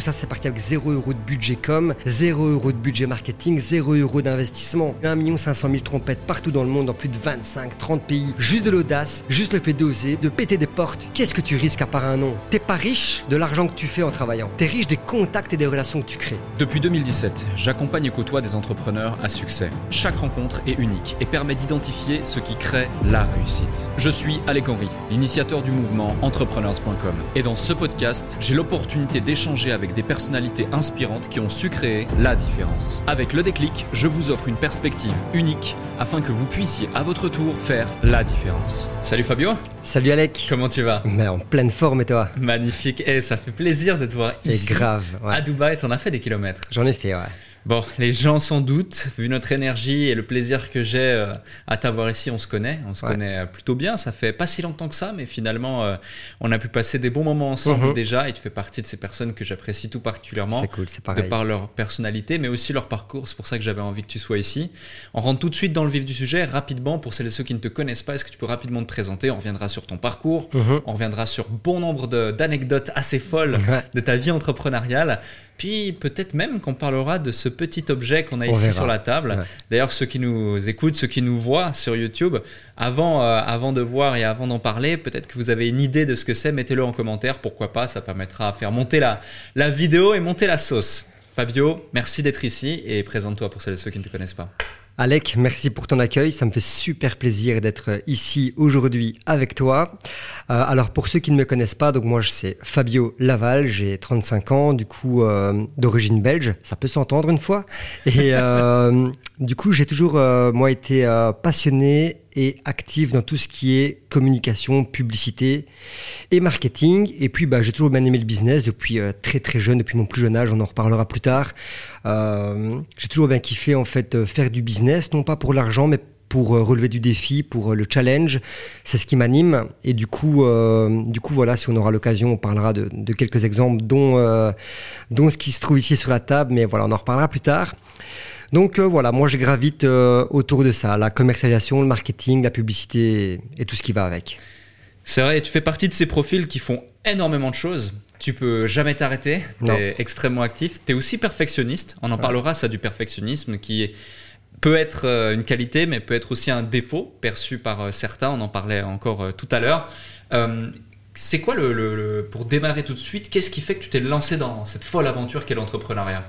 tout ça, c'est parti avec 0 euros de budget com, 0 euros de budget marketing, 0 euros d'investissement, 1 500 000 trompettes partout dans le monde, dans plus de 25, 30 pays. Juste de l'audace, juste le fait d'oser, de péter des portes. Qu'est-ce que tu risques à part un nom? T'es pas riche? De l'argent que tu fais en travaillant. T'es riche des contacts et des relations que tu crées. Depuis 2017, j'accompagne et côtoie des entrepreneurs à succès. Chaque rencontre est unique et permet d'identifier ce qui crée la réussite. Je suis Alec Henry, l'initiateur du mouvement entrepreneurs.com. Et dans ce podcast, j'ai l'opportunité d'échanger avec des personnalités inspirantes qui ont su créer la différence. Avec le déclic, je vous offre une perspective unique afin que vous puissiez à votre tour faire la différence. Salut Fabio Salut Alec Comment tu vas? Mais en pleine forme et toi? Magnifique, et ça fait plaisir de te voir ici. Et grave, ouais. À Dubaï, t'en as fait des kilomètres. J'en ai fait, ouais. Bon, les gens sans doute, vu notre énergie et le plaisir que j'ai euh, à t'avoir ici, on se connaît, on se Ouais. connaît euh, plutôt bien. Ça fait pas si longtemps que ça, mais finalement, euh, on a pu passer des bons moments ensemble Mhm. déjà. Et tu fais partie de ces personnes que j'apprécie tout particulièrement, cool, de par leur personnalité, mais aussi leur parcours. C'est pour ça que j'avais envie que tu sois ici. On rentre tout de suite dans le vif du sujet, rapidement pour celles et ceux qui ne te connaissent pas. Est-ce que tu peux rapidement te présenter? On reviendra sur ton parcours, Mhm. on reviendra sur bon nombre d'anecdotes assez folles Ouais. de ta vie entrepreneuriale. Puis peut-être même qu'on parlera de ce petit objet qu'on a On ici verra. sur la table. Ouais. D'ailleurs, ceux qui nous écoutent, ceux qui nous voient sur YouTube, avant, euh, avant de voir et avant d'en parler, peut-être que vous avez une idée de ce que c'est, mettez-le en commentaire. Pourquoi pas, ça permettra à faire monter la, la vidéo et monter la sauce. Fabio, merci d'être ici et présente-toi pour celles et ceux qui ne te connaissent pas. Alec, merci pour ton accueil. Ça me fait super plaisir d'être ici aujourd'hui avec toi. Euh, alors, pour ceux qui ne me connaissent pas, donc moi, c'est Fabio Laval. J'ai 35 ans, du coup, euh, d'origine belge. Ça peut s'entendre une fois. Et euh, du coup, j'ai toujours, moi, été passionné et actif dans tout ce qui est communication, publicité et marketing. Et puis, bah, j'ai toujours bien aimé le business depuis euh, très très jeune, depuis mon plus jeune âge. On en reparlera plus tard. Euh, j'ai toujours bien kiffé en fait euh, faire du business, non pas pour l'argent, mais pour relever du défi, pour le challenge. C'est ce qui m'anime. Et du coup, du coup, voilà, si on aura l'occasion, on parlera de, quelques exemples, dont, dont ce qui se trouve ici sur la table. Mais voilà, on en reparlera plus tard. Donc euh, voilà, moi je gravite euh, autour de ça, la commercialisation, le marketing, la publicité et tout ce qui va avec. C'est vrai, tu fais partie de ces profils qui font énormément de choses. Tu peux jamais t'arrêter, tu es extrêmement actif. Tu es aussi perfectionniste. On en parlera, ça, du perfectionnisme qui est- peut être euh, une qualité, mais peut être aussi un défaut perçu par certains. On en parlait encore tout à l'heure. Euh, c'est quoi le, le- le- pour démarrer tout de suite Qu'est-ce qui fait que tu t'es lancé dans cette folle aventure qu'est l'entrepreneuriat?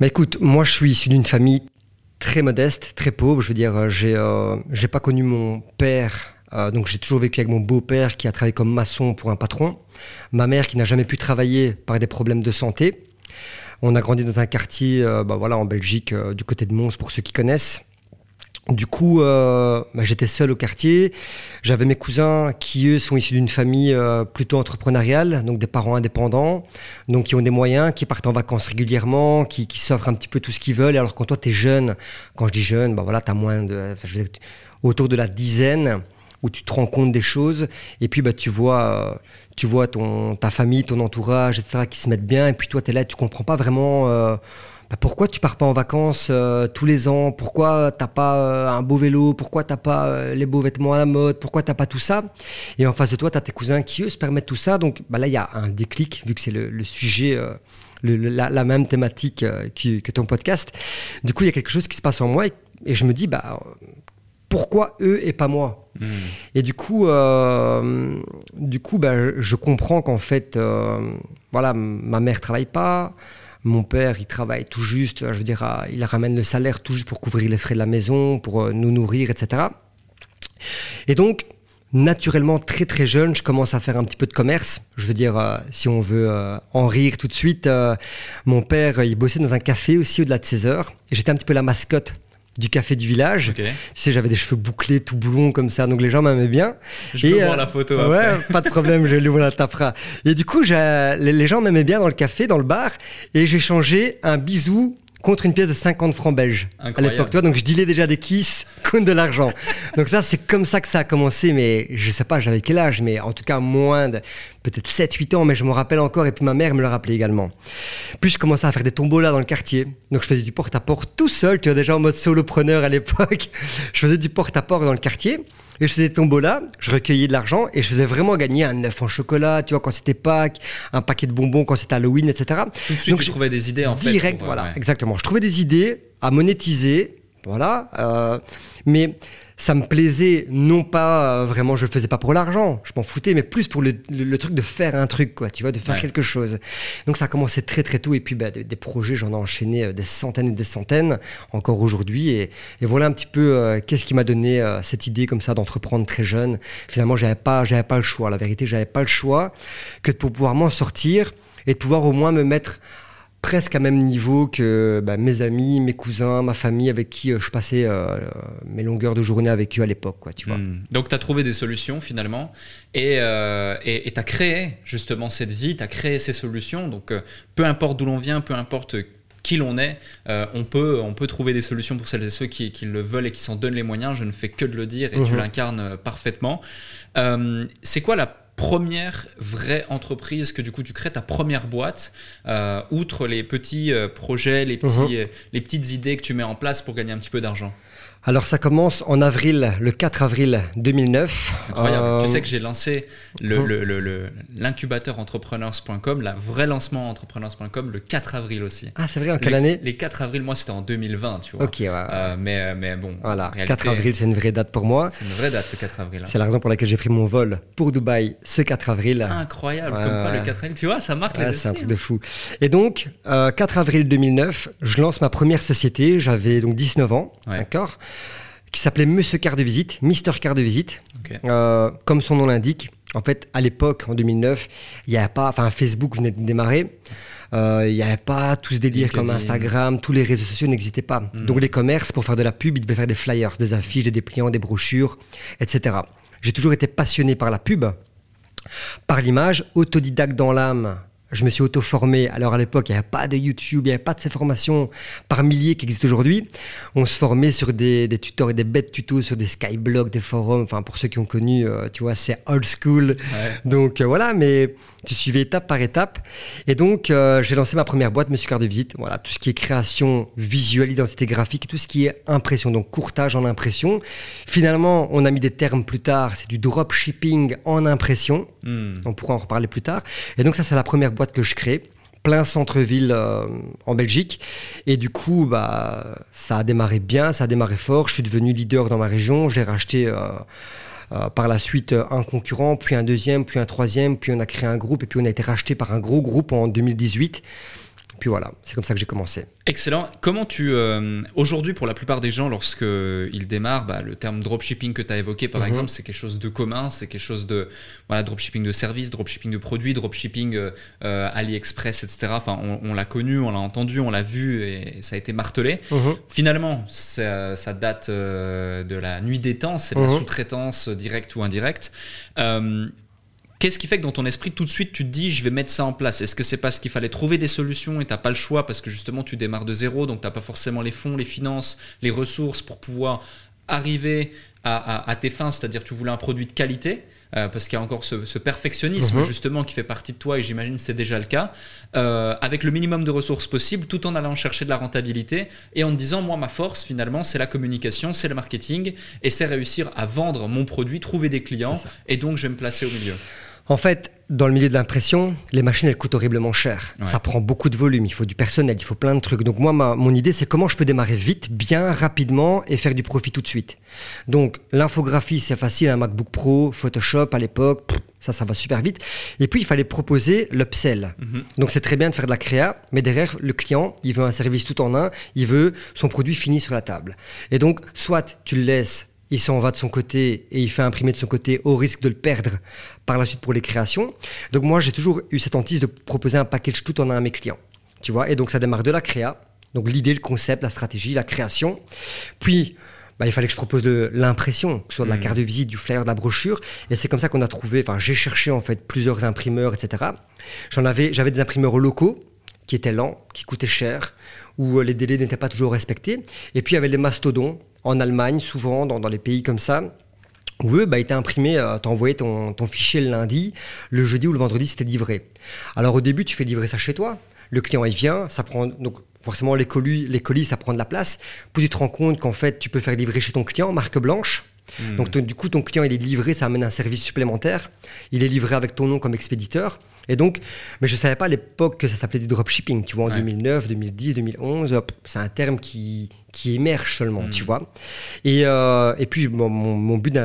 Mais écoute, moi je suis issu d'une famille très modeste, très pauvre. Je veux dire, euh, j'ai euh, j'ai pas connu mon père, euh, donc j'ai toujours vécu avec mon beau-père qui a travaillé comme maçon pour un patron. Ma mère qui n'a jamais pu travailler par des problèmes de santé. On a grandi dans un quartier, bah voilà, en Belgique, du côté de Mons pour ceux qui connaissent. Du coup, euh, bah, j'étais seul au quartier. J'avais mes cousins qui, eux, sont issus d'une famille euh, plutôt entrepreneuriale, donc des parents indépendants, donc qui ont des moyens, qui partent en vacances régulièrement, qui, qui s'offrent un petit peu tout ce qu'ils veulent. Alors quand toi, tu es jeune, quand je dis jeune, bah voilà, tu as moins de... enfin, autour de la dizaine, où tu te rends compte des choses, et puis bah, tu vois, euh, tu vois ton, ta famille, ton entourage, etc., qui se mettent bien, et puis toi, tu es là, tu comprends pas vraiment... bah, pourquoi tu pars pas en vacances euh, tous les ans? Pourquoi t'as pas euh, un beau vélo? Pourquoi t'as pas euh, les beaux vêtements à la mode? Pourquoi t'as pas tout ça? Et en face de toi, t'as tes cousins qui eux se permettent tout ça. Donc bah, là, il y a un déclic vu que c'est le, le sujet, le- la, la même thématique que, que ton podcast. Du coup, il y a quelque chose qui se passe en moi et, et je me dis bah pourquoi eux et pas moi? Et du coup, euh, du coup, bah, je- comprends qu'en fait, euh, voilà, ma mère travaille pas, mon père, il travaille tout juste, je veux dire, il ramène le salaire tout juste pour couvrir les frais de la maison, pour euh, nous nourrir, etc. Et donc, naturellement, très très jeune, je commence à faire un petit peu de commerce. Je veux dire, euh, si on veut euh, en rire tout de suite, mon père, il bossait dans un café aussi au-delà de 16 heures. Et j'étais un petit peu la mascotte du café du village. Ok. Tu sais, j'avais des cheveux bouclés, tout blonds comme ça, donc les gens m'aimaient bien. Je Et, peux euh, voir la photo Ouais, après. pas de problème, je l'ouvre la tapera. Et du coup, les gens m'aimaient bien dans le café, dans le bar, et j'ai changé un bisou contre une pièce de 50 francs belges à l'époque. Tu vois, donc je dealais déjà des kisses contre de l'argent. donc ça, c'est comme ça que ça a commencé, mais je sais pas, j'avais quel âge, mais en tout cas moins de peut-être 7-8 ans, mais je me rappelle encore, et puis ma mère me le rappelait également. Puis je commençais à faire des tombolas dans le quartier. Donc je faisais du porte-à-porte tout seul, tu vois, déjà en mode solopreneur à l'époque. Je faisais du porte-à-porte dans le quartier. Et je faisais des tombolas, je recueillais de l'argent et je faisais vraiment gagner un œuf en chocolat, tu vois, quand c'était Pâques, un paquet de bonbons quand c'était Halloween, etc. Tout de suite, tu trouvais des idées en fait. Direct, voilà, exactement. Je trouvais des idées à monétiser, voilà. Euh, mais ça me plaisait, non pas euh, vraiment, je le faisais pas pour l'argent, je m'en foutais, mais plus pour le, truc de faire un truc, quoi, tu vois, de faire quelque chose. Donc ça a commencé très très tôt, et puis bah, des, projets, j'en ai enchaîné euh, des centaines et des centaines, encore aujourd'hui, et, voilà un petit peu euh, qu'est-ce qui m'a donné cette idée comme ça d'entreprendre très jeune. Finalement, j'avais pas, j'avais pas le choix, la vérité, j'avais pas le choix que de pouvoir m'en sortir et de pouvoir au moins me mettre presque à même niveau que bah, mes amis, mes cousins, ma famille avec qui euh, je passais euh, mes longueurs de journée avec eux à l'époque. Quoi, tu vois. Hmm. Donc tu as trouvé des solutions finalement et euh, tu as créé justement cette vie, tu as créé ces solutions. Donc peu importe d'où l'on vient, peu importe qui l'on est, on, peut, on peut trouver des solutions pour celles et ceux qui, qui le veulent et qui s'en donnent les moyens. Je ne fais que de le dire et tu mhm. l'incarnes parfaitement. c'est quoi la première vraie entreprise que du coup tu crées ta première boîte, euh, outre les petits euh, projets, les, petits, mhm. euh, les petites idées que tu mets en place pour gagner un petit peu d'argent alors ça commence en avril, le 4 avril 2009. Incroyable. Tu sais que j'ai lancé l'incubateur le, entrepreneurs.com, la vraie lancement entrepreneurs.com le 4 avril aussi. Ah c'est vrai, en quelle année Les 4 avril, moi c'était en 2020, tu vois. Ok, ouais. mais, mais bon. Voilà, 4 avril c'est une vraie date pour moi. C'est une vraie date le 4 avril. Hein. C'est la raison pour laquelle j'ai pris mon vol pour Dubaï ce 4 avril. Incroyable, comme quoi le 4 avril, tu vois, ça marque les C'est un truc de fou. Et donc, 4 avril 2009, je lance ma première société, j'avais donc 19 ans, d'accord? Qui s'appelait Monsieur Carte de Visite, Mister Carte de Visite. Euh, comme son nom l'indique, en fait, à l'époque, en 2009, il n'y avait pas, enfin, Facebook venait de démarrer. Euh, il n'y avait pas tout ce délire comme Instagram, tous les réseaux sociaux n'existaient pas. Hmm. Donc les commerces, pour faire de la pub, ils devaient faire des flyers, des affiches, des dépliants, des brochures, etc. J'ai toujours été passionné par la pub, par l'image, autodidacte dans l'âme je me suis auto-formé. Alors à l'époque, il n'y avait pas de YouTube, il n'y avait pas de ces formations par milliers qui existent aujourd'hui. On se formait sur des, des tuteurs et des bêtes tutos sur des skyblogs, des forums. Enfin, pour ceux qui ont connu, euh, tu vois, c'est old school. Donc euh, voilà, mais tu suivais étape par étape. Et donc, euh, j'ai lancé ma première boîte, Monsieur Carte de Visite. Voilà, tout ce qui est création visuelle, identité graphique, tout ce qui est impression, donc courtage en impression. Finalement, on a mis des termes plus tard, c'est du dropshipping en impression. Hmm. On pourra en reparler plus tard. Et donc, ça, c'est la première boîte que je crée plein centre-ville euh, en Belgique. Et du coup, bah, ça a démarré bien, ça a démarré fort. Je suis devenu leader dans ma région. J'ai racheté euh, euh, par la suite un concurrent, puis un deuxième, puis un troisième, puis on a créé un groupe et puis on a été racheté par un gros groupe en 2018. Puis voilà, c'est comme ça que j'ai commencé. Excellent. Comment tu. Euh, aujourd'hui, pour la plupart des gens, lorsqu'ils démarrent, bah, le terme dropshipping que tu as évoqué, par mhm. exemple, c'est quelque chose de commun, c'est quelque chose de. Voilà, dropshipping de services, dropshipping de produits, dropshipping euh, euh, AliExpress, etc. Enfin, on, l'a connu, on l'a entendu, on l'a vu et ça a été martelé. Mhm. Finalement, ça, date de la nuit des temps, c'est de la mhm. sous-traitance directe ou indirecte. Qu'est-ce qui fait que dans ton esprit, tout de suite, tu te dis, je vais mettre ça en place? Est-ce que c'est parce qu'il fallait trouver des solutions et tu n'as pas le choix parce que justement, tu démarres de zéro, donc tu n'as pas forcément les fonds, les finances, les ressources pour pouvoir arriver à, tes fins, c'est-à-dire tu voulais un produit de qualité? Euh, parce qu'il y a encore ce, perfectionnisme mhm. justement qui fait partie de toi et j'imagine que c'est déjà le cas, euh, avec le minimum de ressources possible, tout en allant chercher de la rentabilité et en te disant moi ma force finalement c'est la communication, c'est le marketing et c'est réussir à vendre mon produit, trouver des clients et donc je vais me placer au milieu. En fait, dans le milieu de l'impression, les machines, elles coûtent horriblement cher. Ça prend beaucoup de volume, il faut du personnel, il faut plein de trucs. Donc moi, mon idée, c'est comment je peux démarrer vite, bien, rapidement et faire du profit tout de suite. Donc l'infographie, c'est facile, un MacBook Pro, Photoshop à l'époque, ça, ça va super vite. Et puis, il fallait proposer l'upsell. Mhm. Donc c'est très bien de faire de la créa, mais derrière, le client, il veut un service tout en un, il veut son produit fini sur la table. Et donc, soit tu le laisses il s'en va de son côté et il fait imprimer de son côté au risque de le perdre par la suite pour les créations. Donc moi, j'ai toujours eu cette hantise de proposer un package tout en un à mes clients. Tu vois, et donc ça démarre de la créa, donc l'idée, le concept, la stratégie, la création. Puis, bah, il fallait que je propose de l'impression, que ce soit de la mmh. carte de visite, du flyer, de la brochure. Et c'est comme ça qu'on a trouvé, enfin, j'ai cherché en fait plusieurs imprimeurs, etc. J'en avais, j'avais des imprimeurs locaux qui étaient lents, qui coûtaient cher, où euh, les délais n'étaient pas toujours respectés. Et puis il y avait les mastodons en Allemagne, souvent, dans, les pays comme ça, où eux, bah, étaient imprimés, euh, t'envoyais ton, ton fichier le lundi, le jeudi ou le vendredi, c'était livré. Alors au début, tu fais livrer ça chez toi. Le client, il vient, ça prend. Donc, forcément, les colis, les colis, ça prend de la place. Puis tu te rends compte qu'en fait, tu peux faire livrer chez ton client, marque blanche. Hmm. Donc, du coup, ton client, il est livré, ça amène un service supplémentaire. Il est livré avec ton nom comme expéditeur. Et donc, mais je savais pas à l'époque que ça s'appelait du dropshipping. Tu vois, en Ouais. 2009, 2010, 2011, hop, c'est un terme qui, qui émerge seulement, Mm. tu vois. Et, euh, et puis, bon, mon, mon but,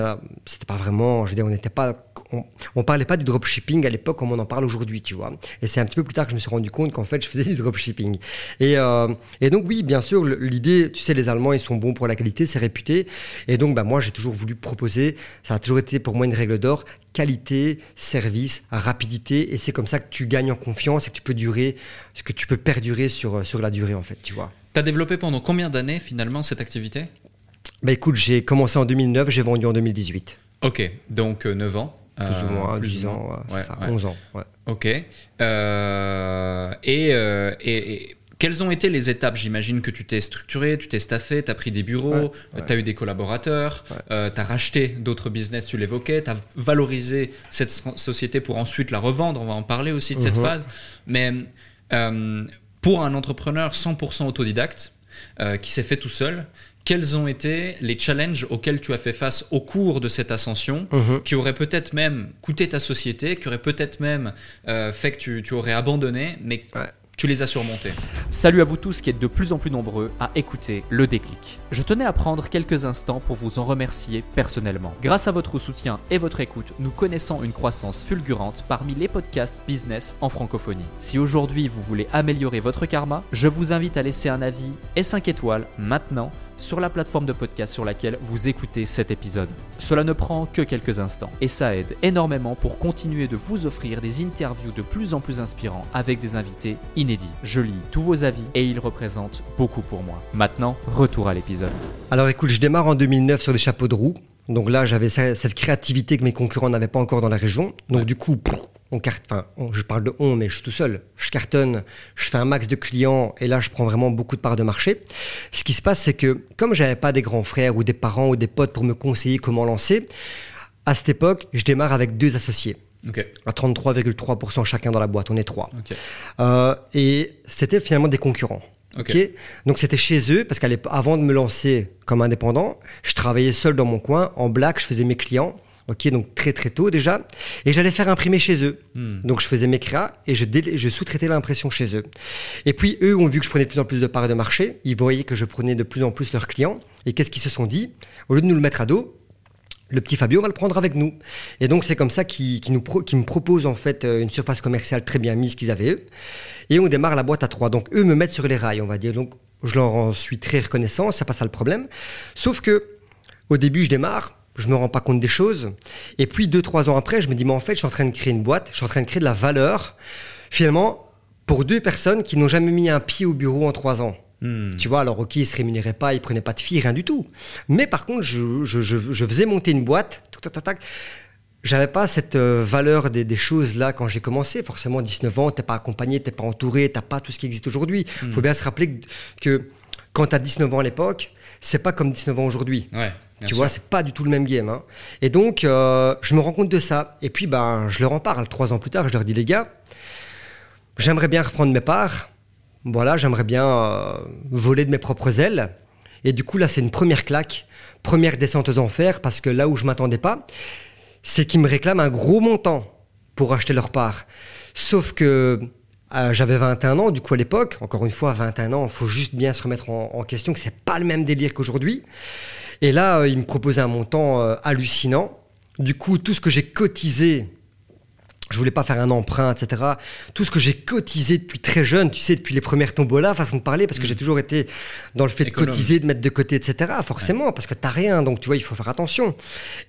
c'était pas vraiment, je veux dire, on n'était pas, on, on parlait pas du dropshipping à l'époque comme on en parle aujourd'hui, tu vois. Et c'est un petit peu plus tard que je me suis rendu compte qu'en fait, je faisais du dropshipping. Et, euh, et donc, oui, bien sûr, l'idée, tu sais, les Allemands, ils sont bons pour la qualité, c'est réputé. Et donc, bah, moi, j'ai toujours voulu proposer, ça a toujours été pour moi une règle d'or, qualité, service, rapidité. Et c'est comme ça que tu gagnes en confiance et que tu peux durer, que tu peux perdurer sur, sur la durée, en fait, tu vois. T'as développé pendant combien d'années finalement cette activité? Bah écoute, j'ai commencé en 2009, j'ai vendu en 2018. Ok, donc 9 ans. Plus Euh, ou moins, plus 10 ou ans, ouais, c'est Ouais, ça, ouais. 11 ans. Ok. Euh, et, euh, et- et quelles ont été les étapes? J'imagine que tu t'es structuré, tu t'es staffé, tu as pris des bureaux, tu as eu des collaborateurs, tu as racheté d'autres business, tu l'évoquais, tu as valorisé cette so- société pour ensuite la revendre. On va en parler aussi de cette Mhm. phase. Mais euh, pour un entrepreneur 100% autodidacte euh, qui s'est fait tout seul, quels ont été les challenges auxquels tu as fait face au cours de cette ascension Mhm. qui aurait peut-être même coûté ta société, qui aurait peut-être même euh, fait que tu, tu aurais abandonné, mais Ouais. tu les as surmontés. Salut à vous tous qui êtes de plus en plus nombreux à écouter le déclic. Je tenais à prendre quelques instants pour vous en remercier personnellement. Grâce à votre soutien et votre écoute, nous connaissons une croissance fulgurante parmi les podcasts business en francophonie. Si aujourd'hui vous voulez améliorer votre karma, je vous invite à laisser un avis et 5 étoiles maintenant sur la plateforme de podcast sur laquelle vous écoutez cet épisode. Cela ne prend que quelques instants et ça aide énormément pour continuer de vous offrir des interviews de plus en plus inspirants avec des invités inédits. Je lis tous vos avis et ils représentent beaucoup pour moi. Maintenant, retour à l'épisode. Alors écoute, je démarre en 2009 sur des chapeaux de roue. Donc là, j'avais ce- cette créativité que mes concurrents n'avaient pas encore dans la région. Donc Ouais. du coup, on carte, enfin, on- je parle de on, mais je suis tout seul. Je cartonne, je fais un max de clients et là, je prends vraiment beaucoup de parts de marché. Ce qui se passe, c'est que comme j'avais pas des grands frères ou des parents ou des potes pour me conseiller comment lancer, à cette époque, je démarre avec deux associés. Ok. À 33,3% chacun dans la boîte, on est trois. Euh, et c'était finalement des concurrents. Ok. Ok. Donc c'était chez eux, parce qu'avant de me lancer comme indépendant, je travaillais seul dans mon coin, en black, je faisais mes clients. Ok, donc très très tôt déjà. Et j'allais faire imprimer chez eux. Hmm. Donc je faisais mes créas et je, sous-traitais l'impression chez eux. Et puis eux ont vu que je prenais de plus en plus de parts de marché. Ils voyaient que je prenais de plus en plus leurs clients. Et qu'est-ce qu'ils se sont dit? Au lieu de nous le mettre à dos, le petit Fabio va le prendre avec nous. Et donc c'est comme ça qu'ils nous pro- me proposent en fait euh, une surface commerciale très bien mise qu'ils avaient eux. Et on démarre la boîte à trois. Donc eux me mettent sur les rails, on va dire. Donc je leur en suis très reconnaissant, c'est pas ça le problème. Sauf que au début je démarre, je me rends pas compte des choses. Et puis deux trois ans après, je me dis mais en fait je suis en train de créer une boîte, je suis en train de créer de la valeur. Finalement pour deux personnes qui n'ont jamais mis un pied au bureau en trois ans. Hmm. Tu vois, alors ok, ils se rémunéraient pas, ils prenaient pas de filles, rien du tout. Mais par contre, je, je- je- je faisais monter une boîte, tac, tac, tac. J'avais pas cette euh, valeur des, des choses là quand j'ai commencé. Forcément, 19 ans, t'es pas accompagné, t'es pas entouré, t'as pas tout ce qui existe aujourd'hui. Hmm. Faut bien se rappeler que, que quand t'as 19 ans à l'époque, c'est pas comme 19 ans aujourd'hui. Ouais. Tu sûr. vois, c'est pas du tout le même game. hein. Et donc, euh, je me rends compte de ça. Et puis, ben, je leur en parle. Trois ans plus tard, je leur dis, les gars, j'aimerais bien reprendre mes parts. Voilà, j'aimerais bien euh, voler de mes propres ailes. Et du coup, là, c'est une première claque, première descente aux enfers, parce que là où je m'attendais pas, c'est qu'ils me réclament un gros montant pour acheter leur part. Sauf que euh, j'avais 21 ans, du coup, à l'époque, encore une fois, à 21 ans, il faut juste bien se remettre en, en question que c'est pas le même délire qu'aujourd'hui. Et là, euh, ils me proposaient un montant euh, hallucinant. Du coup, tout ce que j'ai cotisé, je voulais pas faire un emprunt, etc. Tout ce que j'ai cotisé depuis très jeune, tu sais, depuis les premières tombolas, façon de parler, parce que j'ai toujours été dans le fait de cotiser, de mettre de côté, etc. Forcément, parce que t'as rien, donc tu vois, il faut faire attention.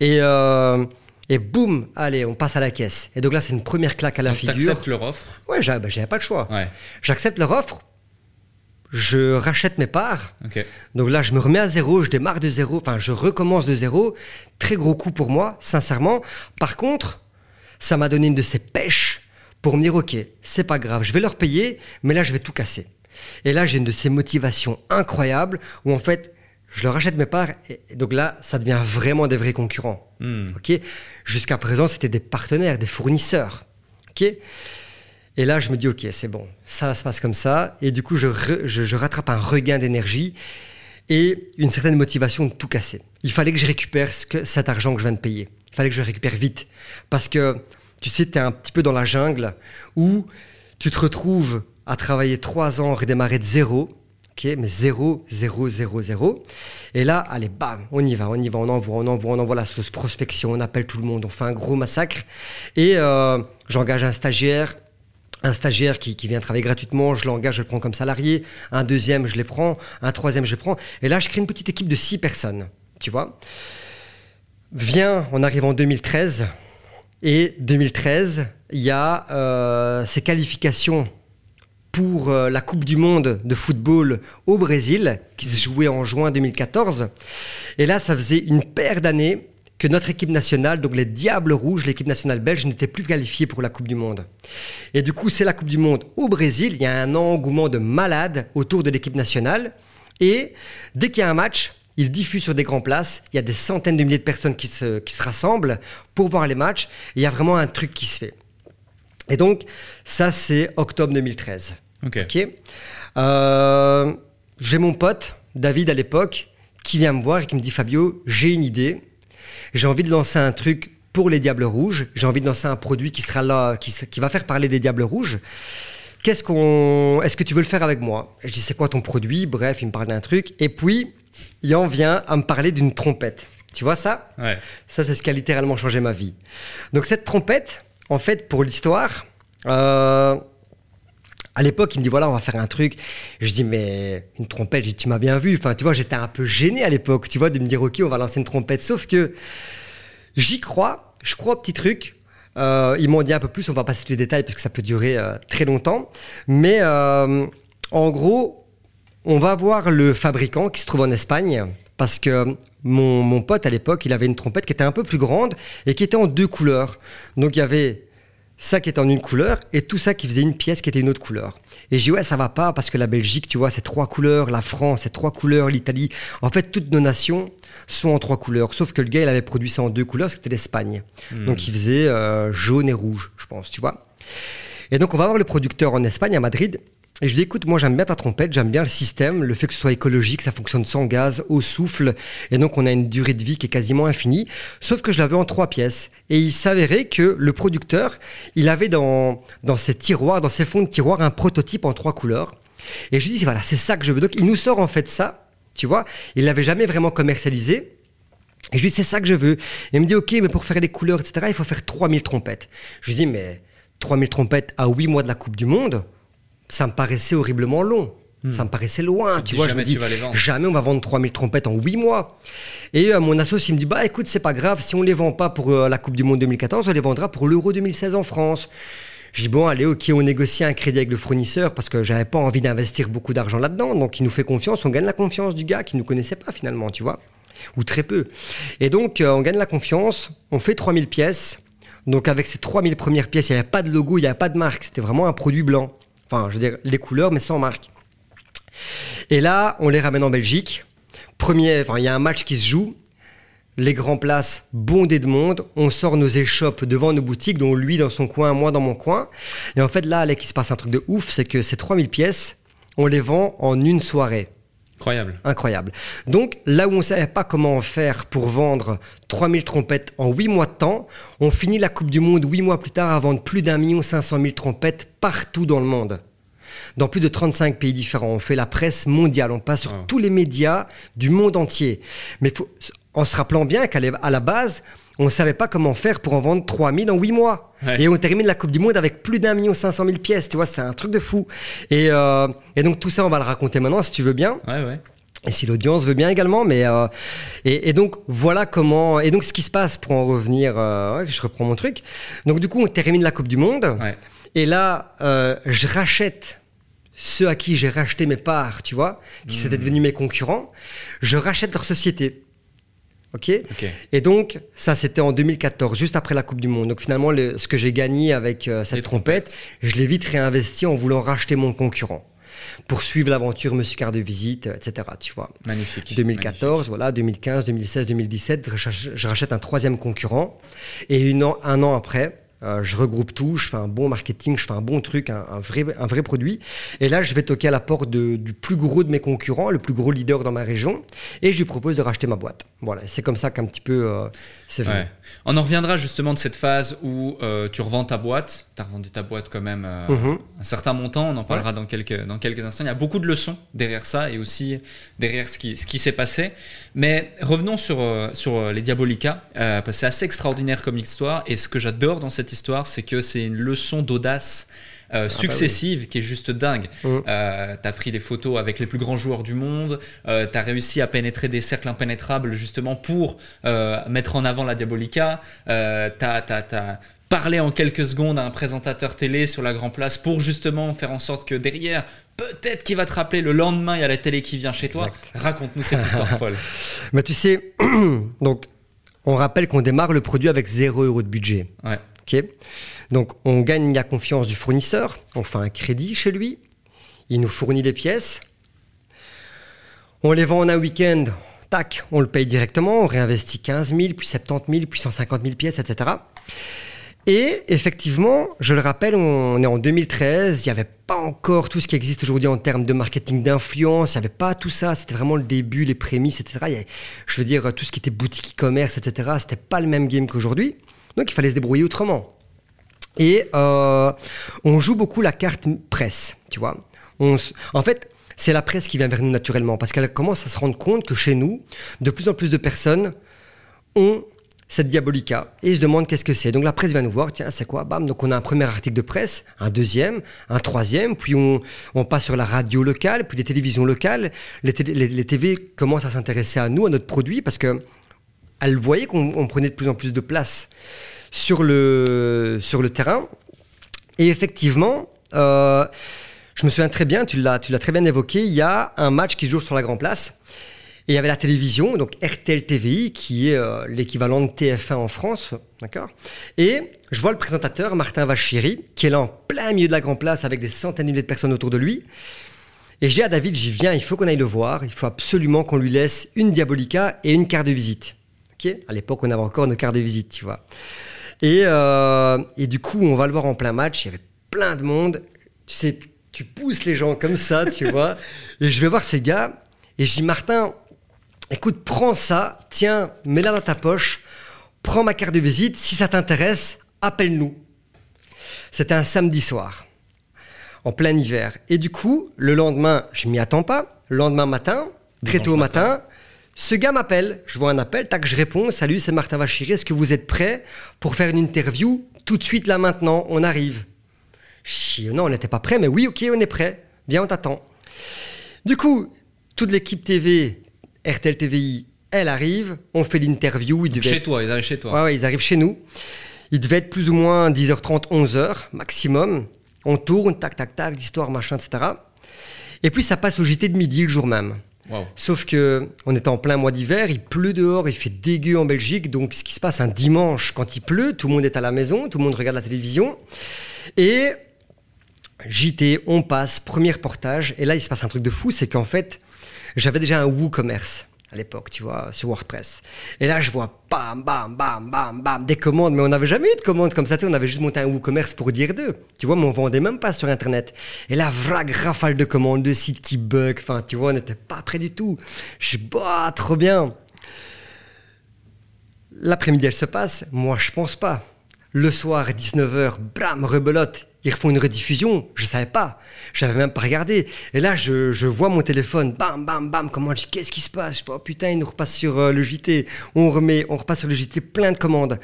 Et, euh, et boum, allez, on passe à la caisse. Et donc là, c'est une première claque à la Donc, figure. t'acceptes leur offre. Ouais, j'avais bah, j'avais pas le choix. Ouais. J'accepte leur offre, je rachète mes parts. Donc là, je me remets à zéro, je démarre de zéro, enfin, je recommence de zéro. Très gros coup pour moi, sincèrement. Par contre, ça m'a donné une de ces pêches pour me dire, OK, c'est pas grave, je vais leur payer, mais là, je vais tout casser. Et là, j'ai une de ces motivations incroyables où, en fait, je leur achète mes parts. Et donc là, ça devient vraiment des vrais concurrents. Hmm. Ok? Jusqu'à présent, c'était des partenaires, des fournisseurs. Ok? Et là, je me dis, ok, c'est bon, ça se passe comme ça. Et du coup, je, re- je- je rattrape un regain d'énergie et une certaine motivation de tout casser. Il fallait que je récupère ce que, cet argent que je viens de payer. Il fallait que je récupère vite. Parce que, tu sais, tu es un petit peu dans la jungle où tu te retrouves à travailler trois ans, redémarrer de zéro. Ok, mais zéro, zéro, zéro, zéro. Et là, allez, bam, on y va, on y va, on envoie, on envoie, on envoie la sauce prospection, on appelle tout le monde, on fait un gros massacre. Et euh, j'engage un stagiaire, un stagiaire qui, vient travailler gratuitement, je l'engage, je le prends comme salarié. Un deuxième, je les prends. Un troisième, je les prends. Et là, je crée une petite équipe de six personnes, tu vois. Vient, on arrive en 2013. Et 2013, il y a euh, ces qualifications pour euh, la Coupe du Monde de football au Brésil, qui se jouait en juin 2014. Et là, ça faisait une paire d'années que notre équipe nationale, donc les Diables Rouges, l'équipe nationale belge, n'était plus qualifiée pour la Coupe du Monde. Et du coup, c'est la Coupe du Monde au Brésil. Il y a un engouement de malades autour de l'équipe nationale. Et dès qu'il y a un match, ils diffusent sur des grandes places. Il y a des centaines de milliers de personnes qui se, qui se rassemblent pour voir les matchs. Et il y a vraiment un truc qui se fait. Et donc, ça, c'est octobre 2013. Ok. Ok. Euh, j'ai mon pote, David à l'époque, qui vient me voir et qui me dit Fabio, j'ai une idée. J'ai envie de lancer un truc pour les Diables Rouges. J'ai envie de lancer un produit qui sera là, qui va faire parler des Diables Rouges. Qu'est-ce qu'on, est-ce que tu veux le faire avec moi? Je dis c'est quoi ton produit? Bref, il me parle d'un truc. Et puis, il en vient à me parler d'une trompette. Tu vois ça? Ouais. ça, c'est ce qui a littéralement changé ma vie. Donc cette trompette, en fait, pour l'histoire, euh, à l'époque, il me dit voilà, on va faire un truc. Je dis mais une trompette, tu m'as bien vu. Enfin, tu vois, j'étais un peu gêné à l'époque, tu vois, de me dire ok, on va lancer une trompette. Sauf que j'y crois, je crois au petit truc. Euh, ils m'ont dit un peu plus, on va passer tous les détails parce que ça peut durer euh, très longtemps. Mais euh, en gros, on va voir le fabricant qui se trouve en Espagne parce que mon, mon pote à l'époque, il avait une trompette qui était un peu plus grande et qui était en deux couleurs. Donc il y avait ça qui était en une couleur et tout ça qui faisait une pièce qui était une autre couleur. Et je dis ouais ça va pas parce que la Belgique tu vois c'est trois couleurs, la France c'est trois couleurs, l'Italie. En fait toutes nos nations sont en trois couleurs. Sauf que le gars il avait produit ça en deux couleurs, c'était l'Espagne. Donc il faisait euh, jaune et rouge je pense tu vois. Et donc on va voir le producteur en Espagne à Madrid et je lui dis, écoute, moi j'aime bien ta trompette, j'aime bien le système, le fait que ce soit écologique, ça fonctionne sans gaz, au souffle, et donc on a une durée de vie qui est quasiment infinie, sauf que je l'avais en trois pièces. Et il s'avérait que le producteur, il avait dans, dans ses tiroirs, dans ses fonds de tiroirs, un prototype en trois couleurs. Et je lui dis, voilà, c'est ça que je veux. Donc il nous sort en fait ça, tu vois, il l'avait jamais vraiment commercialisé. Et je lui dis, c'est ça que je veux. Et il me dit, ok, mais pour faire les couleurs, etc., il faut faire 3000 trompettes. Je lui dis, mais 3000 trompettes à 8 mois de la Coupe du Monde, ça me paraissait horriblement long. Ça me paraissait loin, tu vois. jamais je me dis, tu vas les vendre. jamais on va vendre 3000 trompettes en 8 mois. Et euh, mon associé il me dit, bah écoute, c'est pas grave, si on les vend pas pour euh, la Coupe du Monde 2014, on les vendra pour l'Euro 2016 en France. Je dis, bon, allez, ok, on négocie un crédit avec le fournisseur parce que j'avais pas envie d'investir beaucoup d'argent là-dedans. Donc il nous fait confiance, on gagne la confiance du gars qui nous connaissait pas finalement, tu vois. Ou très peu. Et donc, euh, on gagne la confiance, on fait 3000 pièces. Donc avec ces 3000 premières pièces, il n'y avait pas de logo, il n'y avait pas de marque, c'était vraiment un produit blanc. Enfin, je veux dire, les couleurs, mais sans marque. Et là, on les ramène en Belgique. Premier, il y a un match qui se joue. Les grands places bondées de monde. On sort nos échoppes devant nos boutiques, dont lui dans son coin, moi dans mon coin. Et en fait, là, Alec, il se passe un truc de ouf, c'est que ces 3000 pièces, on les vend en une soirée. Incroyable. Incroyable. Donc, là où on ne savait pas comment faire pour vendre 3000 trompettes en 8 mois de temps, on finit la Coupe du Monde 8 mois plus tard à vendre plus d'un million 500 000 trompettes partout dans le monde. Dans plus de 35 pays différents. On fait la presse mondiale. On passe sur Wow. tous les médias du monde entier. Mais faut- en se rappelant bien qu'à la base, on ne savait pas comment faire pour en vendre 3000 en 8 mois. Ouais. Et on termine la Coupe du Monde avec plus d'un million 500 000 pièces. Tu vois, c'est un truc de fou. Et, euh, et donc, tout ça, on va le raconter maintenant, si tu veux bien. Ouais, ouais. Et si l'audience veut bien également, mais euh, et, et donc voilà comment et donc ce qui se passe pour en revenir, euh, je reprends mon truc. Donc du coup on termine la Coupe du Monde et là je rachète ceux à qui j'ai racheté mes parts, tu vois, qui Hmm. s'étaient devenus mes concurrents, je rachète leur société. Ok. Ok. Et donc ça c'était en 2014, juste après la Coupe du Monde. Donc finalement le- ce que j'ai gagné avec euh, cette trompette, je l'ai vite réinvesti en voulant racheter mon concurrent. pour suivre l'aventure Monsieur Carte de Visite, etc. Tu vois. Magnifique. 2014, magnifique. voilà, 2015, 2016, 2017, je, rach- je rachète un troisième concurrent. Et une an- un an après, euh, je regroupe tout, je fais un bon marketing, je fais un bon truc, un, un vrai, un vrai produit. Et là, je vais toquer à la porte de- du plus gros de mes concurrents, le plus gros leader dans ma région, et je lui propose de racheter ma boîte. Voilà, c'est comme ça qu'un petit peu euh, c'est venu. Ouais. On en reviendra justement de cette phase où euh, tu revends ta boîte. Tu as revendu ta boîte quand même Mhm. un certain montant. On en parlera dans, quelques, dans quelques instants. Il y a beaucoup de leçons derrière ça et aussi derrière ce qui, ce qui s'est passé. Mais revenons sur, sur les Diabolica. parce que c'est assez extraordinaire comme histoire. Et ce que j'adore dans cette histoire, c'est que c'est une leçon d'audace. euh, successive qui est juste dingue. Mhm. Euh, t'as pris des photos avec les plus grands joueurs du monde, euh, t'as réussi à pénétrer des cercles impénétrables justement pour euh, mettre en avant la Diabolica, euh, t'as, t'as- t'as parlé en quelques secondes à un présentateur télé sur la Grand Place pour justement faire en sorte que derrière, peut-être qu'il va te rappeler le lendemain, il y a la télé qui vient chez toi. Raconte-nous cette histoire folle. Mais tu sais, donc, on rappelle qu'on démarre le produit avec 0 euro de budget. Ouais. Donc, on gagne la confiance du fournisseur, on fait un crédit chez lui, il nous fournit des pièces, on les vend en un week-end, tac, on le paye directement, on réinvestit 15 000, puis 70 000, puis 150 000 pièces, etc. Et effectivement, je le rappelle, on est en 2013, il n'y avait pas encore tout ce qui existe aujourd'hui en termes de marketing d'influence, il n'y avait pas tout ça, c'était vraiment le début, les prémices, etc. Je veux dire, tout ce qui était boutique e-commerce, etc., c'était pas le même game qu'aujourd'hui. Donc il fallait se débrouiller autrement. Et euh, on joue beaucoup la carte presse, tu vois. En fait, c'est la presse qui vient vers nous naturellement, parce qu'elle commence à se rendre compte que chez nous, de plus en plus de personnes ont cette diabolica et se demandent qu'est-ce que c'est. Donc la presse vient nous voir, tiens, c'est quoi? Bam, donc on a un premier article de presse, un deuxième, un troisième, puis on, passe sur la radio locale, puis les télévisions locales. Les, télé- les TV commencent à s'intéresser à nous, à notre produit, parce que elles voyaient qu'on on prenait de plus en plus de place sur le, terrain. Et effectivement, euh, je me souviens très bien, tu l'as, tu l'as très bien évoqué, il y a un match qui se joue sur la Grand Place. Et il y avait la télévision, donc RTL TVI, qui est euh, l'équivalent de TF1 en France, d'accord? Et je vois le présentateur, Martin Vachiri, qui est là en plein milieu de la Grand Place avec des centaines de milliers de personnes autour de lui. Et je dis à David, j'y viens, il faut qu'on aille le voir, il faut absolument qu'on lui laisse une Diabolica et une carte de visite. À l'époque, on avait encore nos cartes de visite, tu vois. Et, euh, et du coup, on va le voir en plein match, il y avait plein de monde. Tu sais, tu pousses les gens comme ça, tu vois. Et je vais voir ce gars, et je dis, Martin, écoute, prends ça, tiens, mets-la dans ta poche, prends ma carte de visite, si ça t'intéresse, appelle-nous. C'était un samedi soir, en plein hiver. Et du coup, le lendemain, je m'y attends pas, le lendemain matin, très Dimanche tôt au matin. matin, ce gars m'appelle, je vois un appel, tac, je réponds, salut, c'est Martin Vachiri, est-ce que vous êtes prêt pour faire une interview tout de suite là maintenant, on arrive dis, non, on n'était pas prêt, mais oui, ok, on est prêt, viens, on t'attend. Du coup, toute l'équipe TV, RTL TVI, elle arrive, on fait l'interview, Chez être- toi, ils arrivent chez toi. Ouais, ouais, ils arrivent chez nous. Il devait être plus ou moins 10h30, 11h maximum. On tourne, tac, tac, tac, l'histoire, machin, etc. Et puis ça passe au JT de midi le jour même. Sauf que on est en plein mois d'hiver, il pleut dehors, il fait dégueu en Belgique. Donc ce qui se passe un dimanche quand il pleut, tout le monde est à la maison, tout le monde regarde la télévision. Et JT, on passe, premier reportage. Et là, il se passe un truc de fou, c'est qu'en fait, j'avais déjà un WooCommerce à l'époque, tu vois, sur WordPress. Et là, je vois bam, bam, bam, bam, bam, des commandes. Mais on n'avait jamais eu de commandes comme ça, tu sais, on avait juste monté un WooCommerce pour dire d'eux. Tu vois, mais on vendait même pas sur Internet. Et là, vrac, rafale de commandes, de sites qui bug. Enfin, tu vois, on n'était pas prêt du tout. Je bah, trop bien. L'après-midi, elle se passe. Moi, je pense pas. Le soir, à 19h, blam, rebelote. Ils refont une rediffusion. Je savais pas. J'avais même pas regardé. Et là, je, vois mon téléphone. Bam, bam, bam. Comment qu'est-ce qui se passe? Je oh putain, il nous repasse sur euh, le JT. On remet, on repasse sur le JT, plein de commandes.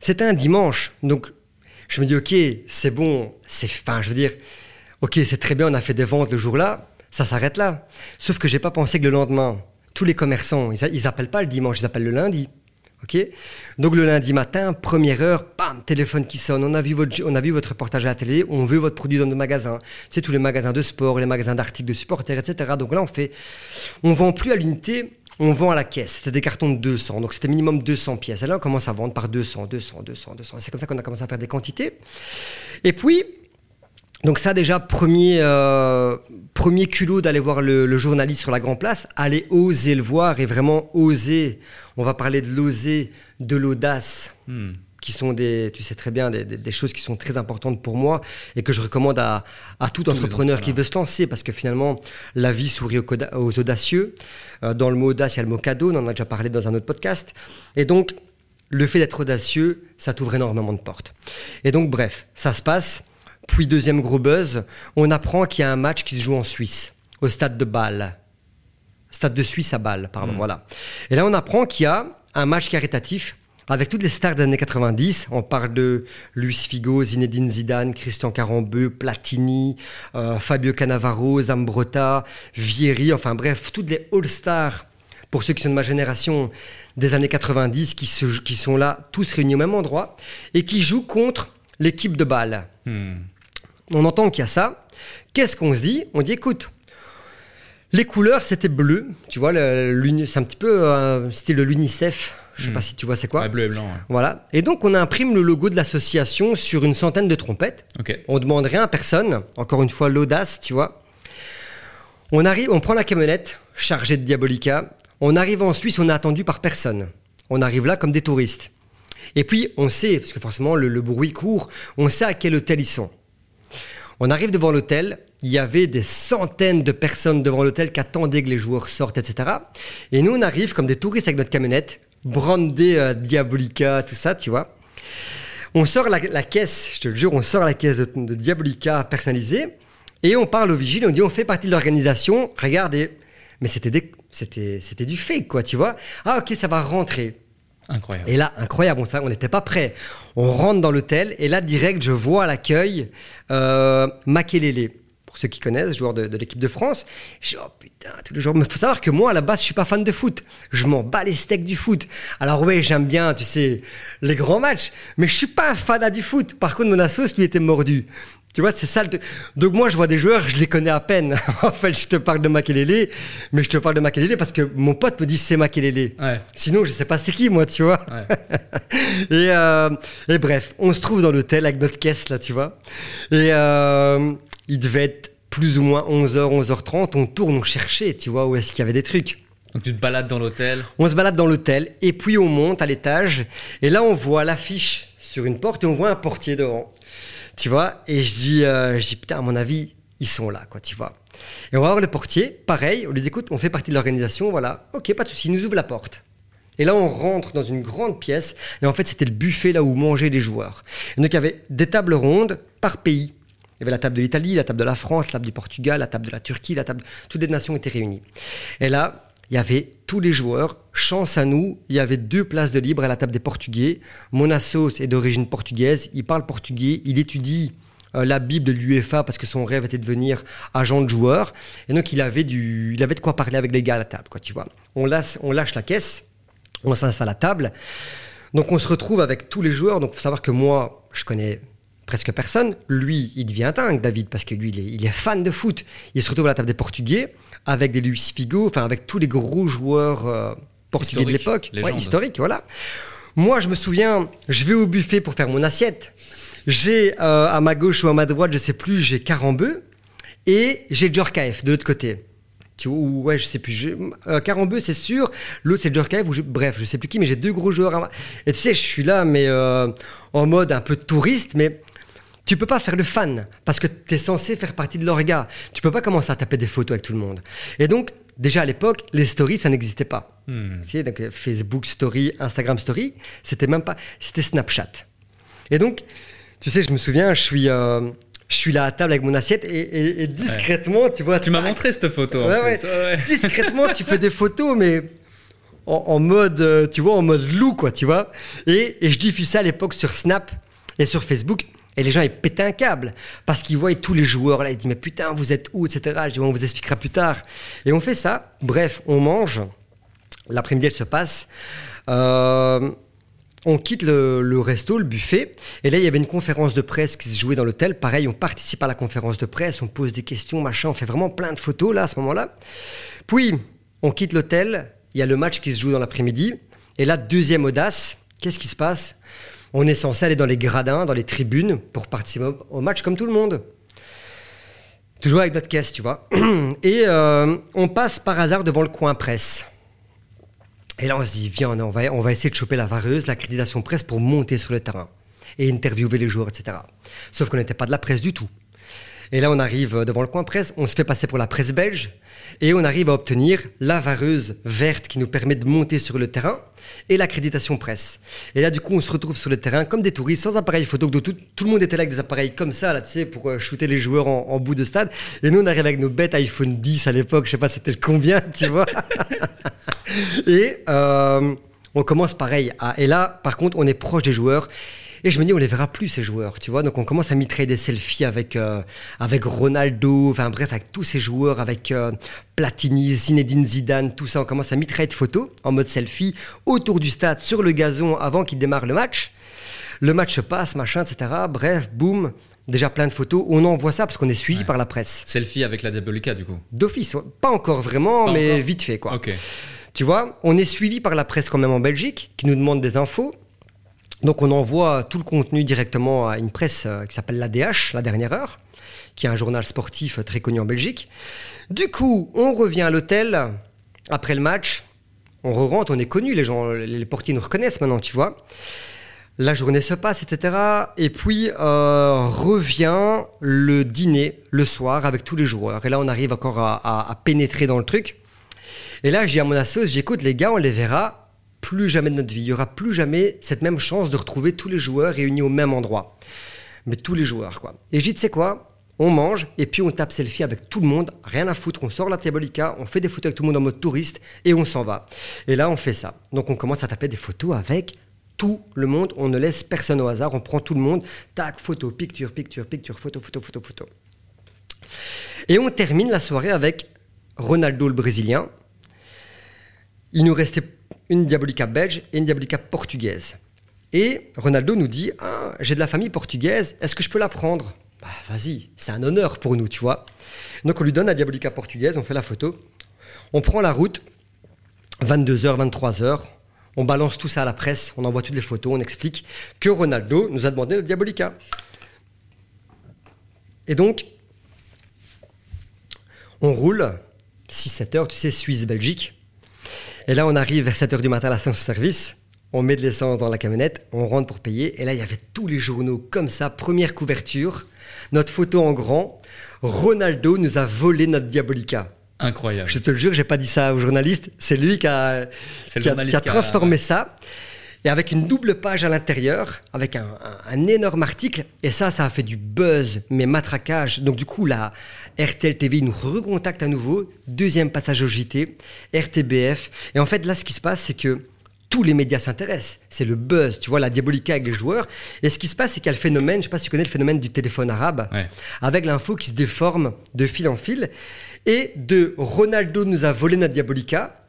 C'était un dimanche. Donc, je me dis, ok, c'est bon. C'est, enfin, je veux dire, ok, c'est très bien, on a fait des ventes le jour-là. Ça s'arrête là. Sauf que j'ai pas pensé que le lendemain, tous les commerçants, ils, a- ils appellent pas le dimanche, ils appellent le lundi. Ok? Donc le lundi matin, première heure, bam, téléphone qui sonne. On a vu votre, on a vu votre reportage à la télé. On veut votre produit dans nos magasins. Tu sais tous les magasins de sport, les magasins d'articles de supporters, etc. Donc là, on fait, on vend plus à l'unité, on vend à la caisse. C'était des cartons de 200, donc c'était minimum 200 pièces. Et là, on commence à vendre par 200, 200, 200, 200. C'est comme ça qu'on a commencé à faire des quantités. Et puis, Donc ça déjà, premier, euh, premier culot d'aller voir le, journaliste sur la Grand Place, aller oser le voir et vraiment oser, on va parler de l'oser, de l'audace, hmm. qui sont des, tu sais très bien, des, choses qui sont très importantes pour moi et que je recommande à, tout entrepreneur qui veut se lancer parce que finalement, la vie sourit aux, audacieux. Euh, dans le mot audace, il y a le mot cadeau, on en a déjà parlé dans un autre podcast. Et donc, le fait d'être audacieux, ça t'ouvre énormément de portes. Et donc, bref, ça se passe. Puis deuxième gros buzz, on apprend qu'il y a un match qui se joue en Suisse, au stade de Bâle. Stade de Suisse à Bâle, pardon, mm. voilà. Et là, on apprend qu'il y a un match caritatif avec toutes les stars des années 90. On parle de Luis Figo, Zinedine Zidane, Christian Carambeu, Platini, euh, Fabio Cannavaro, Zambrotta, Vieri, enfin bref, toutes les all-stars, pour ceux qui sont de ma génération des années 90, qui, qui sont là, tous réunis au même endroit, et qui jouent contre l'équipe de Bâle. Hmm on entend qu'il y a ça. Qu'est-ce qu'on se dit? On dit écoute, les couleurs c'était bleu, tu vois, c'est un petit peu euh, style de l'UNICEF. Je sais hmm. pas si tu vois c'est quoi. bleu et blanc. Voilà. Et donc on imprime le logo de l'association sur une centaine de trompettes. On demande rien à personne. Encore une fois l'audace, tu vois. On arrive, on prend la camionnette chargée de Diabolica. On arrive en Suisse, on est attendu par personne. On arrive là comme des touristes. Et puis on sait, parce que forcément le bruit court, on sait à quel hôtel ils sont. On arrive devant l'hôtel, il y avait des centaines de personnes devant l'hôtel qui attendaient que les joueurs sortent, etc. Et nous, on arrive comme des touristes avec notre camionnette, brandé euh, Diabolica, tout ça, tu vois. On sort la, caisse, je te le jure, on sort la caisse de, Diabolica personnalisée et on parle au vigile, on dit on fait partie de l'organisation, regardez. Mais c'était, c'était, c'était du fake, quoi, tu vois. Ah, ok, ça va rentrer. Incroyable. Et là, incroyable, on n'était pas prêt. On rentre dans l'hôtel et là, direct, je vois à l'accueil euh, Makelele. Pour ceux qui connaissent, joueur de, l'équipe de France. Je dis, oh putain, tous les jours. Mais faut savoir que moi, à la base, je suis pas fan de foot. Je m'en bats les steaks du foot. Alors, oui, j'aime bien, tu sais, les grands matchs. Mais je suis pas un du foot. Par contre, mon assos, lui, était mordu. Tu vois, c'est ça. Donc moi, je vois des joueurs, je les connais à peine. en fait, je te parle de Makelele, mais je te parle de Makelele parce que mon pote me dit c'est Makelele. Sinon, je sais pas c'est qui, moi, tu vois. Euh, et, bref, on se trouve dans l'hôtel avec notre caisse, là, tu vois. Et euh, il devait être plus ou moins 11h, 11h30. On tourne, on cherchait, tu vois, où est-ce qu'il y avait des trucs. Donc tu te balades dans l'hôtel On se balade dans l'hôtel, et puis on monte à l'étage, et là on voit l'affiche sur une porte, et on voit un portier devant. Tu vois Et je dis, euh, putain, à mon avis, ils sont là, quoi, tu vois. Et on va voir le portier, pareil, on lui dit, écoute, on fait partie de l'organisation, voilà, ok, pas de souci, il nous ouvre la porte. Et là, on rentre dans une grande pièce, et en fait, c'était le buffet là où mangeaient les joueurs. Donc, il y avait des tables rondes par pays. Il y avait la table de l'Italie, la table de la France, la table du Portugal, la table de la Turquie, la table. Toutes les nations étaient réunies. Et là, il y avait tous les joueurs. Chance à nous, il y avait deux places de libre à la table des Portugais. Mon assos est d'origine portugaise, il parle portugais, il étudie euh, la Bible de l'UEFA parce que son rêve était de devenir agent de joueur. Et donc il avait, de quoi parler avec les gars à la table, tu vois. On lâche, on lâche la caisse, on s'installe à la table. Donc on se retrouve avec tous les joueurs. Donc il faut savoir que moi, je connais presque personne. Lui, il devient dingue, David, parce que lui, il est, fan de foot. Il se retrouve à la table des Portugais avec des Luis Figo, enfin avec tous les gros joueurs euh, portugais de l'époque, ouais, historiques, voilà. Moi, je me souviens, je vais au buffet pour faire mon assiette. J'ai euh, à ma gauche ou à ma droite, je sais plus, j'ai Carambeu et j'ai Djorkaeff de l'autre côté. Tu vois, ouais, je sais plus. Euh, c'est sûr. L'autre, c'est Djorkaeff. Ou bref, je sais plus qui, mais j'ai deux gros joueurs. Et tu sais, je suis là, mais en mode un peu touriste, mais tu peux pas faire le fan parce que tu es censé faire partie de l'orga. Tu peux pas commencer à taper des photos avec tout le monde. Et donc, déjà à l'époque, les stories, ça n'existait pas. Hmm. Donc Facebook Story, Instagram Story, c'était même pas. C'était Snapchat. Et donc, tu sais, je me souviens, je suis. Euh, je suis là à table avec mon assiette et, discrètement, tu vois. Tu m'as montré cette photo. Ouais, discrètement, tu fais des photos, mais en, mode, euh, tu vois, en mode loup, quoi, tu vois. Et, et je diffuse ça à l'époque sur Snap et sur Facebook. Et les gens, ils pétaient un câble parce qu'ils voient tous les joueurs là. Ils disent Mais putain, vous êtes où etc. Je dis On vous expliquera plus tard. Et on fait ça. Bref, on mange. L'après-midi, elle se passe. Euh, on quitte le, resto, le buffet. Et là, il y avait une conférence de presse qui se jouait dans l'hôtel. Pareil, on participe à la conférence de presse. On pose des questions, machin. On fait vraiment plein de photos là, à ce moment-là. Puis, on quitte l'hôtel. Il y a le match qui se joue dans l'après-midi. Et là, deuxième audace. Qu'est-ce qui se passe? On est censé aller dans les gradins, dans les tribunes, pour participer au match comme tout le monde. Toujours avec notre caisse, tu vois. Et euh, on passe par hasard devant le coin presse. Et là, on se dit, viens, on va, on va essayer de choper la vareuse, l'accréditation presse pour monter sur le terrain et interviewer les joueurs, etc. Sauf qu'on n'était pas de la presse du tout. Et là, on arrive devant le coin presse, on se fait passer pour la presse belge, et on arrive à obtenir la vareuse verte qui nous permet de monter sur le terrain et l'accréditation presse. Et là, du coup, on se retrouve sur le terrain comme des touristes, sans appareil photo. Donc, tout, le monde était là avec des appareils comme ça, là, tu sais, pour euh, shooter les joueurs en, bout de stade. Et nous, on arrive avec nos bêtes iPhone 10 à l'époque, je sais pas c'était combien, tu vois. et euh, on commence pareil. À, et là, par contre, on est proche des joueurs. Et je me dis, on les verra plus, ces joueurs, tu vois. Donc, on commence à mitrailler des selfies avec, euh, avec Ronaldo, enfin bref, avec tous ces joueurs, avec euh, Platini, Zinedine Zidane, tout ça. On commence à mitrailler de photos en mode selfie autour du stade, sur le gazon, avant qu'il démarre le match. Le match se passe, machin, etc. Bref, boum. Déjà plein de photos. On envoie ça parce qu'on est suivi par la presse. Selfie avec la Diabolica, du coup D'office. Pas encore vraiment, mais vite fait, quoi. Ok. Tu vois, on est suivi par la presse quand même en Belgique, qui nous demande des infos. Donc on envoie tout le contenu directement à une presse euh, qui s'appelle l'ADH, La Dernière Heure, qui est un journal sportif très connu en Belgique. Du coup, on revient à l'hôtel après le match, on re-rentre, on est connu, les gens, les portiers nous reconnaissent maintenant, tu vois. La journée se passe, etc. Et puis euh, revient le dîner le soir avec tous les joueurs. Et là, on arrive encore à, pénétrer dans le truc. Et là, j'ai à mon assos, j'écoute les gars, on les verra plus jamais de notre vie. Il n'y aura plus jamais cette même chance de retrouver tous les joueurs réunis au même endroit. Mais tous les joueurs, quoi. Et je dis, tu sais quoi? On mange et puis on tape selfie avec tout le monde, rien à foutre, on sort la Diabolica, on fait des photos avec tout le monde en mode touriste et on s'en va. Et là on fait ça. Donc on commence à taper des photos avec tout le monde, on ne laisse personne au hasard, on prend tout le monde, tac, photo, picture, picture, picture, photo, photo, photo, photo. Et on termine la soirée avec Ronaldo le Brésilien. Il nous restait une Diabolica belge et une Diabolica portugaise. Et Ronaldo nous dit ah, J'ai de la famille portugaise, est-ce que je peux la prendre? Bah, Vas-y, c'est un honneur pour nous, tu vois. Donc on lui donne la Diabolica portugaise, on fait la photo. On prend la route, 22h, 23h. On balance tout ça à la presse, on envoie toutes les photos, on explique que Ronaldo nous a demandé la Diabolica. Et donc, on roule 6-7 heures, tu sais, Suisse-Belgique. Et là, on arrive vers 7h du matin à la station service. On met de l'essence dans la camionnette, on rentre pour payer. Et là, il y avait tous les journaux comme ça, première couverture, notre photo en grand. Ronaldo nous a volé notre Diabolica. Incroyable. Je te le jure, j'ai pas dit ça aux journalistes. C'est lui qui a, transformé ça. Et avec une double page à l'intérieur, avec un, énorme article. Et ça, ça a fait du buzz, mais matraquage. Donc du coup, la RTL TV nous recontacte à nouveau. Deuxième passage au JT, RTBF. Et en fait, là, ce qui se passe, c'est que tous les médias s'intéressent. C'est le buzz, tu vois, la diabolica avec les joueurs. Et ce qui se passe, c'est qu'il y a le phénomène, je ne sais pas si tu connais le phénomène du téléphone arabe, avec l'info qui se déforme de fil en fil. Et de Ronaldo nous a volé notre diabolica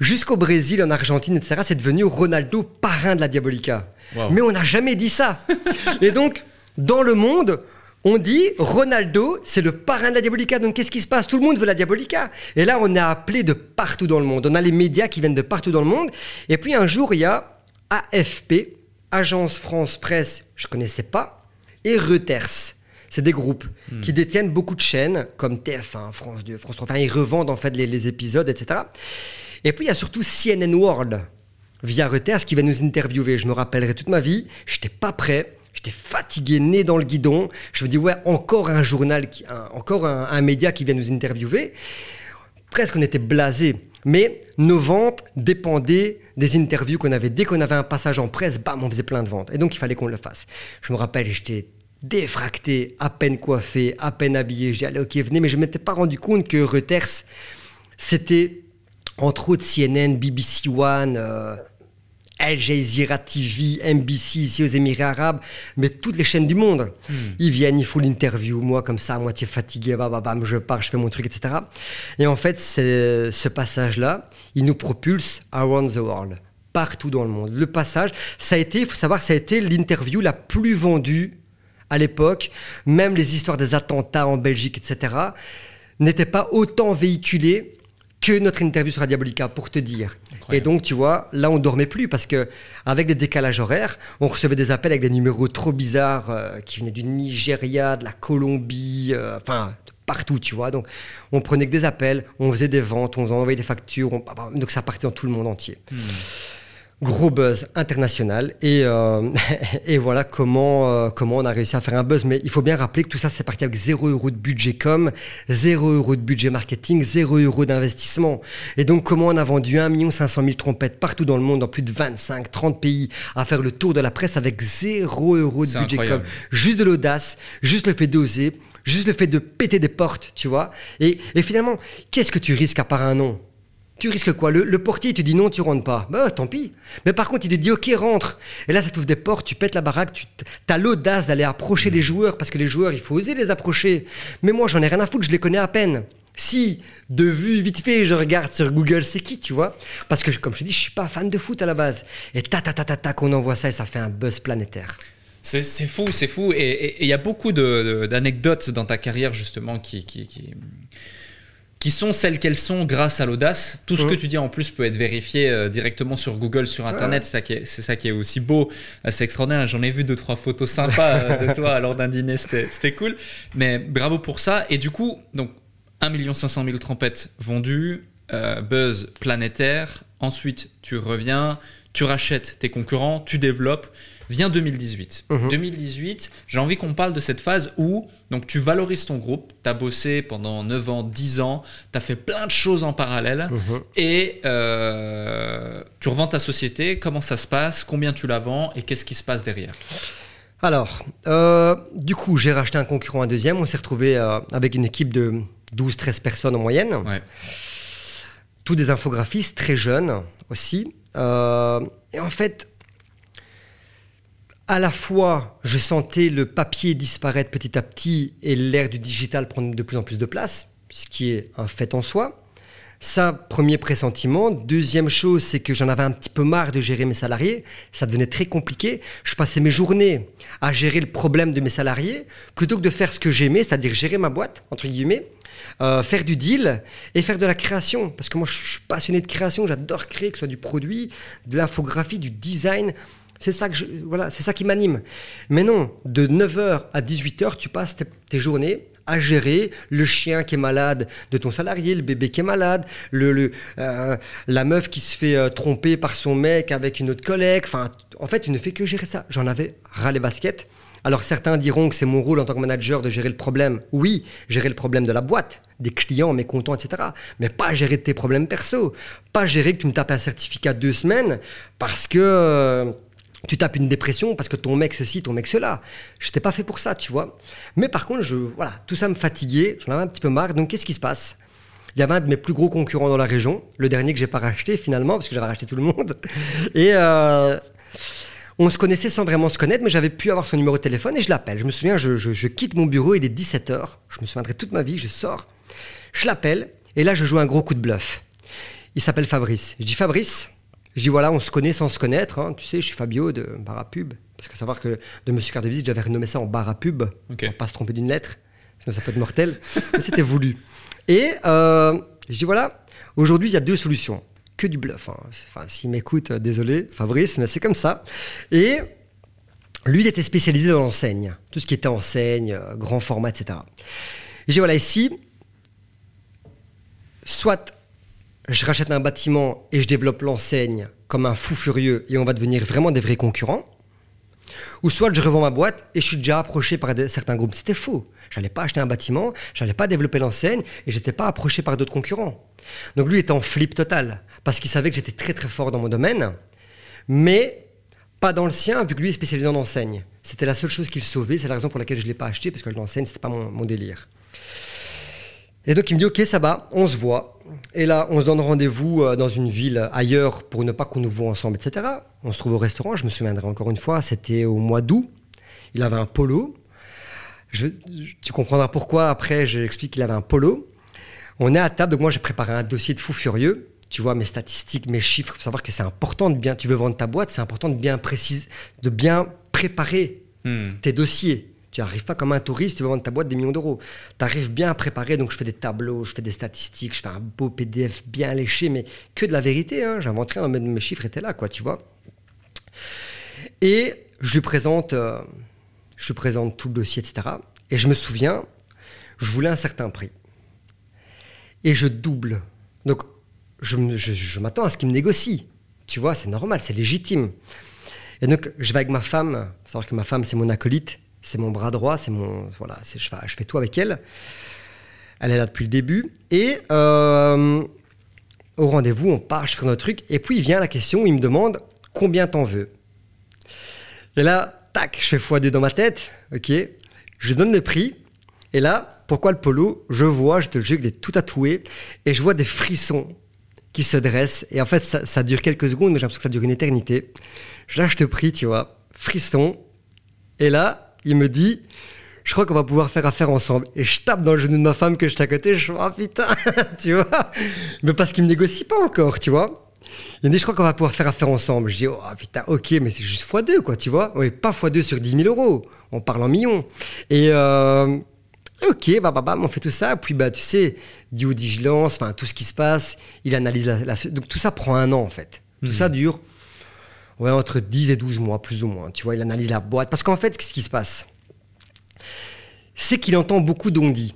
jusqu'au Brésil, en Argentine, etc., c'est devenu Ronaldo parrain de la Diabolica. Mais on n'a jamais dit ça. Et donc, dans le monde, on dit Ronaldo, c'est le parrain de la Diabolica. Donc qu'est-ce qui se passe? Tout le monde veut la Diabolica. Et là, on est appelé de partout dans le monde. On a les médias qui viennent de partout dans le monde. Et puis un jour, il y a AFP, Agence France Presse, je ne connaissais pas, et Reuters. C'est des groupes hmm. qui détiennent beaucoup de chaînes, comme TF1, France 2, France 3. Enfin, ils revendent en fait les, les épisodes, etc. Et puis il y a surtout CNN World via Reuters qui va nous interviewer. Je me rappellerai toute ma vie, j'étais pas prêt. J'étais fatigué, né dans le guidon. Je me dis, ouais, encore un journal, encore un, média qui vient nous interviewer. Presque on était blasé. Mais nos ventes dépendaient des interviews qu'on avait. Dès qu'on avait un passage en presse, bam, on faisait plein de ventes. Et donc il fallait qu'on le fasse. Je me rappelle, j'étais défracté, à peine coiffé, à peine habillé. J'ai allé, ok, venez, mais je ne m'étais pas rendu compte que Reuters, c'était entre autres CNN, BBC One, euh, Al Jazeera TV, NBC ici aux Émirats Arabes, mais toutes les chaînes du monde. Hmm. Ils viennent, ils font l'interview, moi comme ça, à moitié fatigué, bam, bam, je pars, je fais mon truc, etc. Et en fait, ce passage-là, il nous propulse around the world, partout dans le monde. Le passage, ça a été, il faut savoir, ça a été l'interview la plus vendue à l'époque. Même les histoires des attentats en Belgique, etc., n'étaient pas autant véhiculées que notre interview sur Diabolica, pour te dire. Et donc, tu vois, là, on dormait plus parce que avec des décalages horaires, on recevait des appels avec des numéros trop bizarres euh, qui venaient du Nigeria, de la Colombie, euh, enfin, partout, tu vois. Donc, on prenait que des appels, on faisait des ventes, on envoyait des factures, donc ça partait dans tout le monde entier. Hmm gros buzz international. Et, euh, et voilà comment, euh, comment on a réussi à faire un buzz. Mais il faut bien rappeler que tout ça, c'est parti avec 0 euros de budget com, 0 euros de budget marketing, 0 euros d'investissement. Et donc, comment on a vendu 1 500 000 trompettes partout dans le monde, dans plus de 25, 30 pays, à faire le tour de la presse avec 0 euros de budget com. Juste de l'audace, juste le fait d'oser, juste le fait de péter des portes, tu vois. Et, et finalement, qu'est-ce que tu risques à part un nom? Tu risques quoi le, portier, tu dis non, tu rentres pas. Bah, tant pis. Mais par contre, il te dit ok, rentre. Et là, ça t'ouvre des portes, tu pètes la baraque, tu as l'audace d'aller approcher les joueurs, parce que les joueurs, il faut oser les approcher. Mais moi, j'en ai rien à foutre, je les connais à peine. Si, de vue vite fait, je regarde sur Google, c'est qui, tu vois? Parce que, comme je te dis, je suis pas fan de foot à la base. Et ta ta ta ta ta, qu'on envoie ça et ça fait un buzz planétaire. C'est fou, c'est fou. Et il y a beaucoup d'anecdotes dans ta carrière, justement, qui, qui sont celles qu'elles sont grâce à l'audace. Tout ce que tu dis en plus peut être vérifié euh, directement sur Google, sur Internet. C'est ça, qui est aussi beau, c'est extraordinaire. J'en ai vu deux, trois photos sympas euh, de toi lors d'un dîner, c'était cool. Mais bravo pour ça. Et du coup, donc 1 500 000 trompettes vendues, euh, buzz planétaire. Ensuite, tu reviens, tu rachètes tes concurrents, tu développes. Vient 2018. 2018, mhm. j'ai envie qu'on parle de cette phase où donc tu valorises ton groupe, tu as bossé pendant 9 ans, 10 ans, tu as fait plein de choses en parallèle mhm. et euh, tu revends ta société. Comment ça se passe? Combien tu la vends? Et qu'est-ce qui se passe derrière? Alors, euh, du coup, j'ai racheté un concurrent un deuxième. On s'est retrouvé euh, avec une équipe de 12-13 personnes en moyenne. Tous des infographistes très jeunes aussi. et en fait, à la fois, je sentais le papier disparaître petit à petit et l'ère du digital prendre de plus en plus de place, ce qui est un fait en soi. Ça, premier pressentiment. Deuxième chose, c'est que j'en avais un petit peu marre de gérer mes salariés. Ça devenait très compliqué. Je passais mes journées à gérer le problème de mes salariés plutôt que de faire ce que j'aimais, c'est-à-dire gérer ma boîte, entre guillemets, euh, faire du deal et faire de la création. Parce que moi, je suis passionné de création. J'adore créer, que ce soit du produit, de l'infographie, du design. C'est ça, que voilà, c'est ça qui m'anime. Mais non, de 9h à 18h, tu passes tes, journées à gérer le chien qui est malade de ton salarié, le bébé qui est malade, le, euh, la meuf qui se fait euh, tromper par son mec avec une autre collègue. Enfin, en fait, tu ne fais que gérer ça. J'en avais ras les baskets. Alors certains diront que c'est mon rôle en tant que manager de gérer le problème. Oui, gérer le problème de la boîte, des clients mécontents, etc. Mais pas gérer tes problèmes perso. Pas gérer que tu me tapes un certificat deux semaines parce que... Tu tapes une dépression parce que ton mec ceci, ton mec cela. Je n'étais pas fait pour ça, tu vois. Mais par contre, je, voilà, tout ça me fatiguait, j'en avais un petit peu marre. Donc qu'est-ce qui se passe? Il y avait un de mes plus gros concurrents dans la région, le dernier que j'ai pas racheté finalement, parce que j'avais racheté tout le monde. Et euh, on se connaissait sans vraiment se connaître, mais j'avais pu avoir son numéro de téléphone et je l'appelle. Je me souviens, je, je, quitte mon bureau, il est 17h. Je me souviendrai toute ma vie, je sors. Je l'appelle et là, je joue un gros coup de bluff. Il s'appelle Fabrice. Je dis Fabrice, je dis voilà, on se connaît sans se connaître. Hein. Tu sais, je suis Fabio de Barapub. Parce que savoir que de Monsieur Carte de Visite, j'avais renommé ça en Barapub. Pour Pour pas se tromper d'une lettre. Sinon, ça peut être mortel. mais c'était voulu. Et euh, je dis voilà, aujourd'hui, il y a deux solutions. Que du bluff. Hein. Enfin, s'il m'écoute, euh, désolé, Fabrice, mais c'est comme ça. Et lui, il était spécialisé dans l'enseigne. Tout ce qui était enseigne, euh, grand format, etc. Et je dis voilà, ici, soit je rachète un bâtiment et je développe l'enseigne comme un fou furieux et on va devenir vraiment des vrais concurrents. Ou soit je revends ma boîte et je suis déjà approché par certains groupes. C'était faux. J'allais pas acheter un bâtiment, j'allais pas développer l'enseigne et j'étais pas approché par d'autres concurrents. Donc lui était en flip total parce qu'il savait que j'étais très très fort dans mon domaine, mais pas dans le sien vu que lui est spécialisé en enseigne. C'était la seule chose qu'il sauvait, c'est la raison pour laquelle je l'ai pas acheté parce que l'enseigne c'était pas mon délire. Et donc il me dit ok ça va, on se voit. Et là on se donne rendez-vous euh, dans une ville ailleurs pour ne pas qu'on nous voit ensemble, etc. On se trouve au restaurant, je me souviendrai encore une fois, c'était au mois d'août. Il avait un polo. tu comprendras pourquoi après j'explique qu'il avait un polo. On est à table, donc moi j'ai préparé un dossier de fou furieux. Tu vois mes statistiques, mes chiffres, faut savoir que c'est important de bien, tu veux vendre ta boîte, c'est important de bien préciser, de bien préparer hmm. tes dossiers. Tu n'arrives pas comme un touriste, tu vas vendre ta boîte des millions d'euros. Tu arrives bien à préparer, donc je fais des tableaux, je fais des statistiques, je fais un beau PDF bien léché, mais que de la vérité. Hein. J'invente rien, mes, chiffres étaient là, quoi, tu vois. Et je lui présente, euh, je lui présente tout le dossier, etc. Et je me souviens, je voulais un certain prix. Et je double. Donc, je, m'attends à ce qu'il me négocie. Tu vois, c'est normal, c'est légitime. Et donc, je vais avec ma femme. savoir que ma femme, c'est mon acolyte, c'est mon bras droit, c'est mon. Voilà, je, fais, je fais tout avec elle. Elle est là depuis le début. Et euh, au rendez-vous, on part sur notre truc. Et puis, il vient la question il me demande combien t'en veux? Et là, tac, je fais x2 dans ma tête. Ok. Je donne le prix. Et là, pourquoi le polo? Je vois, je te le jure, il est tout tatoué. Et je vois des frissons qui se dressent. Et en fait, ça, ça dure quelques secondes, mais j'ai l'impression que ça dure une éternité. Je lâche le prix, tu vois. Frisson. Et là, il me dit je crois qu'on va pouvoir faire affaire ensemble. Et je tape dans le genou de ma femme que je suis à côté, je suis, ah putain, tu vois. Mais parce qu'il me négocie pas encore, tu vois. Il me dit, je crois qu'on va pouvoir faire affaire ensemble. Je dis, oh putain, ok, mais c'est juste x2, quoi, tu vois. Oui, pas x2 sur 10 000 euros. On parle en millions. Et euh, ok, bah, bah, bah, on fait tout ça. Puis, bah, tu sais, due diligence, enfin, tout ce qui se passe, il analyse la, la- Donc, tout ça prend un an, en fait. Tout ça dure entre 10 et 12 mois, plus ou moins. Tu vois, il analyse la boîte. Parce qu'en fait, qu'est-ce qui se passe? C'est qu'il entend beaucoup d'on-dit.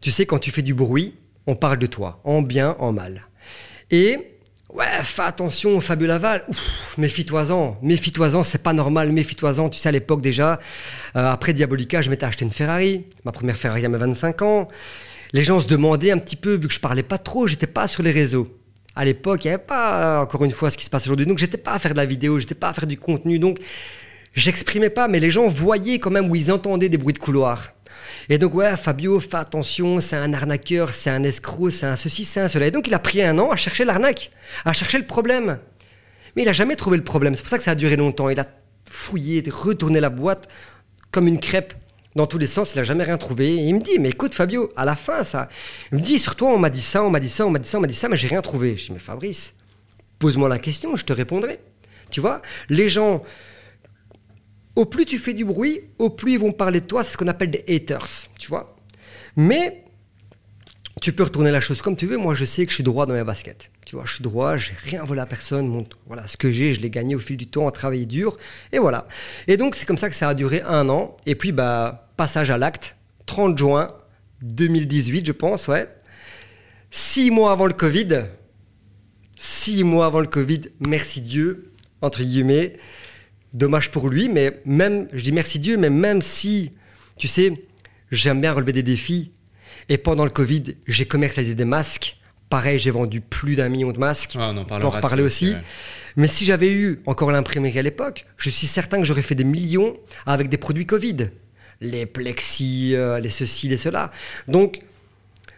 Tu sais, quand tu fais du bruit, on parle de toi, en bien, en mal. Et, ouais, fais attention, Fabio Laval, méfie-toi-en, méfie-toi-en, c'est pas normal, méfie-toi-en. Tu sais, à l'époque déjà, euh, après Diabolica, je m'étais acheté une Ferrari, ma première Ferrari à mes 25 ans. Les gens se demandaient un petit peu, vu que je parlais pas trop, j'étais pas sur les réseaux. À l'époque, il n'y avait pas, encore une fois, ce qui se passe aujourd'hui. Donc, j'étais pas à faire de la vidéo, j'étais pas à faire du contenu. Donc, j'exprimais pas, mais les gens voyaient quand même où ils entendaient des bruits de couloir. Et donc, ouais, Fabio, fais attention, c'est un arnaqueur, c'est un escroc, c'est un ceci, c'est un cela. Et donc, il a pris un an à chercher l'arnaque, à chercher le problème. Mais il n'a jamais trouvé le problème. C'est pour ça que ça a duré longtemps. Il a fouillé, retourné la boîte comme une crêpe dans tous les sens. Il n'a jamais rien trouvé. Il me dit, mais écoute, Fabio, à la fin, ça. Il me dit, sur toi, on m'a dit ça, on m'a dit ça, on m'a dit ça, on m'a dit ça, mais j'ai rien trouvé. Je dis, mais Fabrice, pose-moi la question, je te répondrai. Tu vois, les gens, au plus tu fais du bruit, au plus ils vont parler de toi. C'est ce qu'on appelle des haters, tu vois. Mais tu peux retourner la chose comme tu veux. Moi, je sais que je suis droit dans mes baskets. Je suis droit, j'ai rien volé à personne. Voilà, ce que j'ai, je l'ai gagné au fil du temps, en travaillant dur. Et voilà. Et donc, c'est comme ça que ça a duré un an. Et puis, bah, passage à l'acte, 30 juin 2018, je pense, ouais. Six mois avant le Covid. Six mois avant le Covid, merci Dieu, entre guillemets. Dommage pour lui, mais même, je dis merci Dieu, mais même si, tu sais, j'aime bien relever des défis, et pendant le Covid, j'ai commercialisé des masques. Pareil, j'ai vendu plus d'un million de masques. Ah, on en peut en reparler aussi. Mais si j'avais eu encore l'imprimerie à l'époque, je suis certain que j'aurais fait des millions avec des produits Covid. Les plexis, euh, les ceci, les cela. Donc,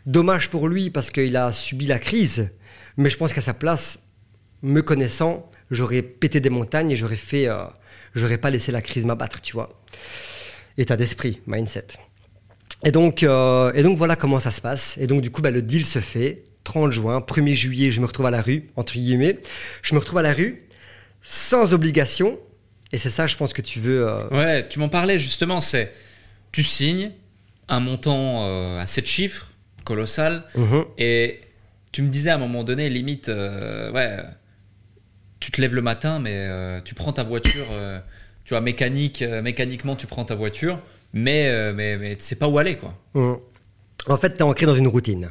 dommage pour lui parce qu'il a subi la crise. Mais je pense qu'à sa place, me connaissant, j'aurais pété des montagnes et j'aurais fait. euh, j'aurais pas laissé la crise m'abattre, tu vois. État d'esprit, mindset. Et donc, euh, et donc voilà comment ça se passe. Et donc du coup, bah, le deal se fait. 30 juin, 1er juillet, je me retrouve à la rue, entre guillemets. Je me retrouve à la rue, sans obligation. Et c'est ça, je pense que tu veux... euh, Ouais, tu m'en parlais justement, c'est tu signes un montant euh, à 7 chiffres, colossal, mhm. et tu me disais à un moment donné, limite, euh, ouais, tu te lèves le matin, mais tu prends ta voiture, tu vois, mécanique, mécaniquement, tu prends ta voiture, mais, mais, mais tu sais pas où aller, quoi. Mhm. En fait, tu es ancré dans une routine.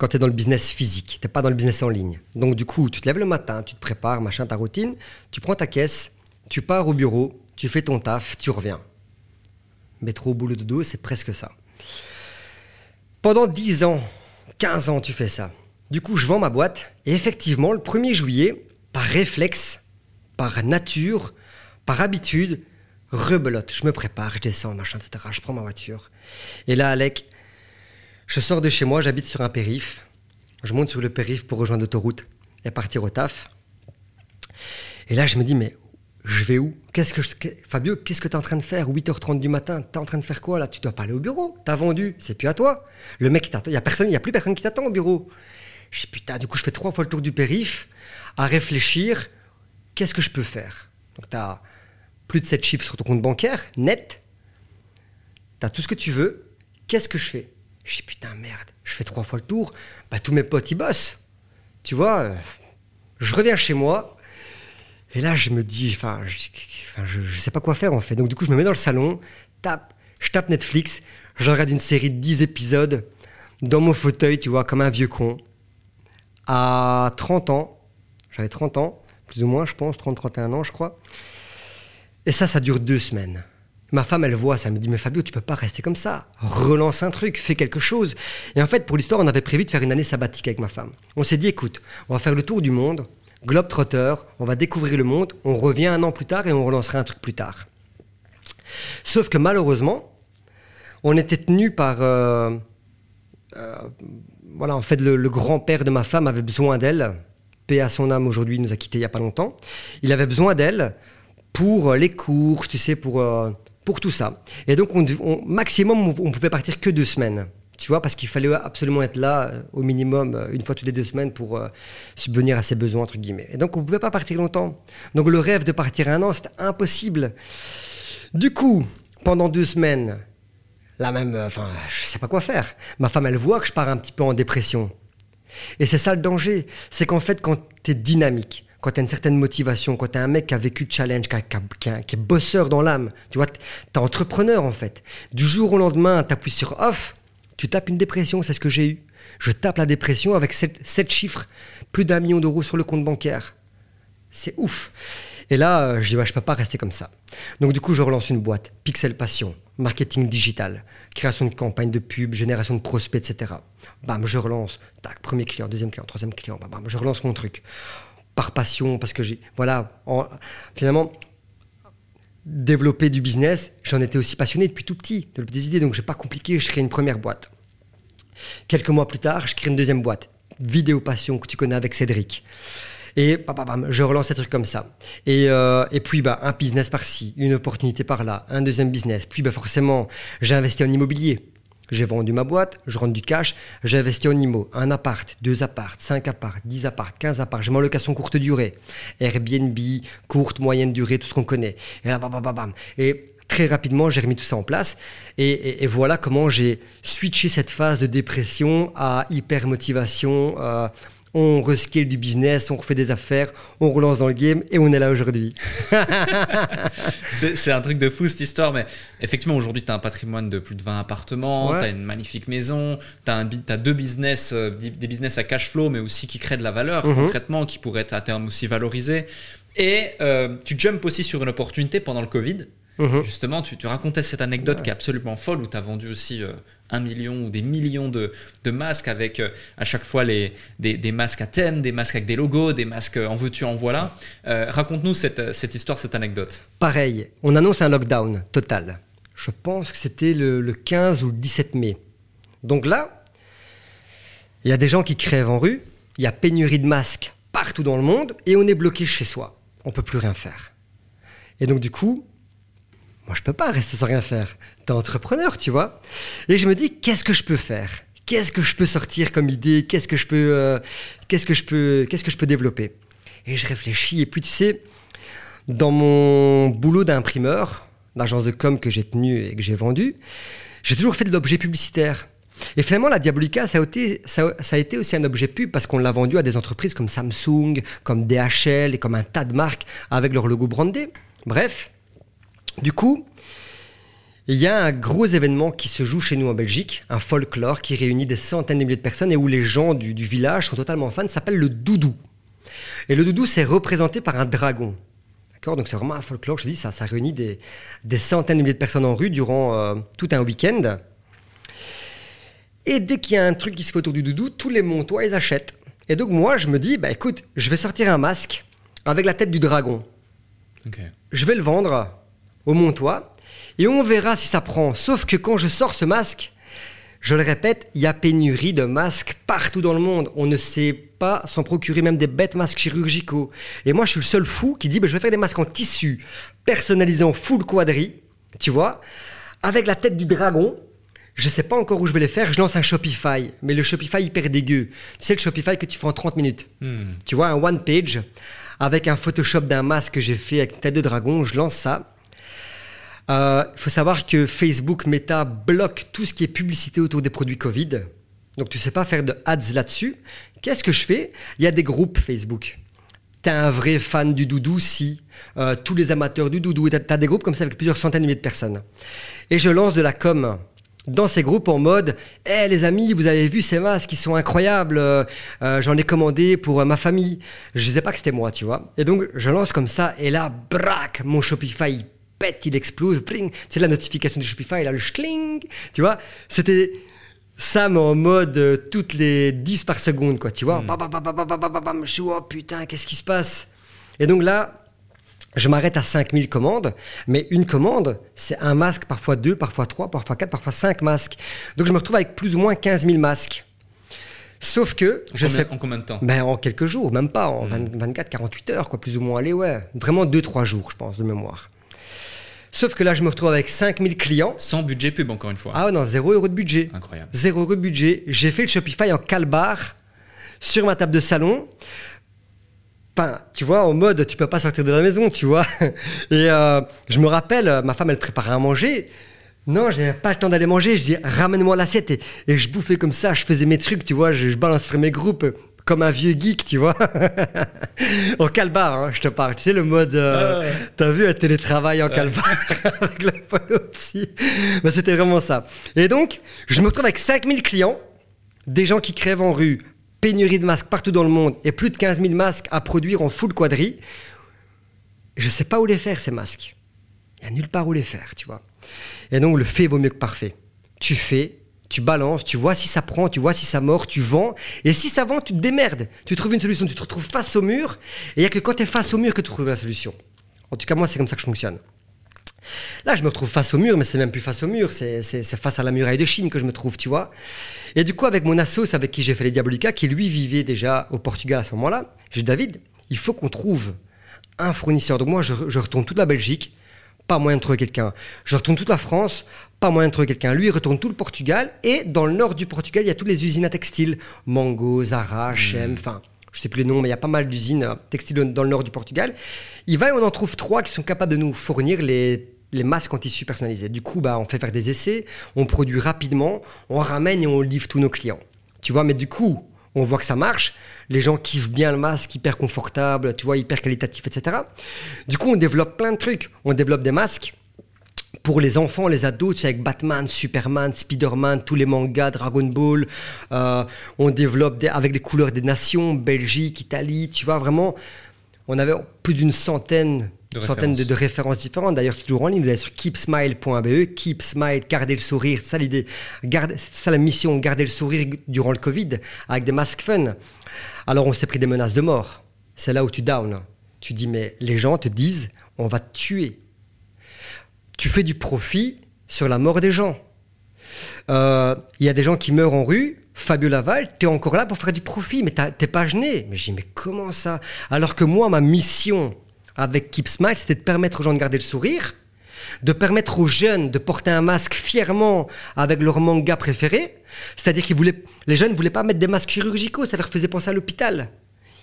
Quand tu es dans le business physique, tu pas dans le business en ligne. Donc du coup, tu te lèves le matin, tu te prépares, machin, ta routine, tu prends ta caisse, tu pars au bureau, tu fais ton taf, tu reviens. Métro, boulot, dodo, c'est presque ça. Pendant 10 ans, 15 ans, tu fais ça. Du coup, je vends ma boîte et effectivement, le 1er juillet, par réflexe, par nature, par habitude, rebelote. Je me prépare, je descends, machin, etc. Je prends ma voiture. Et là, Alec, je sors de chez moi, j'habite sur un périph. Je monte sur le périph pour rejoindre l'autoroute et partir au taf. Et là, je me dis, mais je vais où? Qu'est-ce que je- Fabio, qu'est-ce que tu es en train de faire? 8h30 du matin, tu es en train de faire quoi là? Tu dois pas aller au bureau, tu as vendu, c'est plus à toi. Le mec, il t'attend, il y a a plus personne qui t'attend au bureau. Je dis putain, du coup, je fais trois fois le tour du périph à réfléchir, qu'est-ce que je peux faire? Donc tu as plus de 7 chiffres sur ton compte bancaire, net. Tu as tout ce que tu veux, qu'est-ce que je fais? Je dis putain, merde, je fais trois fois le tour, bah tous mes potes ils bossent. Tu vois, euh, je reviens chez moi, et là, je me dis, enfin, je, je sais pas quoi faire en fait. Donc, du coup, je me mets dans le salon, tape, je tape Netflix, je regarde une série de 10 épisodes dans mon fauteuil, tu vois, comme un vieux con. À 30 ans, j'avais 30 ans, plus ou moins, je pense, 30-31 ans, je crois. Et ça, ça dure deux semaines. Ma femme, elle voit ça, elle me dit, mais Fabio, tu peux pas rester comme ça. Relance un truc, fais quelque chose. Et en fait, pour l'histoire, on avait prévu de faire une année sabbatique avec ma femme. On s'est dit, écoute, on va faire le tour du monde, globe trotter, on va découvrir le monde, on revient un an plus tard et on relancera un truc plus tard. Sauf que malheureusement, on était tenu par... Euh, euh, voilà, en fait, le, grand-père de ma femme avait besoin d'elle. Paix à son âme aujourd'hui, nous a quittés il n'y a pas longtemps. Il avait besoin d'elle pour les courses, tu sais, pour, euh, pour tout ça. Et donc, on, maximum, on pouvait partir que deux semaines. Tu vois, parce qu'il fallait absolument être là au minimum une fois toutes les deux semaines pour subvenir à ses besoins, entre guillemets. Et donc, on ne pouvait pas partir longtemps. Donc, le rêve de partir un an, c'était impossible. Du coup, pendant deux semaines, la même, euh, enfin, je sais pas quoi faire. Ma femme, elle voit que je pars un petit peu en dépression. Et c'est ça le danger. C'est qu'en fait, quand tu es dynamique, quand tu as une certaine motivation, quand tu es un mec qui a vécu de challenge, qui, est bosseur dans l'âme, tu vois, tu es entrepreneur en fait. Du jour au lendemain, tu appuies sur off, tu tapes une dépression, c'est ce que j'ai eu. Je tape la dépression avec 7 chiffres, plus d'un million d'euros sur le compte bancaire. C'est ouf. Et là, euh, je dis, ouais, je peux pas rester comme ça. Donc du coup, je relance une boîte, Pixel Passion, marketing digital, création de campagnes de pub, génération de prospects, etc. Bam, je relance. Tac, premier client, deuxième client, troisième client. Bam, bam, je relance mon truc. Par passion, parce que j'ai, voilà, finalement, développer du business, j'en étais aussi passionné depuis tout petit, des idées, donc j'ai pas compliqué, je crée une première boîte. Quelques mois plus tard, je crée une deuxième boîte, Vidéo Passion, que tu connais avec Cédric. Et je relance un truc comme ça. Et, euh, et puis, bah, un business par-ci, une opportunité par-là, un deuxième business. Puis, bah, forcément, j'ai investi en immobilier. J'ai vendu ma boîte, je rentre du cash, j'ai investi en IMO, un appart, deux apparts, cinq apparts, dix apparts, quinze apparts, j'ai mon location courte durée, Airbnb, courte, moyenne durée, tout ce qu'on connaît. Et là, bam, bam, bam, Et très rapidement, j'ai remis tout ça en place. Et, voilà comment j'ai switché cette phase de dépression à hyper motivation. Euh, on rescale du business, on refait des affaires, on relance dans le game et on est là aujourd'hui. c'est un truc de fou cette histoire, mais effectivement aujourd'hui tu as un patrimoine de plus de 20 appartements, tu as une magnifique maison, tu as, as, deux business, euh, des business à cash flow, mais aussi qui créent de la valeur mhm. concrètement, qui pourraient être à terme aussi valorisés. Et euh, tu jumps aussi sur une opportunité pendant le Covid. Mhm. Justement, tu, racontais cette anecdote qui est absolument folle où tu as vendu aussi euh, un million ou des millions de, masques avec euh, à chaque fois les, des, masques à thème, des masques avec des logos, des masques en veux-tu, en voilà. Euh, raconte-nous cette, histoire, cette anecdote. Pareil, on annonce un lockdown total. Je pense que c'était le, 15 ou le 17 mai. Donc là, il y a des gens qui crèvent en rue, il y a pénurie de masques partout dans le monde et on est bloqué chez soi. On peut plus rien faire. Et donc du coup, moi je peux pas rester sans rien faire entrepreneur, tu vois. Et je me dis, qu'est-ce que je peux faire? Qu'est-ce que je peux sortir comme idée? Qu'est-ce que je peux, euh, qu'est-ce que je peux, qu'est-ce que je peux développer? Et je réfléchis. Et puis, tu sais, dans mon boulot d'imprimeur, l'agence de com que j'ai tenue et que j'ai vendue, j'ai toujours fait de l'objet publicitaire. Et finalement, la Diabolica, ça a, été, ça a été aussi un objet pub parce qu'on l'a vendu à des entreprises comme Samsung, comme DHL et comme un tas de marques avec leur logo brandé. Bref, du coup, il y a un gros événement qui se joue chez nous en Belgique, un folklore qui réunit des centaines de milliers de personnes et où les gens du, village sont totalement fans, s'appelle le doudou. Et le doudou, c'est représenté par un dragon. D'accord? Donc c'est vraiment un folklore, je dis, ça, ça réunit des, centaines de milliers de personnes en rue durant euh, tout un week-end. Et dès qu'il y a un truc qui se fait autour du doudou, tous les montois, ils achètent. Et donc moi, je me dis, bah écoute, je vais sortir un masque avec la tête du dragon. Je vais le vendre au montois et on verra si ça prend. Sauf que quand je sors ce masque, je le répète, il y a pénurie de masques partout dans le monde. On ne sait pas s'en procurer même des bêtes masques chirurgicaux. Et moi, je suis le seul fou qui dit, bah, je vais faire des masques en tissu, personnalisés en full quadri, tu vois, avec la tête du dragon. Je ne sais pas encore où je vais les faire. Je lance un Shopify, mais le Shopify hyper dégueu. Tu sais le Shopify que tu fais en 30 minutes. Hmm. Tu vois, un one page avec un Photoshop d'un masque que j'ai fait avec une tête de dragon. Je lance ça. Il euh, faut savoir que Facebook, Meta bloque tout ce qui est publicité autour des produits Covid. Donc tu ne sais pas faire de ads là-dessus. Qu'est-ce que je fais? Il y a des groupes Facebook. Tu es un vrai fan du doudou? Si euh, tous les amateurs du doudou, tu as, des groupes comme ça avec plusieurs centaines de milliers de personnes. Et je lance de la com dans ces groupes en mode Eh les amis, vous avez vu ces masques, ils sont incroyables, euh, j'en ai commandé pour ma famille. Je disais pas que c'était moi, tu vois. Et donc je lance comme ça, et là, brac, mon Shopify pète, il explose, bling. Tu sais, la notification du Shopify, là, le schling, tu vois. C'était ça, mais en mode euh, toutes les 10 par seconde, quoi, tu vois. Bam, bam, bam, bam, bam, bam, bam, bam. Je suis, oh putain, qu'est-ce qui se passe? Et donc là, je m'arrête à 5000 commandes, mais une commande, c'est un masque, parfois deux, parfois trois, parfois quatre, parfois cinq masques. Donc je me retrouve avec plus ou moins 15 000 masques. Sauf que, je combien, sais en combien de temps? Ben, en quelques jours, même pas, en 20 24, 48 heures, quoi, plus ou moins. Allez, ouais. Vraiment 2-3 jours, je pense, de mémoire. Sauf que là, je me retrouve avec 5000 clients. Sans budget pub, encore une fois. Ah non, 0 euro de budget. Incroyable. 0 euro de budget. J'ai fait le Shopify en calbar sur ma table de salon. Enfin, tu vois, en mode, tu peux pas sortir de la maison, tu vois. Et euh, je me rappelle, ma femme, elle préparait à manger. Non, j'avais pas le temps d'aller manger. Je dis, ramène-moi l'assiette. Et, et je bouffais comme ça, je faisais mes trucs, tu vois. Je, je balançais mes groupes comme un vieux geek, tu vois. en calbar, hein, je te parle. Tu sais, le mode. euh, Ouais, ouais. T'as vu un télétravail en calbar avec la aussi. Ben, C'était vraiment ça. Et donc, je me retrouve avec 5000 clients, des gens qui crèvent en rue, pénurie de masques partout dans le monde et plus de 15 000 masques à produire en full quadri. Je sais pas où les faire, ces masques. Il n'y a nulle part où les faire, tu vois. Et donc, le fait vaut mieux que parfait. Tu fais, tu balances, tu vois si ça prend, tu vois si ça mord, tu vends. Et si ça vend, tu te démerdes. Tu trouves une solution, tu te retrouves face au mur. Et il n'y a que quand tu es face au mur que tu trouves la solution. En tout cas, moi, c'est comme ça que je fonctionne. Là, je me retrouve face au mur, mais c'est même plus face au mur, c'est face à la muraille de Chine que je me trouve, tu vois. Et du coup, avec mon assos avec qui j'ai fait les Diabolica, qui lui vivait déjà au Portugal à ce moment-là, j'ai David, il faut qu'on trouve un fournisseur. Donc moi, je, je retourne toute la Belgique, pas moyen de trouver quelqu'un. Je retourne toute la France, pas moyen de trouver quelqu'un. Lui, il retourne tout le Portugal. Et dans le nord du Portugal, il y a toutes les usines à textiles. Mango, Zara, H&M, enfin, je sais plus les noms, mais il y a pas mal d'usines euh, textiles dans le nord du Portugal. Il va et on en trouve trois qui sont capables de nous fournir les, les masques en tissu personnalisés. Du coup, bah, on fait faire des essais, on produit rapidement, on ramène et on livre tous nos clients. Tu vois, mais du coup, on voit que ça marche. Les gens kiffent bien le masque, hyper confortable, tu vois, hyper qualitatif, etc. Du coup, on développe plein de trucs. On développe des masques pour les enfants, les ados, sais, avec Batman, Superman, Spider-Man, tous les mangas, Dragon Ball. euh, on développe des- avec les couleurs des nations, Belgique, Italie, tu vois, vraiment. On avait plus d'une centaine, De centaine de, références. de références différentes. D'ailleurs, c'est toujours en ligne. Vous allez sur keepsmile.be, keep smile, garder le sourire. C'est ça l'idée. C'est ça la mission, garder le sourire durant le Covid avec des masques fun. Alors, on s'est pris des menaces de mort. C'est là où tu down. Tu dis, mais les gens te disent, on va te tuer tu fais du profit sur la mort des gens. Euh, Il y a des gens qui meurent en rue. Fabio Laval, tu es encore là pour faire du profit, mais t'es pas gêné. Mais dis, mais comment ça? Alors que moi, ma mission avec Keep Smile, c'était de permettre aux gens de garder le sourire, de permettre aux jeunes de porter un masque fièrement avec leur manga préféré. C'est-à-dire que les jeunes ne voulaient pas mettre des masques chirurgicaux, ça leur faisait penser à l'hôpital.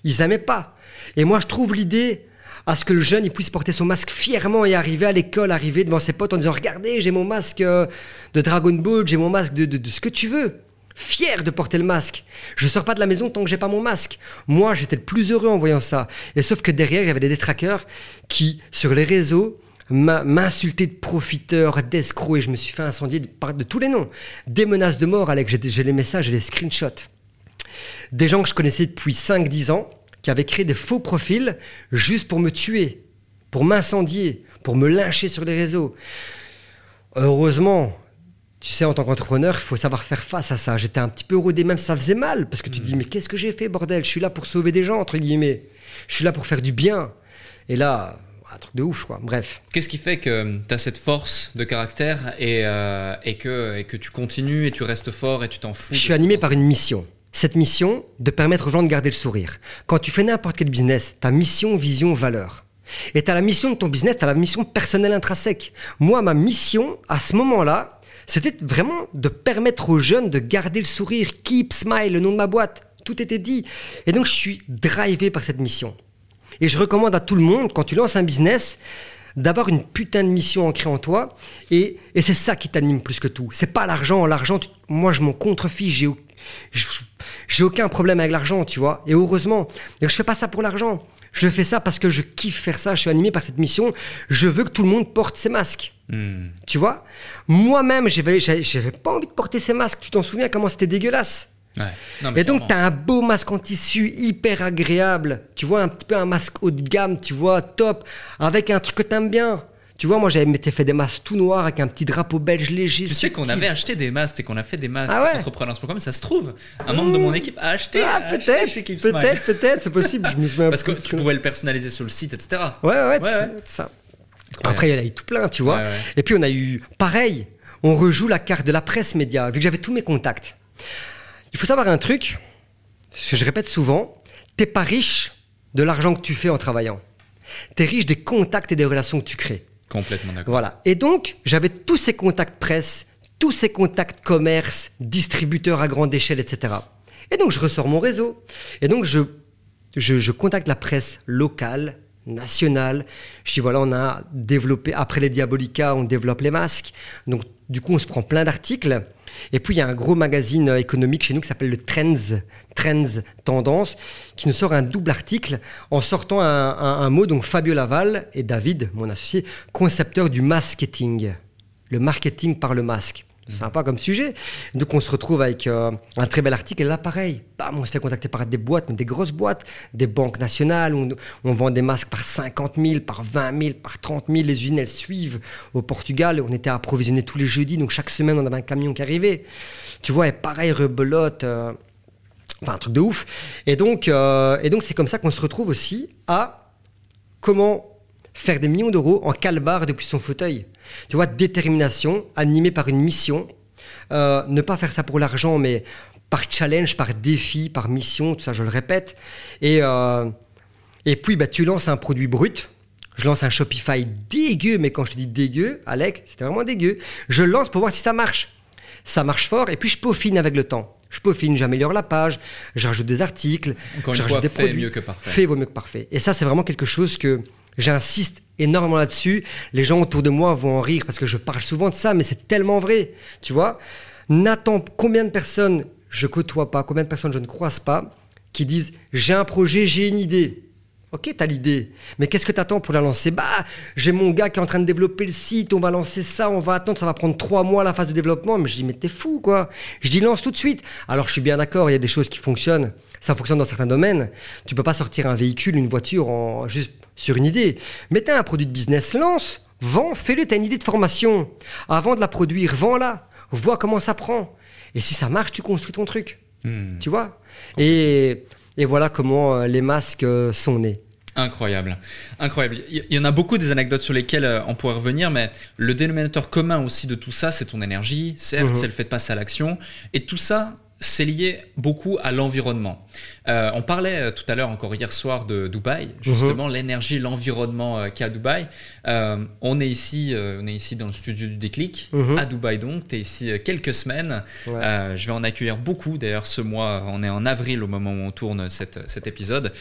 Ils n'aimaient pas. Et moi, je trouve l'idée à ce que le jeune puisse porter son masque fièrement et arriver à l'école, arriver devant ses potes en disant Regardez, j'ai mon masque euh, de Dragon Ball, j'ai mon masque de, ce que tu veux. Fier de porter le masque. Je sors pas de la maison tant que j'ai pas mon masque. Moi, j'étais le plus heureux en voyant ça. Et sauf que derrière, il y avait des détraqueurs qui, sur les réseaux, m'insultaient de profiteur, d'escroc, et je me suis fait incendier de, de tous les noms. Des menaces de mort, Alex, j'ai j'ai les messages et les screenshots des gens que je connaissais depuis 5-10 ans qui avaient créé des faux profils juste pour me tuer, pour m'incendier, pour me lyncher sur les réseaux. Heureusement, tu sais, en tant qu'entrepreneur, il faut savoir faire face à ça. J'étais un petit peu rodé, même ça faisait mal, parce que tu te dis, mais qu'est-ce que j'ai fait, bordel? Je suis là pour sauver des gens, entre guillemets. Je suis là pour faire du bien. Et là, un truc de ouf, quoi. Bref. Qu'est-ce qui fait que tu as cette force de caractère et, euh, et, que, et que tu continues et tu restes fort et tu t'en fous Je suis animé par une mission. Cette mission, de permettre aux gens de garder le sourire. Quand tu fais n'importe quel business, ta mission, vision, valeur. Et tu as la mission de ton business, tu as la mission personnelle intrinsèque. Moi, ma mission, à ce moment-là, c'était vraiment de permettre aux jeunes de garder le sourire. Keep Smile, le nom de ma boîte. Tout était dit. Et donc, je suis drivé par cette mission. Et je recommande à tout le monde, quand tu lances un business, d'avoir une putain de mission ancrée en toi. Et, et c'est ça qui t'anime plus que tout. C'est pas l'argent. L'argent, moi, je m'en contrefiche. J'ai, j'ai aucun problème avec l'argent, tu vois. Et heureusement. Je fais pas ça pour l'argent. Je fais ça parce que je kiffe faire ça, je suis animé par cette mission. Je veux que tout le monde porte ses masques. Hmm. Tu vois? Moi-même, j'avais, pas envie de porter ces masques. Tu t'en souviens comment c'était dégueulasse? Ouais. Non, mais Et donc, tu as un beau masque en tissu hyper agréable. Tu vois, un petit peu un masque haut de gamme, tu vois, top, avec un truc que t'aimes bien. Tu vois, moi, j'avais fait des masques tout noirs avec un petit drapeau belge léger. Tu sais qu'on avait acheté des masques et qu'on a fait des masques Ah ouais entrepreneurs.com, ça se trouve. Un membre de mon équipe a acheté. Ah, peut-être, peut-être, peut-être, c'est possible. Je me souviens Parce que tu pouvais le personnaliser sur le site, etc. Ouais, ouais, Ouais, tu- ouais. ça. Après, il y en a eu tout plein, tu vois. Et puis, on a eu, pareil, on rejoue la carte de la presse média, vu que j'avais tous mes contacts. Il faut savoir un truc, ce que je répète souvent, t'es pas riche de l'argent que tu fais en travaillant. T'es riche des contacts et des relations que tu crées. Complètement d'accord. Voilà. Et donc, j'avais tous ces contacts presse, tous ces contacts commerce, distributeurs à grande échelle, etc. Et donc, je ressors mon réseau. Et donc, je, je, je contacte la presse locale, nationale. Je dis, voilà, on a développé, après les Diabolica, on développe les masques. Donc, du coup, on se prend plein d'articles. Et puis, il y a un gros magazine économique chez nous qui s'appelle le Trends, Trends Tendance, qui nous sort un double article en sortant un, mot, donc Fabio Laval et David, mon associé, concepteur du masketing. Le marketing par le masque. Sympa comme sujet. Donc on se retrouve avec euh, un très bel article. Et là, pareil, bam, on se fait contacter par des boîtes, mais des grosses boîtes, des banques nationales. On, vend des masques par 50 000, par 20 000, par 30 000. Les usines, elles suivent. Au Portugal, on était approvisionné tous les jeudis. Donc chaque semaine, on avait un camion qui arrivait. Tu vois, et pareil, rebelote. euh, Enfin, un truc de ouf. Et donc, euh, et donc c'est comme ça qu'on se retrouve aussi à comment faire des millions d'euros en calbar depuis son fauteuil. Tu vois, détermination, animé par une mission. Euh, ne pas faire ça pour l'argent, mais par challenge, par défi, par mission, tout ça, je le répète. Et, euh, et puis, bah, tu lances un produit brut. Je lance un Shopify dégueu, mais quand je te dis dégueu, Alec, c'était vraiment dégueu. Je lance pour voir si ça marche. Ça marche fort, et puis je peaufine avec le temps. Je peaufine, j'améliore la page, j'ajoute des articles, Encore une j'ajoute fois, des fait produits. mieux que parfait. Fait vaut mieux que parfait. Et ça, c'est vraiment quelque chose que j'insiste énormément là-dessus. Les gens autour de moi vont en rire parce que je parle souvent de ça, mais c'est tellement vrai. Tu vois N'attends combien de personnes je côtoie pas, combien de personnes je ne croise pas, qui disent j'ai un projet, j'ai une idée. Ok, t'as l'idée, mais qu'est-ce que t'attends pour la lancer? Bah, j'ai mon gars qui est en train de développer le site, on va lancer ça, on va attendre, ça va prendre trois mois la phase de développement. Mais je dis, mais t'es fou, quoi. Je dis, lance tout de suite. Alors, je suis bien d'accord, il y a des choses qui fonctionnent. Ça fonctionne dans certains domaines. Tu peux pas sortir un véhicule, une voiture, en, juste sur une idée. Mais un produit de business, lance, vends, fais-le, t'as une idée de formation. Avant de la produire, vends-la, vois comment ça prend. Et si ça marche, tu construis ton truc. Hmm. Tu vois? Et, et voilà comment euh, les masques euh, sont nés. Incroyable, incroyable. Il y- en a beaucoup des anecdotes sur lesquelles euh, on pourrait revenir, mais le dénominateur commun aussi de tout ça, c'est ton énergie. Certes, Mhm. c'est le fait de passer à l'action, et tout ça, c'est lié beaucoup à l'environnement. Euh, on parlait euh, tout à l'heure, encore hier soir, de Dubaï, justement, l'énergie, l'environnement euh, qu'il y a à Dubaï. Euh, on est ici, euh, on est ici dans le studio du déclic, Mhm. à Dubaï donc. Tu es ici quelques semaines. Ouais. Je vais en accueillir beaucoup. D'ailleurs, ce mois, on est en avril au moment où on tourne cette- cet épisode.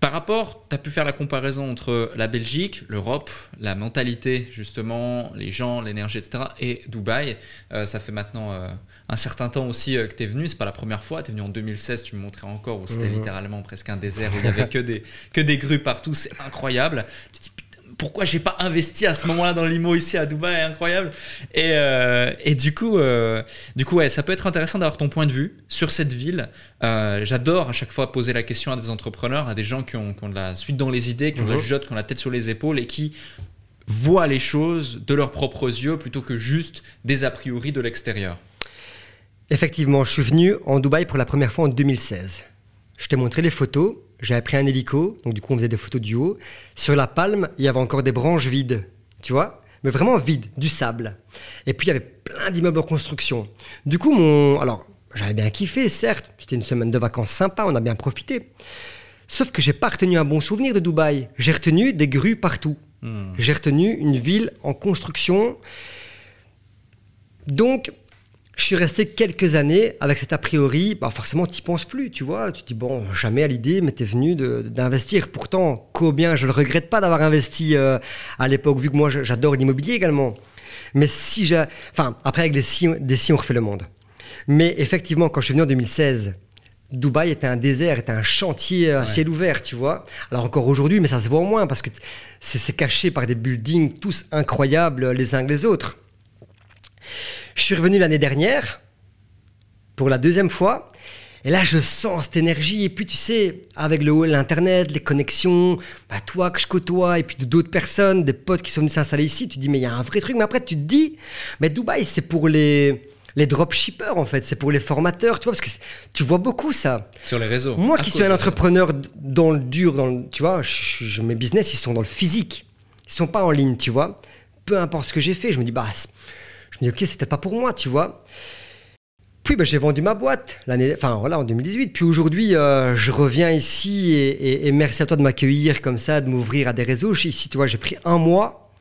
Par rapport, tu as pu faire la comparaison entre la Belgique, l'Europe, la mentalité, justement, les gens, l'énergie, etc., et Dubaï. Euh, ça fait maintenant euh, un certain temps aussi euh, que tu es venu. C'est pas la première fois. Tu es venu en 2016, tu me montrais encore, où c'était littéralement presque un désert, où il y avait que des, que des grues partout. C'est incroyable. Tu te dis, pourquoi j'ai pas investi à ce moment-là dans l'IMO ici à Dubaï? Incroyable. Et, euh, et du coup, euh, du coup ouais, ça peut être intéressant d'avoir ton point de vue sur cette ville. Euh, J'adore à chaque fois poser la question à des entrepreneurs, à des gens qui ont, qui ont de la suite dans les idées, qui ont de la jugeote, qui ont la tête sur les épaules et qui voient les choses de leurs propres yeux plutôt que juste des a priori de l'extérieur. Effectivement, je suis venu en Dubaï pour la première fois en 2016. Je t'ai montré les photos. J'avais pris un hélico, donc du coup on faisait des photos du haut. Sur la palme, il y avait encore des branches vides, tu vois Mais vraiment vides, du sable. Et puis il y avait plein d'immeubles en construction. Du coup, mon... Alors, j'avais bien kiffé, certes. C'était une semaine de vacances sympa, on a bien profité. Sauf que j'ai pas retenu un bon souvenir de Dubaï. J'ai retenu des grues partout. Hmm. J'ai retenu une ville en construction. Donc, je suis resté quelques années avec cet a priori. Bah forcément, tu n'y penses plus, tu vois. Tu te dis, bon, jamais à l'idée, mais tu es venu d'investir. Pourtant, combien, je ne le regrette pas d'avoir investi euh, à l'époque, vu que moi, j'adore l'immobilier également. Mais si j'ai. Enfin, après, avec si, des si, on refait le monde. Mais effectivement, quand je suis venu en 2016, Dubaï était un désert, était un chantier à ciel ouvert, tu vois. Alors encore aujourd'hui, mais ça se voit au moins parce que c'est caché par des buildings tous incroyables les uns que les autres. Je suis revenu l'année dernière pour la deuxième fois. Et là, je sens cette énergie. Et puis, tu sais, avec le l'internet, les connexions, bah, toi que je côtoie, et puis d'autres personnes, des potes qui sont venus s'installer ici, tu te dis, mais il y a un vrai truc. Mais après, tu te dis, mais Dubaï, c'est pour les, les dropshippers, en fait. C'est pour les formateurs, tu vois, parce que tu vois beaucoup ça. Sur les réseaux. Moi qui suis un entrepreneur dans le dur, dans le, tu vois, je, mes business, ils sont dans le physique. Ils sont pas en ligne, tu vois. Peu importe ce que j'ai fait, je me dis, bah, je me dis, ok, c'était pas pour moi, tu vois. Puis ben, j'ai vendu ma boîte l'année, enfin voilà en 2018. Puis aujourd'hui, euh, je reviens ici et, merci à toi de m'accueillir comme ça, de m'ouvrir à des réseaux. Ici, tu vois, j'ai pris un mois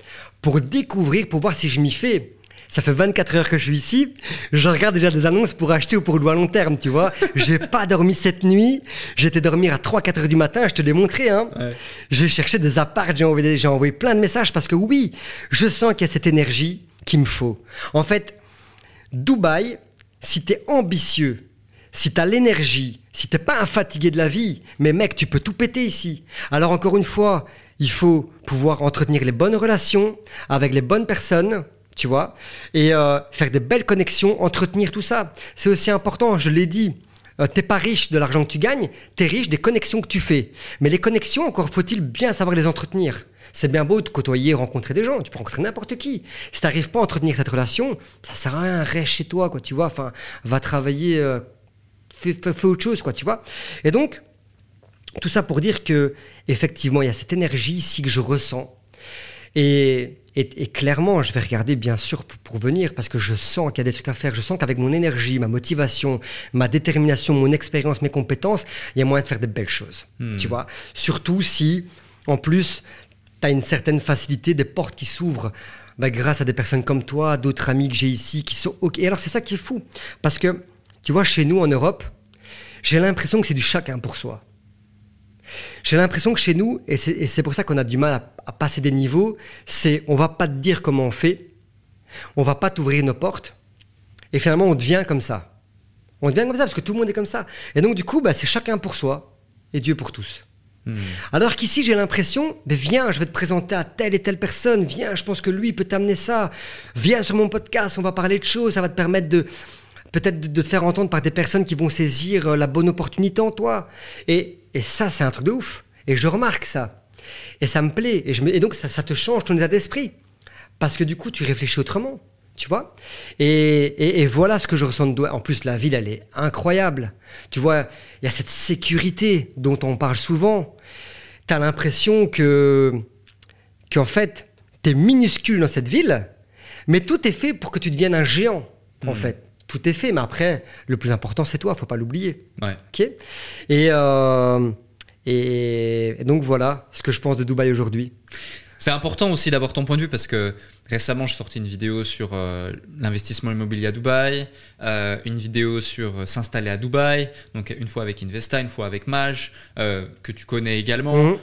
pour découvrir, pour voir si je m'y fais. Ça fait 24 heures que je suis ici. Je regarde déjà des annonces pour acheter ou pour louer à long terme, tu vois. J'ai pas dormi cette nuit. J'étais dormir à 3-4 heures du matin. Je te l'ai montré, hein. J'ai cherché des apparts. J'ai envoyé, j'ai envoyé plein de messages parce que oui, je sens qu'il y a cette énergie qu'il me faut. En fait, Dubaï, si tu es ambitieux, si tu as l'énergie, si t'es pas un fatigué de la vie, mais mec, tu peux tout péter ici. Alors encore une fois, il faut pouvoir entretenir les bonnes relations avec les bonnes personnes, tu vois, et euh, faire des belles connexions, entretenir tout ça. C'est aussi important, je l'ai dit. Euh, t'es pas riche de l'argent que tu gagnes, tu es riche des connexions que tu fais. Mais les connexions, encore faut-il bien savoir les entretenir. C'est bien beau de côtoyer, rencontrer des gens. Tu peux rencontrer n'importe qui. Si tu n'arrives pas à entretenir cette relation, ça sert à rien. Reste chez toi, quoi. Tu vois. Enfin, va travailler, euh, fais, autre chose, quoi. Tu vois. Et donc, tout ça pour dire que effectivement, il y a cette énergie ici que je ressens. Et, clairement, je vais regarder bien sûr pour, venir parce que je sens qu'il y a des trucs à faire. Je sens qu'avec mon énergie, ma motivation, ma détermination, mon expérience, mes compétences, il y a moyen de faire de belles choses. Hmm. Tu vois Surtout si, en plus, tu as une certaine facilité, des portes qui s'ouvrent bah, grâce à des personnes comme toi, d'autres amis que j'ai ici qui sont OK. Et alors, c'est ça qui est fou. Parce que, tu vois, chez nous en Europe, j'ai l'impression que c'est du chacun pour soi. J'ai l'impression que chez nous, et c'est pour ça qu'on a du mal à, passer des niveaux, c'est on va pas te dire comment on fait, on va pas t'ouvrir nos portes, et finalement on devient comme ça. On devient comme ça parce que tout le monde est comme ça. Et donc du coup, bah, c'est chacun pour soi et Dieu pour tous. Hmm. Alors qu'ici, j'ai l'impression, mais viens, je vais te présenter à telle et telle personne, viens, je pense que lui peut t'amener ça, viens sur mon podcast, on va parler de choses, ça va te permettre de peut-être de, te faire entendre par des personnes qui vont saisir euh, la bonne opportunité en toi. Et, ça, c'est un truc de ouf. Et je remarque ça. Et ça me plaît. Et, et donc, ça, te change ton état d'esprit. Parce que du coup, tu réfléchis autrement. Tu vois? Et, et, voilà ce que je ressens de En plus, la ville, elle est incroyable. Tu vois, il y a cette sécurité dont on parle souvent. Tu as l'impression que, qu'en fait, tu es minuscule dans cette ville, mais tout est fait pour que tu deviennes un géant, en hmm. fait. Tout est fait, mais après, le plus important, c'est toi, faut pas l'oublier. Ouais. et, euh, et, et donc voilà ce que je pense de Dubaï aujourd'hui. C'est important aussi d'avoir ton point de vue parce que récemment, j'ai sorti une vidéo sur euh, l'investissement immobilier à Dubaï, euh, une vidéo sur euh, s'installer à Dubaï, donc une fois avec Investa, une fois avec Maj, que tu connais également. Mhm.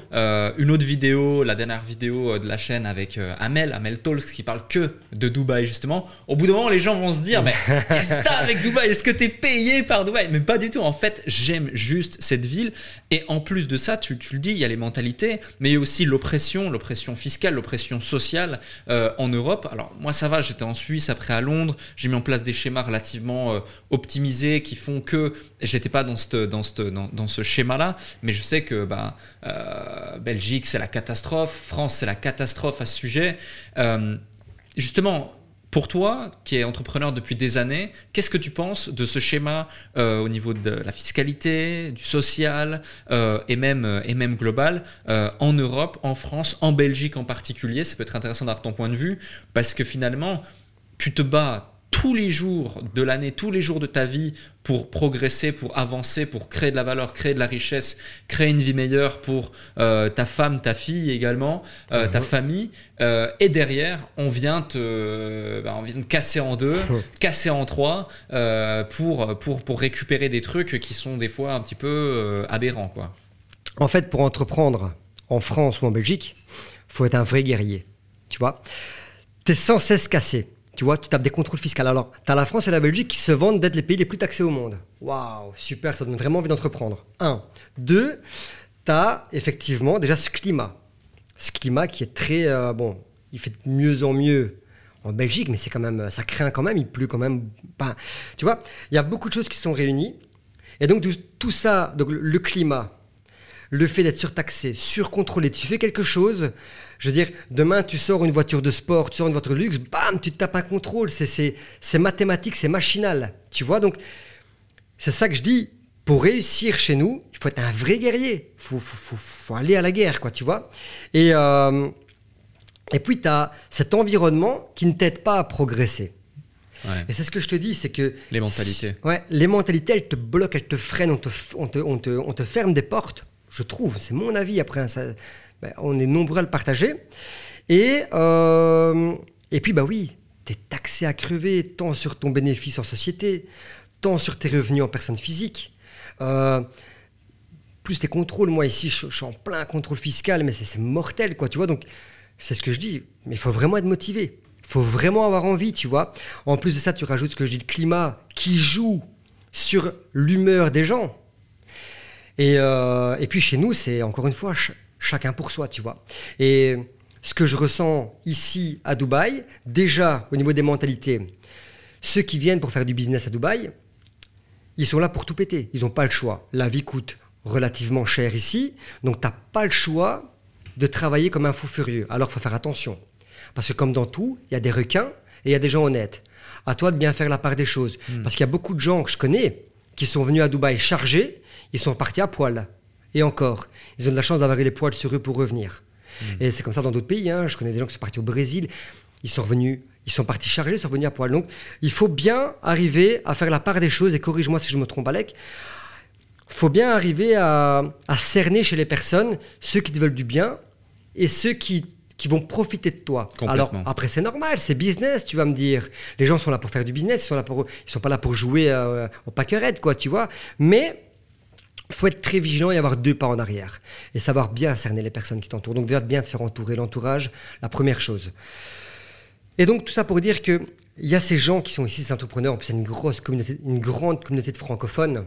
une autre vidéo, la dernière vidéo de la chaîne avec Amel, Amel Talks, qui parle que de Dubaï justement. Au bout d'un moment, les gens vont se dire, mais qu'est-ce que t'as avec Dubaï? Est-ce que t'es payé par Dubaï? Mais pas du tout. En fait, j'aime juste cette ville. Et en plus de ça, tu, tu le dis, il y a les mentalités, mais il y a aussi l'oppression, l'oppression fiscale, l'oppression sociale en Europe. Alors moi ça va, j'étais en Suisse, après à Londres, j'ai mis en place des schémas relativement euh, optimisés qui font que j'étais pas dans, dans, dans, ce schéma-là, mais je sais que bah, euh, Belgique c'est la catastrophe, France c'est la catastrophe à ce sujet. Euh, justement, pour toi, qui es entrepreneur depuis des années, qu'est-ce que tu penses de ce schéma euh, au niveau de la fiscalité, du social euh, et, même, euh, et même global en Europe, en France, en Belgique en particulier? Ça peut être intéressant d'avoir ton point de vue parce que finalement, tu te bats tous les jours de l'année, tous les jours de ta vie pour progresser, pour avancer, pour créer de la valeur, créer de la richesse, créer une vie meilleure pour euh, ta femme, ta fille également, euh, ta mhm. famille. Euh, et derrière, on vient te, bah, on vient te casser en deux, casser en trois pour, pour, pour récupérer des trucs qui sont des fois un petit peu aberrants. Quoi. En fait, pour entreprendre en France ou en Belgique, faut être un vrai guerrier. Tu vois, tu es sans cesse cassé Tu vois, tu tapes des contrôles fiscaux. Alors, tu as la France et la Belgique qui se vendent d'être les pays les plus taxés au monde. Waouh, super, ça donne vraiment envie d'entreprendre. Un. Deux, tu as effectivement déjà ce climat. Ce climat qui est très. euh, bon, il fait de mieux en mieux en Belgique, mais c'est quand même. Ça craint quand même, il pleut quand même. pas. tu vois, il y a beaucoup de choses qui sont réunies. Et donc, tout, ça, donc le climat, le fait d'être surtaxé, surcontrôlé, tu fais quelque chose, je veux dire, demain tu sors une voiture de sport, tu sors une voiture de luxe, bam, tu te tapes un contrôle, c'est- mathématique, c'est machinal, tu vois, donc c'est ça que je dis, pour réussir chez nous, il faut être un vrai guerrier, il faut, faut, faut- faut aller à la guerre, quoi, tu vois, et, euh, et puis tu as cet environnement qui ne t'aide pas à progresser. Ouais. Et c'est ce que je te dis, c'est que... Les mentalités. Ouais, les mentalités, elles te bloquent, elles te freinent, on te, on te, on te, on te ferme des portes, je trouve. C'est mon avis, après, ça- ben, on est nombreux à le partager. Et, euh, et puis, bah oui, tu es taxé à crever, tant sur ton bénéfice en société, tant sur tes revenus en personne physique. Euh, plus tes contrôles, moi ici, je, je suis en plein contrôle fiscal, mais c'est c'est mortel, quoi, tu vois. Donc, c'est ce que je dis, mais il faut vraiment être motivé. Il faut vraiment avoir envie, tu vois. En plus de ça, tu rajoutes ce que je dis, le climat qui joue sur l'humeur des gens. Et, euh, et puis chez nous, c'est encore une fois ch- chacun pour soi, tu vois. Et ce que je ressens ici à Dubaï, déjà au niveau des mentalités, ceux qui viennent pour faire du business à Dubaï, ils sont là pour tout péter. Ils n'ont pas le choix. La vie coûte relativement cher ici, donc tu n'as pas le choix de travailler comme un fou furieux. Alors il faut faire attention. Parce que comme dans tout, il y a des requins et il y a des gens honnêtes. À toi de bien faire la part des choses. Parce qu'il y a beaucoup de gens que je connais qui sont venus à Dubaï chargés, ils sont repartis à poil. Et encore, ils ont de la chance d'avoir les poils sur eux pour revenir. Et c'est comme ça dans d'autres pays. hein. Je connais des gens qui sont partis au Brésil, ils sont revenus, ils sont partis chargés, ils sont revenus à poil. Donc il faut bien arriver à faire la part des choses, et corrige-moi si je me trompe, Alec. Il faut bien arriver à, à cerner chez les personnes ceux qui te veulent du bien et ceux qui, qui vont profiter de toi. Alors après c'est normal, c'est business, tu vas me dire. Les gens sont là pour faire du business, ils sont là pour, ils sont pas là pour jouer euh, au packerette, quoi, tu vois. Mais faut être très vigilant et avoir deux pas en arrière et savoir bien cerner les personnes qui t'entourent. Donc déjà bien te faire entourer l'entourage, la première chose. Et donc tout ça pour dire que il y a ces gens qui sont ici, ces entrepreneurs, en plus c'est une grosse communauté, une grande communauté de francophones.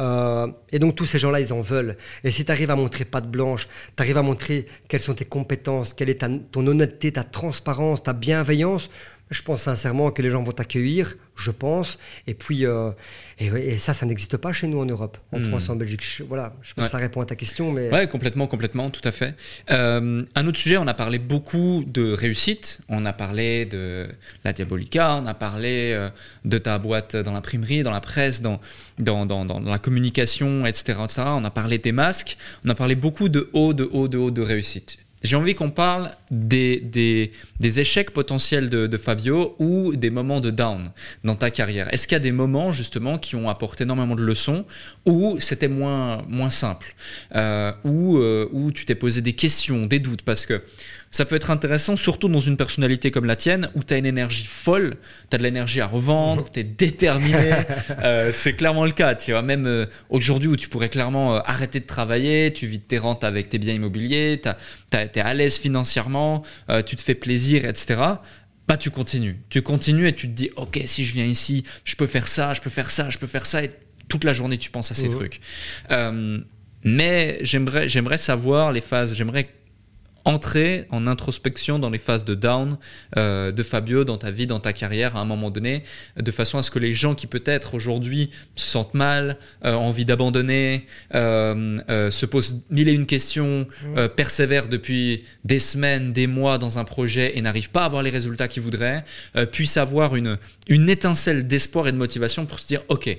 Euh, et donc tous ces gens-là, ils en veulent. Et si tu arrives à montrer patte blanche, tu arrives à montrer quelles sont tes compétences, quelle est ta- ton honnêteté, ta transparence, ta bienveillance, je pense sincèrement que les gens vont t'accueillir, je pense. Et puis, euh, et, ça, ça n'existe pas chez nous en Europe, en Hmm. France, en Belgique. Je, voilà, je sais pas si ça répond à ta question, mais Ouais, complètement, complètement, tout à fait. Euh, un autre sujet, on a parlé beaucoup de réussite. On a parlé de la Diabolica, on a parlé euh, de ta boîte dans l'imprimerie, dans la presse, dans, dans, dans, dans la communication, etc., etc. On a parlé des masques. On a parlé beaucoup de haut, de haut, de haut, de réussite. J'ai envie qu'on parle des, des, des échecs potentiels de, de Fabio ou des moments de down dans ta carrière. Est-ce qu'il y a des moments justement qui ont apporté énormément de leçons ou c'était moins, moins simple euh, ou euh, où tu t'es posé des questions, des doutes? Parce que ça peut être intéressant, surtout dans une personnalité comme la tienne, où tu as une énergie folle, tu as de l'énergie à revendre, tu es déterminé. Euh, c'est clairement le cas. Tu vois, même euh, aujourd'hui où tu pourrais clairement euh, arrêter de travailler, tu vis tes rentes avec tes biens immobiliers, tu es à l'aise financièrement, tu te fais plaisir, etc. Bah, tu continues. Tu continues et tu te dis, OK, si je viens ici, je peux faire ça, je peux faire ça, je peux faire ça. Et toute la journée, tu penses à ces Mhm. trucs. Mais j'aimerais, j'aimerais savoir les phases, j'aimerais entrer en introspection dans les phases de down euh, de Fabio dans ta vie, dans ta carrière à un moment donné, de façon à ce que les gens qui peut-être aujourd'hui se sentent mal, euh, ont envie d'abandonner, euh, euh, se posent mille et une questions, euh, persévèrent depuis des semaines, des mois dans un projet et n'arrivent pas à avoir les résultats qu'ils voudraient, euh, puissent avoir une, une étincelle d'espoir et de motivation pour se dire, ok,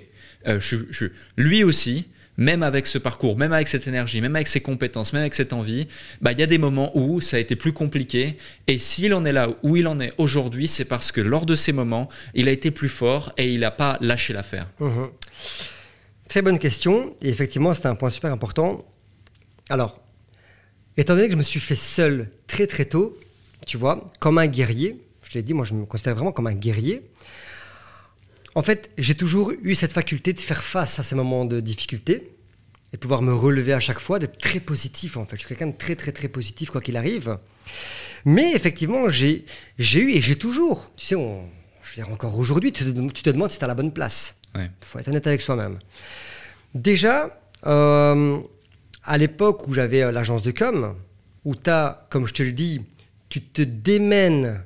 euh, je, je, lui aussi, même avec ce parcours, même avec cette énergie, même avec ses compétences, même avec cette envie, bah, il y a des moments où ça a été plus compliqué. Et s'il en est là où il en est aujourd'hui, c'est parce que lors de ces moments, il a été plus fort et il n'a pas lâché l'affaire. Mhm. Très bonne question. Et effectivement, c'était un point super important. Alors, étant donné que je me suis fait seul très très tôt, tu vois, comme un guerrier, je l'ai dit, moi je me considère vraiment comme un guerrier. En fait, j'ai toujours eu cette faculté de faire face à ces moments de difficulté. et de pouvoir me relever à chaque fois, d'être très positif en fait. Je suis quelqu'un de très très très positif quoi qu'il arrive. Mais effectivement, j'ai eu et j'ai toujours, tu sais, on, je veux dire encore aujourd'hui, tu, te demandes si tu à la bonne place. Il faut être honnête avec soi-même. Déjà, euh, à l'époque où j'avais euh, l'agence de com, où tu as, comme je te le dis, tu te démènes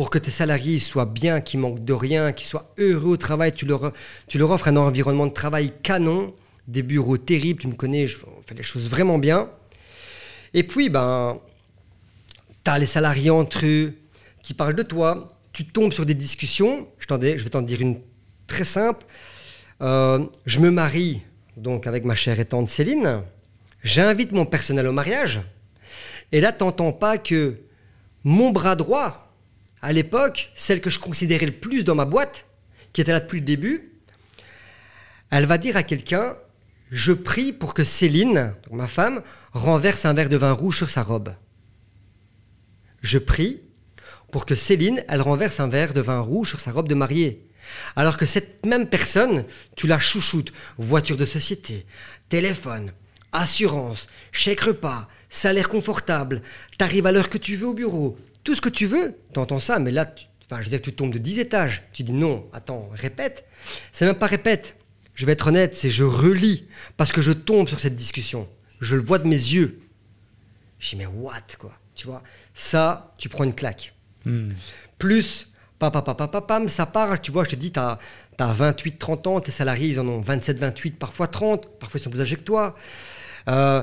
pour que tes salariés soient bien, qu'ils manquent de rien, qu'ils soient heureux au travail, tu leur, tu leur offres un environnement de travail canon, des bureaux terribles, tu me connais, je fais les choses vraiment bien. Et puis, ben, tu as les salariés entre eux qui parlent de toi, tu tombes sur des discussions, je, vais t'en dire une très simple. Euh, je me marie donc avec ma chère et tante Céline, j'invite mon personnel au mariage, et là, t'entends pas que mon bras droit, à l'époque, celle que je considérais le plus dans ma boîte, qui était là depuis le début, elle va dire à quelqu'un Je prie pour que Céline, ma femme, renverse un verre de vin rouge sur sa robe. Je prie pour que Céline, elle renverse un verre de vin rouge sur sa robe de mariée. Alors que cette même personne, tu la chouchoutes. Voiture de société, téléphone, assurance, chèque repas, salaire confortable, t'arrives à l'heure que tu veux au bureau, tout ce que tu veux, t'entends ça, mais là, tu, enfin, je veux dire, tu tombes de 10 étages. Tu dis non, attends, répète. C'est même pas répète. Je vais être honnête, c'est je relis parce que je tombe sur cette discussion. Je le vois de mes yeux. Je dis, mais what, quoi Tu vois Ça, tu prends une claque. Hmm. Plus papa, papa, papa, ça parle, tu vois, je te dis, tu as, 28, 30 ans, tes salariés, ils en ont 27, 28, parfois 30, parfois ils sont plus âgés que toi. Euh,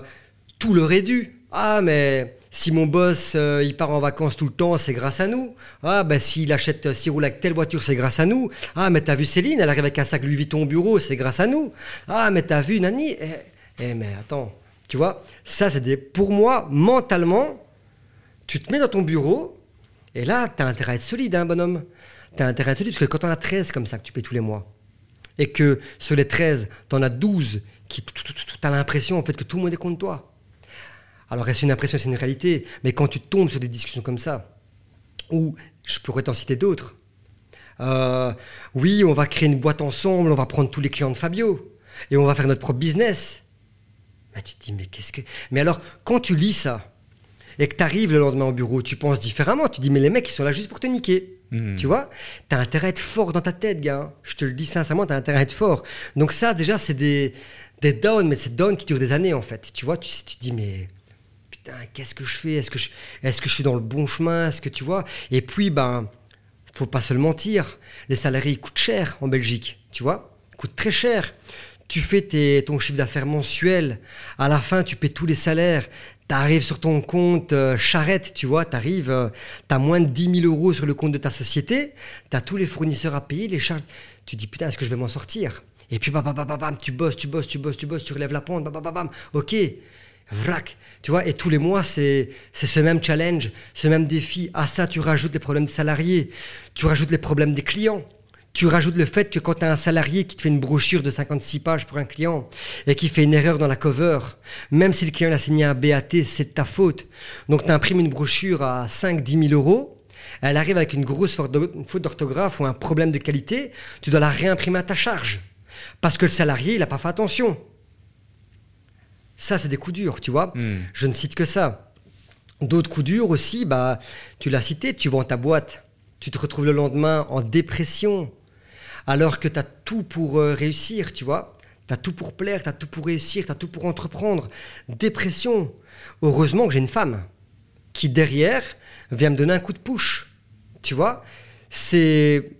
tout leur est dû. Ah, mais si mon boss, euh, il part en vacances tout le temps, c'est grâce à nous. Ah, ben s'il achète, euh, s'il roule avec telle voiture, c'est grâce à nous. Ah, mais t'as vu Céline, elle arrive avec un sac Louis Vuitton au bureau, c'est grâce à nous. Ah, mais t'as vu Nani eh, eh, mais attends, tu vois, ça c'est des... Pour moi, mentalement, tu te mets dans ton bureau, et là, tu as intérêt à être solide, hein, bonhomme. Tu as intérêt à être solide, parce que quand on a 13 comme ça que tu payes tous les mois, et que sur les 13, tu en as 12 qui tu as l'impression en fait que tout le monde est contre toi. Alors est-ce une impression, c'est une réalité, mais quand tu tombes sur des discussions comme ça, ou je pourrais t'en citer d'autres, euh, oui, on va créer une boîte ensemble, on va prendre tous les clients de Fabio, et on va faire notre propre business. Mais tu te dis, mais qu'est-ce que... Mais alors, quand tu lis ça, et que tu arrives le lendemain au bureau, tu penses différemment. Tu dis, mais les mecs, ils sont là juste pour te niquer. Hmm. Tu vois? Tu as intérêt à être fort dans ta tête, gars. Je te le dis sincèrement, tu as intérêt à être fort. Donc, ça, déjà, c'est des, des downs, mais c'est des downs qui durent des années, en fait. Tu vois, tu, tu te dis, mais qu'est-ce que je fais? Est-ce que, je, suis dans le bon chemin? Est-ce que tu vois? Et puis, ben, faut pas se le mentir. Les salariés, coûtent cher en Belgique. Tu vois? Ils coûtent très cher. Tu fais tes, ton chiffre d'affaires mensuel, à la fin tu paies tous les salaires, tu arrives sur ton compte euh, charrette, tu vois, tu arrives, euh, tu as moins de 10 000 euros sur le compte de ta société, tu as tous les fournisseurs à payer, les charges. Tu dis, putain, est-ce que je vais m'en sortir? Et puis, bam, bam, bam, bam, tu bosses, tu bosses, tu bosses, tu bosses, tu relèves la pente, bam, bam, bam, ok, vrac. Tu vois, et tous les mois, c'est ce même challenge, ce même défi. À ça, tu rajoutes les problèmes des salariés, tu rajoutes les problèmes des clients. Tu rajoutes le fait que quand tu as un salarié qui te fait une brochure de 56 pages pour un client et qui fait une erreur dans la cover, même si le client l'a signé un BAT, c'est de ta faute. Donc tu imprimes une brochure à 5-10 000 euros, elle arrive avec une grosse faute d'orthographe ou un problème de qualité, tu dois la réimprimer à ta charge. Parce que le salarié, il n'a pas fait attention. Ça, c'est des coups durs, tu vois. Hmm. Je ne cite que ça. D'autres coups durs aussi, bah, tu l'as cité, tu vends ta boîte. Tu te retrouves le lendemain en dépression, alors que tu as tout pour euh, réussir, tu vois. Tu as tout pour plaire, tu as tout pour réussir, tu as tout pour entreprendre. Dépression. Heureusement que j'ai une femme qui, derrière, vient me donner un coup de push. Tu vois C'est.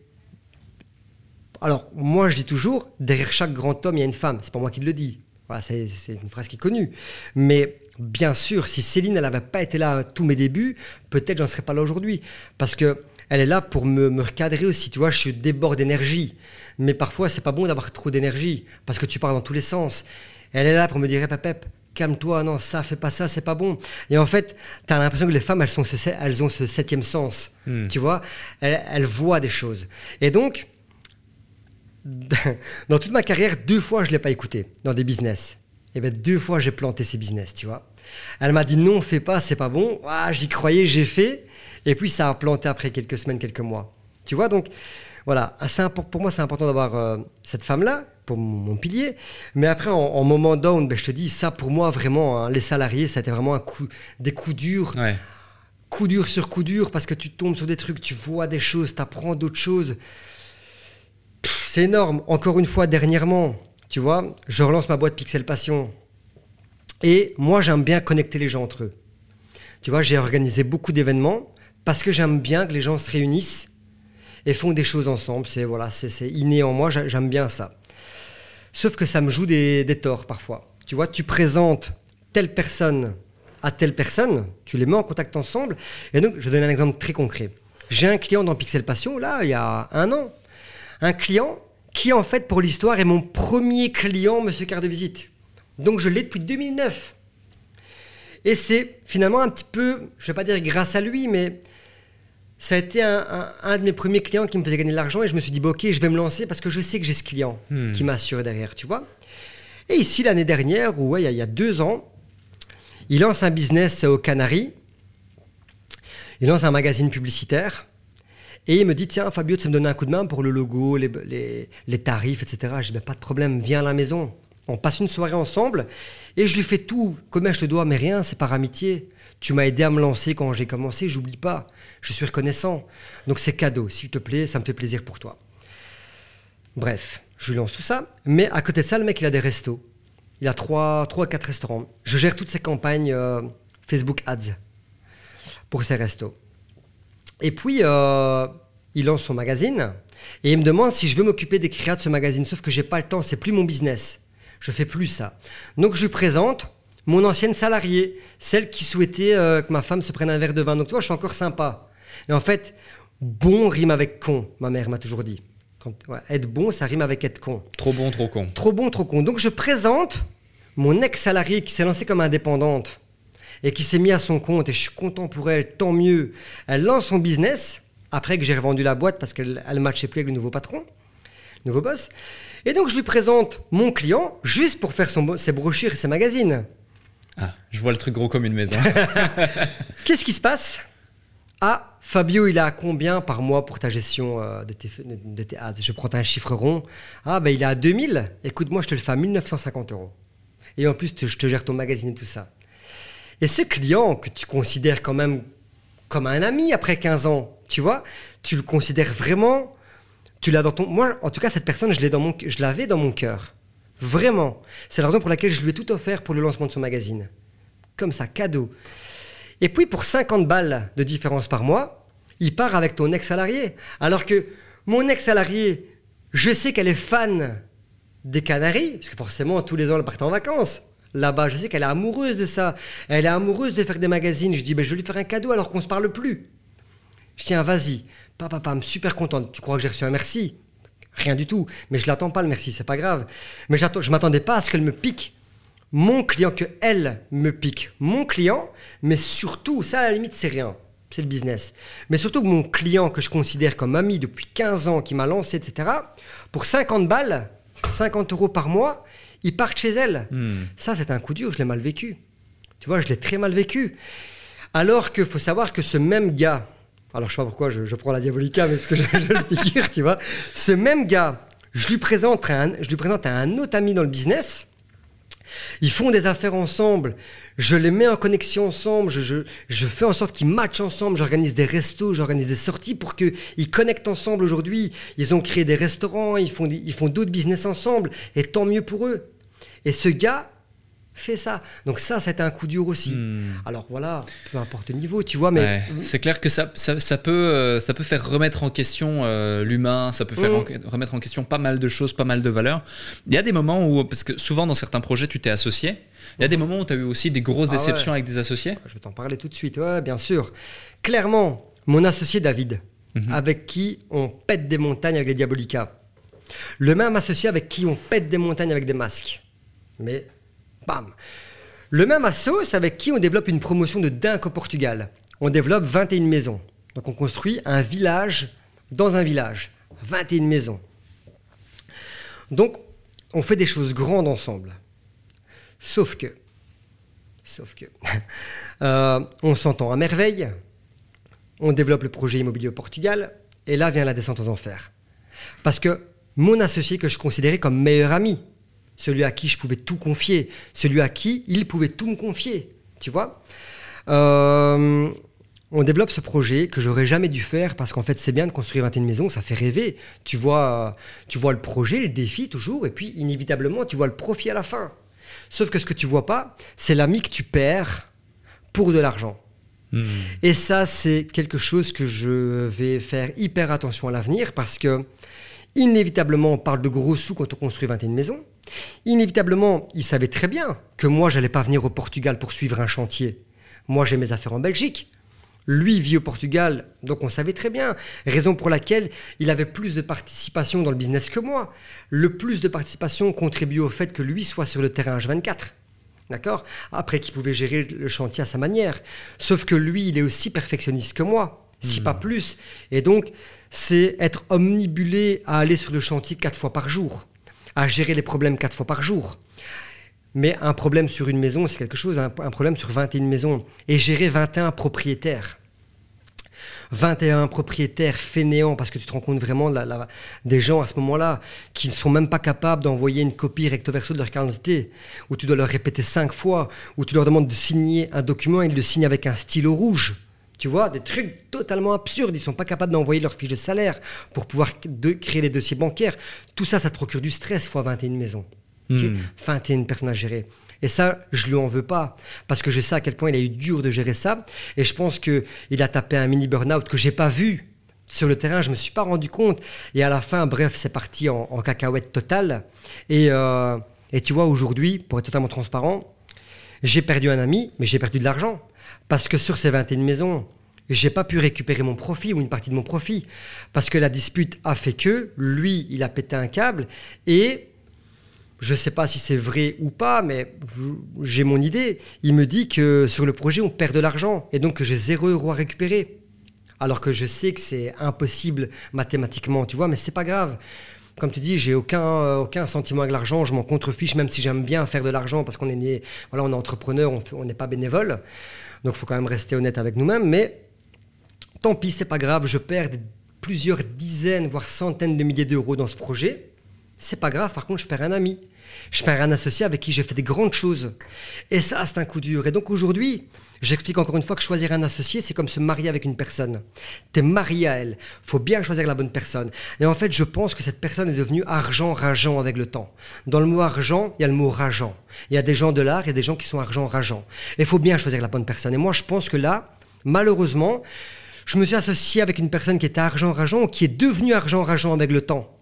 Alors, moi, je dis toujours, derrière chaque grand homme, il y a une femme. C'est pas moi qui le dis. Voilà, c'est une phrase qui est connue. Mais bien sûr, si Céline, elle n'avait pas été là à tous mes débuts, peut-être j'en serais pas là aujourd'hui. Parce que elle est là pour me, me recadrer aussi. Tu vois, je suis déborde d'énergie. Mais parfois, c'est pas bon d'avoir trop d'énergie parce que tu pars dans tous les sens. Elle est là pour me dire, pep, calme-toi, non, ça, fais pas ça, c'est pas bon. Et en fait, tu as l'impression que les femmes, elles, sont ce, elles ont ce septième sens. Hmm. Tu vois, elles, voient des choses. Et donc, dans toute ma carrière, deux fois, je l'ai pas écouté dans des business. Et bien, deux fois, j'ai planté ces business, tu vois. Elle m'a dit non, fais pas, c'est pas bon. Ah, j'y croyais, j'ai fait. Et puis ça a planté après quelques semaines, quelques mois. Tu vois, donc voilà, pour moi c'est important d'avoir euh, cette femme-là pour mon, pilier. Mais après, en, moment down, ben, je te dis, ça pour moi, vraiment, hein, les salariés, ça a été vraiment un coup, des coups durs. Coup dur sur coup dur, parce que tu tombes sur des trucs, tu vois des choses, tu apprends d'autres choses. C'est énorme. Encore une fois, dernièrement, tu vois, je relance ma boîte Pixel Passion. Et moi, j'aime bien connecter les gens entre eux. Tu vois, j'ai organisé beaucoup d'événements parce que j'aime bien que les gens se réunissent et font des choses ensemble. C'est voilà, c'est inné en moi, j'aime bien ça. Sauf que ça me joue des, torts parfois. Tu vois, tu présentes telle personne à telle personne, tu les mets en contact ensemble. Et donc, je donne un exemple très concret. J'ai un client dans Pixel Passion, là, il y a un an. Un client qui, en fait, pour l'histoire, est mon premier client, monsieur carte de visite. Donc, je l'ai depuis 2009. Et c'est finalement un petit peu, je ne vais pas dire grâce à lui, mais ça a été un, de mes premiers clients qui me faisait gagner de l'argent et je me suis dit, bon, ok, je vais me lancer parce que je sais que j'ai ce client hmm. qui m'assure derrière, tu vois. Et ici, l'année dernière, ou ouais, il, y a, deux ans, il lance un business aux Canaries. Il lance un magazine publicitaire. Et il me dit, tiens, Fabio, tu sais me donner un coup de main pour le logo, les, tarifs, etc. Je dis, ben, pas de problème, viens à la maison. On passe une soirée ensemble et je lui fais tout. Combien je te dois, mais rien, c'est par amitié. Tu m'as aidé à me lancer quand j'ai commencé, j'oublie pas. Je suis reconnaissant. Donc c'est cadeau, s'il te plaît, ça me fait plaisir pour toi. Bref, je lui lance tout ça. Mais à côté de ça, le mec, il a des restos. Il a 3 trois, 4 restaurants. Je gère toutes ses campagnes euh, Facebook Ads pour ses restos. Et puis, euh, il lance son magazine et il me demande si je veux m'occuper des créas de ce magazine. Sauf que j'ai pas le temps, c'est plus mon business. Je fais plus ça. Donc je lui présente mon ancienne salariée, celle qui souhaitait euh, que ma femme se prenne un verre de vin. Donc toi, je suis encore sympa. Et en fait, bon rime avec con, ma mère m'a toujours dit. être bon, ça rime avec être con. Trop bon, trop con. Trop bon, trop con. Donc je présente mon ex-salariée qui s'est lancée comme indépendante et qui s'est mis à son compte, et je suis content pour elle, tant mieux. Elle lance son business, après que j'ai revendu la boîte parce qu'elle ne matchait plus avec le nouveau patron, le nouveau boss. Et donc je lui présente mon client juste pour faire son, ses brochures et ses magazines. Ah, je vois le truc gros comme une maison. Qu'est-ce qui se passe? Ah, Fabio, il a combien par mois pour ta gestion euh, de, tes, de, tes, ads? Je prends un chiffre rond. Ah, ben il est à 2000. Écoute, moi, je te le fais à 1950 euros. Et en plus, je te gère ton magazine et tout ça. Et ce client que tu considères quand même comme un ami après 15 ans, tu vois, tu le considères vraiment, tu l'as dans ton... Moi, en tout cas, cette personne, je l'avais dans mon cœur. Vraiment. C'est la raison pour laquelle je lui ai tout offert pour le lancement de son magazine. Comme ça, cadeau. Et puis pour 50 balles de différence par mois, il part avec ton ex-salarié. Alors que mon ex-salarié, je sais qu'elle est fan des Canaries, parce que forcément, tous les ans, elle part en vacances. Là-bas, je sais qu'elle est amoureuse de ça. Elle est amoureuse de faire des magazines. Je dis, ben, je vais lui faire un cadeau alors qu'on ne se parle plus. Je tiens, vas-y. Papa, papa, super contente. Tu crois que j'ai reçu un merci? Rien du tout. Mais je l'attends pas le merci, c'est pas grave. Mais je m'attendais pas à ce qu'elle me pique mon client, que elle me pique mon client, mais surtout, ça à la limite c'est rien, c'est le business. Mais surtout mon client que je considère comme ami depuis 15 ans, qui m'a lancé, etc., pour 50 balles, 50 euros par mois, il part chez elle. Hmm. Ça c'est un coup dur, je l'ai mal vécu. Tu vois, je l'ai très mal vécu. Alors qu'il faut savoir que ce même gars, alors je sais pas pourquoi je, prends la diabolica, mais parce que je, le figure, tu vois. Ce même gars, je lui, présente un, je lui présente à un autre ami dans le business. Ils font des affaires ensemble, je les mets en connexion ensemble, je, je, fais en sorte qu'ils matchent ensemble, j'organise des restos, j'organise des sorties pour qu'ils connectent ensemble aujourd'hui. Ils ont créé des restaurants, ils font, ils font d'autres business ensemble, et tant mieux pour eux. Et ce gars, fais ça. Donc ça, c'était un coup dur aussi. Hmm. Alors voilà, peu importe le niveau, tu vois, mais... c'est clair que ça, ça, peut, euh, ça peut faire remettre en question euh, l'humain, ça peut faire hmm. remettre en question pas mal de choses, pas mal de valeurs. Il y a des moments où, parce que souvent dans certains projets, tu t'es associé, il y a des moments où tu as eu aussi des grosses ah déceptions avec des associés Je vais t'en parler tout de suite, ouais, bien sûr. Clairement, mon associé David, mhm. avec qui on pète des montagnes avec les Diabolicas. Le même associé avec qui on pète des montagnes avec des masques. Mais Bam Le même Assos avec qui on développe une promotion de dingue au Portugal. On développe 21 maisons. Donc on construit un village dans un village. 21 maisons. Donc on fait des choses grandes ensemble. Sauf que, sauf que, euh, on s'entend à merveille. On développe le projet immobilier au Portugal. Et là vient la descente aux enfers. Parce que mon associé que je considérais comme meilleur ami, celui à qui je pouvais tout confier, celui à qui il pouvait tout me confier, tu vois? Euh, on développe ce projet que j'aurais jamais dû faire parce qu'en fait c'est bien de construire 21 maisons, ça fait rêver. Tu vois, tu vois le projet, le défi toujours, et puis inévitablement tu vois le profit à la fin. Sauf que ce que tu vois pas, c'est l'ami que tu perds pour de l'argent. Hmm. Et ça, c'est quelque chose que je vais faire hyper attention à l'avenir parce que inévitablement, on parle de gros sous quand on construit 21 maisons. Inévitablement, il savait très bien que moi, j'allais pas venir au Portugal pour suivre un chantier. Moi, j'ai mes affaires en Belgique. Lui vit au Portugal, donc on savait très bien. Raison pour laquelle il avait plus de participation dans le business que moi. Le plus de participation contribue au fait que lui soit sur le terrain H24. D'accord? Après qu'il pouvait gérer le chantier à sa manière. Sauf que lui, il est aussi perfectionniste que moi, si pas hmm. plus. Et donc, c'est être omnibulé à aller sur le chantier quatre fois par jour, à gérer les problèmes quatre fois par jour. Mais un problème sur une maison, c'est quelque chose, un, problème sur 21 maisons. Et gérer 21 propriétaires. 21 propriétaires fainéants, parce que tu te rends compte vraiment des gens à ce moment-là qui ne sont même pas capables d'envoyer une copie recto verso de leur carte d'identité, où tu dois leur répéter cinq fois, où tu leur demandes de signer un document et ils le signent avec un stylo rouge. Tu vois, des trucs totalement absurdes. Ils sont pas capables d'envoyer leur fiche de salaire pour pouvoir créer les dossiers bancaires. Tout ça, ça te procure du stress fois 21 maisons. Okay hmm. 21 personnes à gérer. Et ça, je lui en veux pas, parce que je sais à quel point il a eu dur de gérer ça. Et je pense qu'il a tapé un mini burn-out que j'ai pas vu sur le terrain, je me suis pas rendu compte. Et à la fin, bref, c'est parti en, cacahuète totale. Et, euh, et tu vois, aujourd'hui, pour être totalement transparent, j'ai perdu un ami, mais j'ai perdu de l'argent. Parce que sur ces 21 maisons, j'ai pas pu récupérer mon profit ou une partie de mon profit. Parce que la dispute a fait que lui, il a pété un câble et je ne sais pas si c'est vrai ou pas, mais j'ai mon idée. Il me dit que sur le projet, on perd de l'argent et donc que j'ai zéro euro à récupérer. Alors que je sais que c'est impossible mathématiquement, tu vois, mais c'est pas grave. Comme tu dis, j'ai aucun, euh, aucun sentiment avec l'argent, je m'en contrefiche, même si j'aime bien faire de l'argent parce qu'on est voilà, est entrepreneur, on n'est pas bénévole. Donc il faut quand même rester honnête avec nous-mêmes. Mais tant pis, c'est pas grave, je perds plusieurs dizaines, voire centaines de milliers d'euros dans ce projet. C'est pas grave, par contre, je perds un ami. Je perds un associé avec qui j'ai fait des grandes choses. Et ça, c'est un coup dur. Et donc aujourd'hui, j'explique encore une fois que choisir un associé, c'est comme se marier avec une personne. Tu es marié à elle. faut bien choisir la bonne personne. Et en fait, je pense que cette personne est devenue argent rageant avec le temps. Dans le mot argent, il y a le mot rageant. Il y a des gens de l'art et des gens qui sont argent rageant. Et il faut bien choisir la bonne personne. Et moi, je pense que là, malheureusement, je me suis associé avec une personne qui était argent rageant ou qui est devenue argent rageant avec le temps.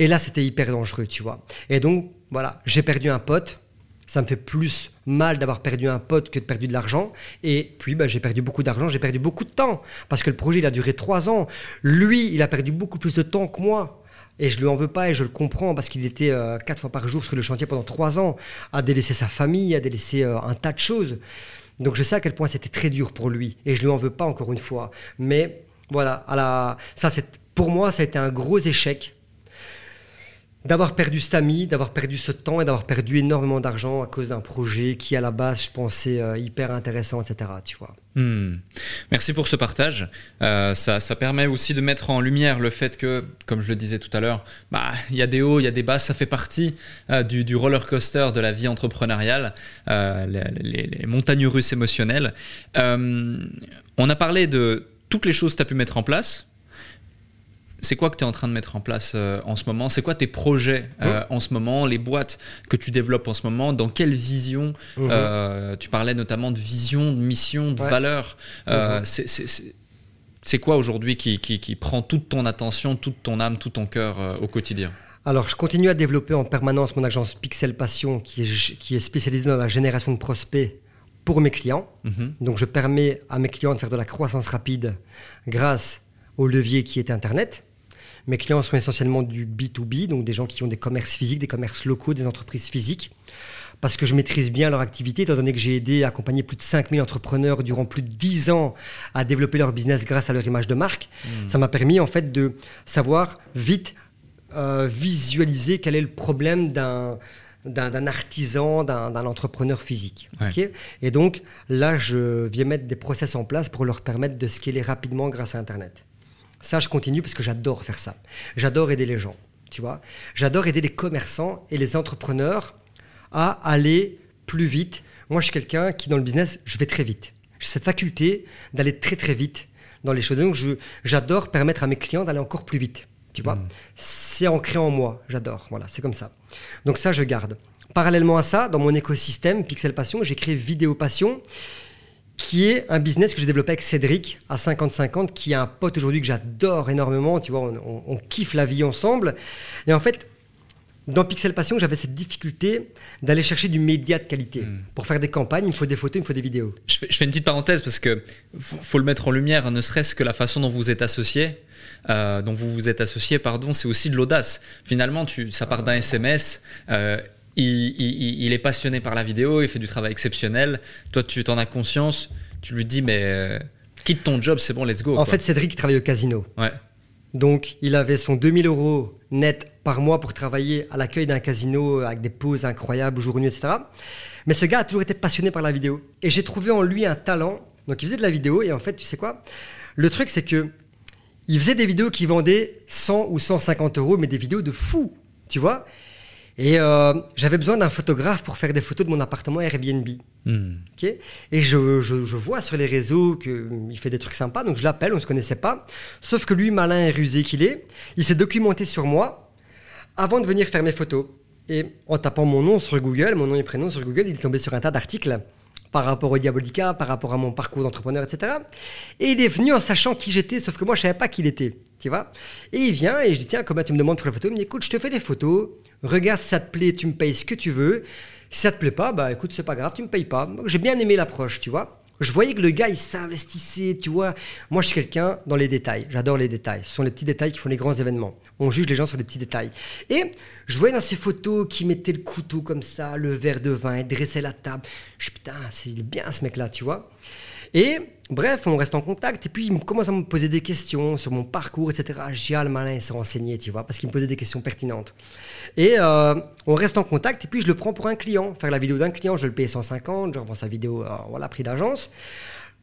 Et là, c'était hyper dangereux, tu vois. Et donc, voilà, j'ai perdu un pote. Ça me fait plus mal d'avoir perdu un pote que de perdu de l'argent. Et puis, bah, j'ai perdu beaucoup d'argent, j'ai perdu beaucoup de temps. Parce que le projet, il a duré trois ans. Lui, il a perdu beaucoup plus de temps que moi. Et je lui en veux pas et je le comprends parce qu'il était euh, quatre fois par jour sur le chantier pendant trois ans, à délaisser sa famille, à délaisser euh, un tas de choses. Donc je sais à quel point c'était très dur pour lui et je lui en veux pas encore une fois. Mais voilà, ça pour moi ça a été un gros échec d'avoir perdu cet ami, d'avoir perdu ce temps et d'avoir perdu énormément d'argent à cause d'un projet qui, à la base, je pensais euh, hyper intéressant, etc. Tu vois. Hmm. Merci pour ce partage. Euh, ça, permet aussi de mettre en lumière le fait que, comme je le disais tout à l'heure, bah, il y a des hauts, il y a des bas, ça fait partie euh, du, du, roller coaster de la vie entrepreneuriale, les, les, montagnes russes émotionnelles. on a parlé de toutes les choses que tu as pu mettre en place, c'est quoi que tu es en train de mettre en place euh, en ce moment? C'est quoi tes projets euh, en ce moment? Les boîtes que tu développes en ce moment Dans quelle vision mhm. euh, Tu parlais notamment de vision, de mission, de valeur. Mhm. C'est quoi aujourd'hui qui, qui, prend toute ton attention, toute ton âme, tout ton cœur au quotidien? Alors, je continue à développer en permanence mon agence Pixel Passion, qui est, qui est spécialisée dans la génération de prospects pour mes clients. Donc, je permets à mes clients de faire de la croissance rapide grâce au levier qui est Internet. Mes clients sont essentiellement du B2B, donc des gens qui ont des commerces physiques, des commerces locaux, des entreprises physiques, parce que je maîtrise bien leur activité, étant donné que j'ai aidé à accompagner plus de 5000 entrepreneurs durant plus de 10 ans à développer leur business grâce à leur image de marque. Hmm. Ça m'a permis en fait de savoir vite euh, visualiser quel est le problème d'un d'un artisan, d'un entrepreneur physique. et donc là, je viens mettre des process en place pour leur permettre de scaler rapidement grâce à Internet. Ça, je continue parce que j'adore faire ça. J'adore aider les gens. tu vois. J'adore aider les commerçants et les entrepreneurs à aller plus vite. Moi, je suis quelqu'un qui, dans le business, je vais très vite. J'ai cette faculté d'aller très très vite dans les choses. Donc, j'adore permettre à mes clients d'aller encore plus vite. Tu vois, c'est ancré en moi. J'adore. Voilà, c'est comme ça. Donc ça, je garde. Parallèlement à ça, dans mon écosystème Pixel Passion, j'ai créé Vidéo Passion, qui est un business que j'ai développé avec Cédric à 50-50, qui est un pote aujourd'hui que j'adore énormément. Tu vois, on, kiffe la vie ensemble. Et en fait, dans Pixel Passion, j'avais cette difficulté d'aller chercher du média de qualité. Mm. Pour faire des campagnes, il me faut des photos, il me faut des vidéos. Je fais, je fais une petite parenthèse parce que faut le mettre en lumière, ne serait-ce que la façon dont vous êtes associés. Euh, dont vous vous êtes associé, pardon, c'est aussi de l'audace. Finalement, tu, ça part d'un SMS. Euh, il, est passionné par la vidéo, il fait du travail exceptionnel. Toi, tu t'en as conscience. Tu lui dis, mais euh, quitte ton job, c'est bon, let's go. En fait, Cédric travaille au casino. Ouais. Donc, il avait son 2000 euros net par mois pour travailler à l'accueil d'un casino avec des pauses incroyables, jour et nuit, etc. Mais ce gars a toujours été passionné par la vidéo. Et j'ai trouvé en lui un talent. Donc, il faisait de la vidéo. Et en fait, tu sais quoi? Le truc, c'est que il faisait des vidéos qui vendaient 100 ou 150 euros, mais des vidéos de fou, tu vois? Et euh, j'avais besoin d'un photographe pour faire des photos de mon appartement Airbnb. Hmm. et je, vois sur les réseaux qu'il fait des trucs sympas, donc je l'appelle, on ne se connaissait pas. Sauf que lui, malin et rusé qu'il est, il s'est documenté sur moi avant de venir faire mes photos. Et en tapant mon nom sur Google, mon nom et prénom sur Google, il est tombé sur un tas d'articles par rapport au Diabolica, par rapport à mon parcours d'entrepreneur, etc. Et il est venu en sachant qui j'étais, sauf que moi, je savais pas qui il était, tu vois. Et il vient et je dis, tiens, comment tu me demandes pour la photo Il me dit, écoute, je te fais des photos, regarde ça te plaît, tu me payes ce que tu veux. Si ça te plaît pas, bah écoute, c'est pas grave, tu me payes pas. J'ai bien aimé l'approche, tu vois. Je voyais que le gars, il s'investissait, tu vois. Moi, je suis quelqu'un dans les détails. J'adore les détails. Ce sont les petits détails qui font les grands événements. On juge les gens sur des petits détails. Et je voyais dans ces photos qu'il mettait le couteau comme ça, le verre de vin, il dressait la table. Je putain, c'est bien ce mec-là, tu vois. Et bref, on reste en contact. Et puis, il commence à me poser des questions sur mon parcours, etc. J'ai le malin, il s'est renseigné, tu vois, parce qu'il me posait des questions pertinentes. Et euh, on reste en contact. Et puis, je le prends pour un client. Faire la vidéo d'un client, je le paye 150, je revends sa vidéo, à voilà, prix d'agence.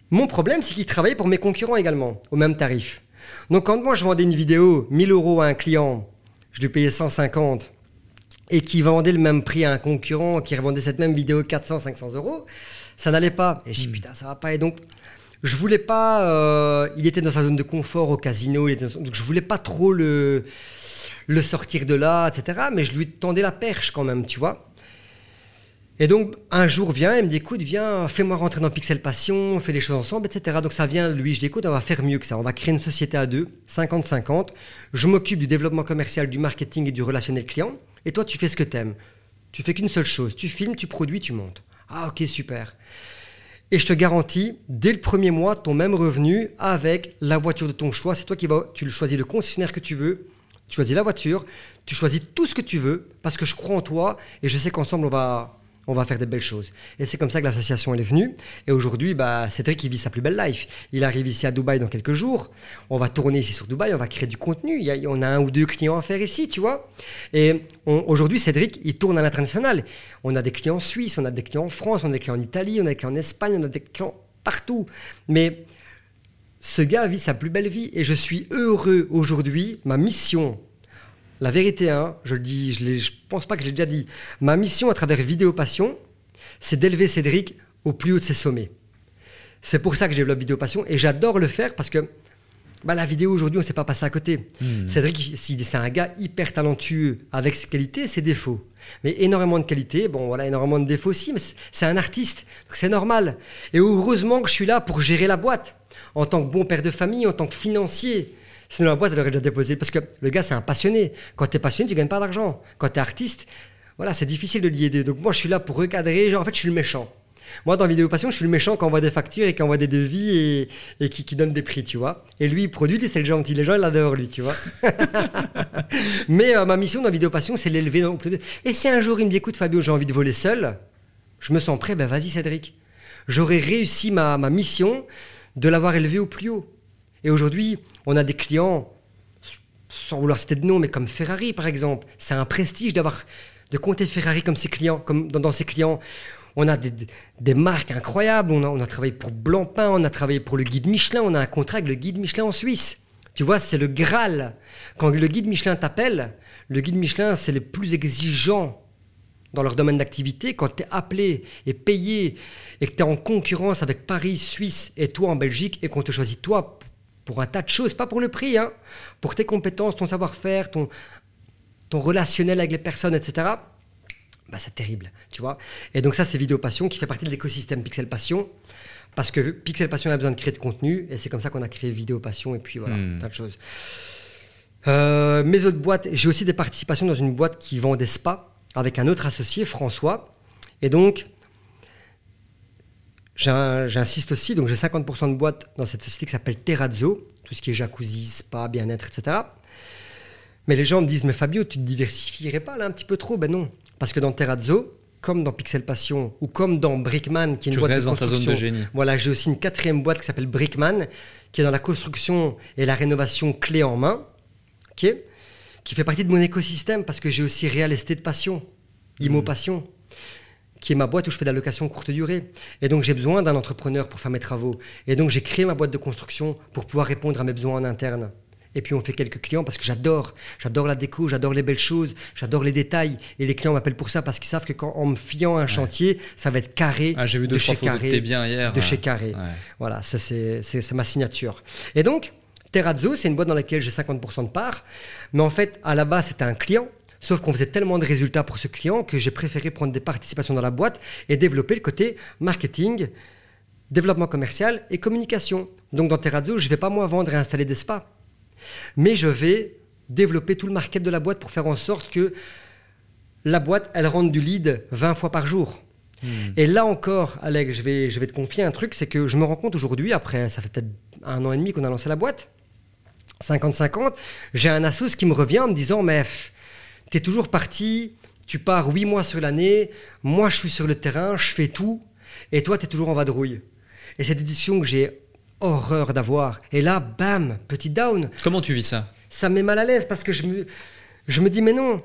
Mon problème, c'est qu'il travaillait pour mes concurrents également, au même tarif. Donc, quand moi, je vendais une vidéo 1000 euros à un client, je lui payais 150 et qui vendait le même prix à un concurrent qui revendait cette même vidéo 400, 500 euros, ça n'allait pas. Et je dis, hmm. putain, ça va pas. Et donc, je voulais pas. Euh, il était dans sa zone de confort au casino, donc je voulais pas trop le, le sortir de là, etc. Mais je lui tendais la perche quand même, tu vois. Et donc, un jour vient, il me dit écoute, viens, fais-moi rentrer dans Pixel Passion, on fait des choses ensemble, etc. Donc, ça vient, lui, je dis écoute, on va faire mieux que ça. On va créer une société à deux, 50-50. Je m'occupe du développement commercial, du marketing et du relationnel client. Et toi, tu fais ce que tu aimes. Tu fais qu'une seule chose. Tu filmes, tu produis, tu montes. Ah, ok, super. Et je te garantis, dès le premier mois, ton même revenu avec la voiture de ton choix. C'est toi qui vas, tu choisis le concessionnaire que tu veux, tu choisis la voiture, tu choisis tout ce que tu veux parce que je crois en toi et je sais qu'ensemble on va, on va faire des belles choses. Et c'est comme ça que l'association est venue. Et aujourd'hui, bah, Cédric, il vit sa plus belle life. Il arrive ici à Dubaï dans quelques jours. On va tourner ici sur Dubaï, on va créer du contenu. Il on a un ou deux clients à faire ici, tu vois. Et aujourd'hui, Cédric, il tourne à l'international. On a des clients suisses, on a des clients en France, on a des clients en Italie, on a des clients en Espagne, on a des clients partout. Mais ce gars vit sa plus belle vie et je suis heureux aujourd'hui. Ma mission la vérité, hein, je le dis, je ne pense pas que je l'ai déjà dit. Ma mission à travers Vidéo Passion, c'est d'élever Cédric au plus haut de ses sommets. C'est pour ça que je développe Vidéo Passion et j'adore le faire parce que bah, la vidéo aujourd'hui, on ne s'est pas passé à côté. Hmm. Cédric, c'est un gars hyper talentueux avec ses qualités et ses défauts. Mais énormément de qualités, bon voilà, énormément de défauts aussi, mais c'est un artiste, donc c'est normal. Et heureusement que je suis là pour gérer la boîte, en tant que bon père de famille, en tant que financier. Sinon, la boîte, elle aurait déjà déposé. Parce que le gars, c'est un passionné. Quand tu es passionné, tu gagnes pas d'argent. Quand tu es artiste, voilà, c'est difficile de lier deux. Donc, moi, je suis là pour recadrer. Genre, en fait, je suis le méchant. Moi, dans Vidéo Passion, je suis le méchant qui envoie des factures et qui envoie des devis et, qui, donne des prix, tu vois. Et lui, il produit, lui, c'est le gentil. Les gens, ils l'adorent, lui, tu vois. Mais euh, ma mission dans Vidéo Passion, c'est l'élever dans Et si un jour, il me dit, écoute, Fabio, j'ai envie de voler seul, je me sens prêt, ben vas-y, Cédric. J'aurais réussi ma mission de l'avoir élevé au plus haut. Et aujourd'hui, on a des clients, sans vouloir citer de nom, mais comme Ferrari par exemple. C'est un prestige d'avoir de compter Ferrari comme ses clients, comme dans, ses clients. On a des, marques incroyables. On a, travaillé pour Blancpain, on a travaillé pour le guide Michelin. On a un contrat avec le guide Michelin en Suisse. Tu vois, c'est le Graal. Quand le guide Michelin t'appelle, le guide Michelin, c'est les plus exigeants dans leur domaine d'activité. Quand tu es appelé et payé et que tu es en concurrence avec Paris, Suisse et toi en Belgique et qu'on te choisit toi pour un tas de choses, pas pour le prix, hein, pour tes compétences, ton savoir-faire, ton, ton relationnel avec les personnes, etc. Bah, c'est terrible, tu vois. Et donc ça, c'est Vidéo Passion qui fait partie de l'écosystème Pixel Passion. Parce que Pixel Passion a besoin de créer de contenu, et c'est comme ça qu'on a créé Vidéo Passion, et puis voilà, Hmm. tas de choses. Euh, mes autres boîtes, j'ai aussi des participations dans une boîte qui vend des spas avec un autre associé, François. Et donc, j'insiste aussi, donc j'ai 50% de boîtes dans cette société qui s'appelle Terrazzo, tout ce qui est jacuzzi, spa, bien-être, etc. Mais les gens me disent, mais Fabio, tu te diversifierais pas là un petit peu trop? Ben non, parce que dans Terrazzo, comme dans Pixel Passion ou comme dans Brickman, qui est une Tu boîte restes de dans ta zone de construction, génie. voilà, j'ai aussi une quatrième boîte qui s'appelle Brickman, qui est dans la construction et la rénovation clé en main, qui fait partie de mon écosystème parce que j'ai aussi Real Estate Passion, Imo Passion, qui est ma boîte où je fais de la location courte durée. Et donc j'ai besoin d'un entrepreneur pour faire mes travaux. Et donc j'ai créé ma boîte de construction pour pouvoir répondre à mes besoins en interne. Et puis on fait quelques clients parce que j'adore, j'adore la déco, j'adore les belles choses, j'adore les détails. Et les clients m'appellent pour ça parce qu'ils savent que quand en me fiant un chantier, ça va être carré Ah, j'ai vu de deux, chez de Carré, tes biens hier. de chez Carré. Ouais. Voilà, ça c'est c'est- c'est ma signature. Et donc, Terrazzo, c'est une boîte dans laquelle j'ai 50% de part. Mais en fait, à la base, c'était un client. Sauf qu'on faisait tellement de résultats pour ce client que j'ai préféré prendre des participations dans la boîte et développer le côté marketing, développement commercial et communication. Donc dans Terrazzo, je ne vais pas moi vendre et installer des spas. Mais je vais développer tout le market de la boîte pour faire en sorte que la boîte, elle rentre du lead 20 fois par jour. Et là encore, je vais, je vais te confier un truc, c'est que je me rends compte aujourd'hui, après, ça fait peut-être un an et demi qu'on a lancé la boîte, 50-50, j'ai un assos qui me revient en me disant, mais tu es toujours parti, tu pars 8 mois sur l'année, moi je suis sur le terrain, je fais tout, et toi tu es toujours en vadrouille. Et cette édition que j'ai horreur d'avoir, et là, bam, petit down, Comment tu vis ça? Ça me met mal à l'aise parce que je me, je me dis, mais non,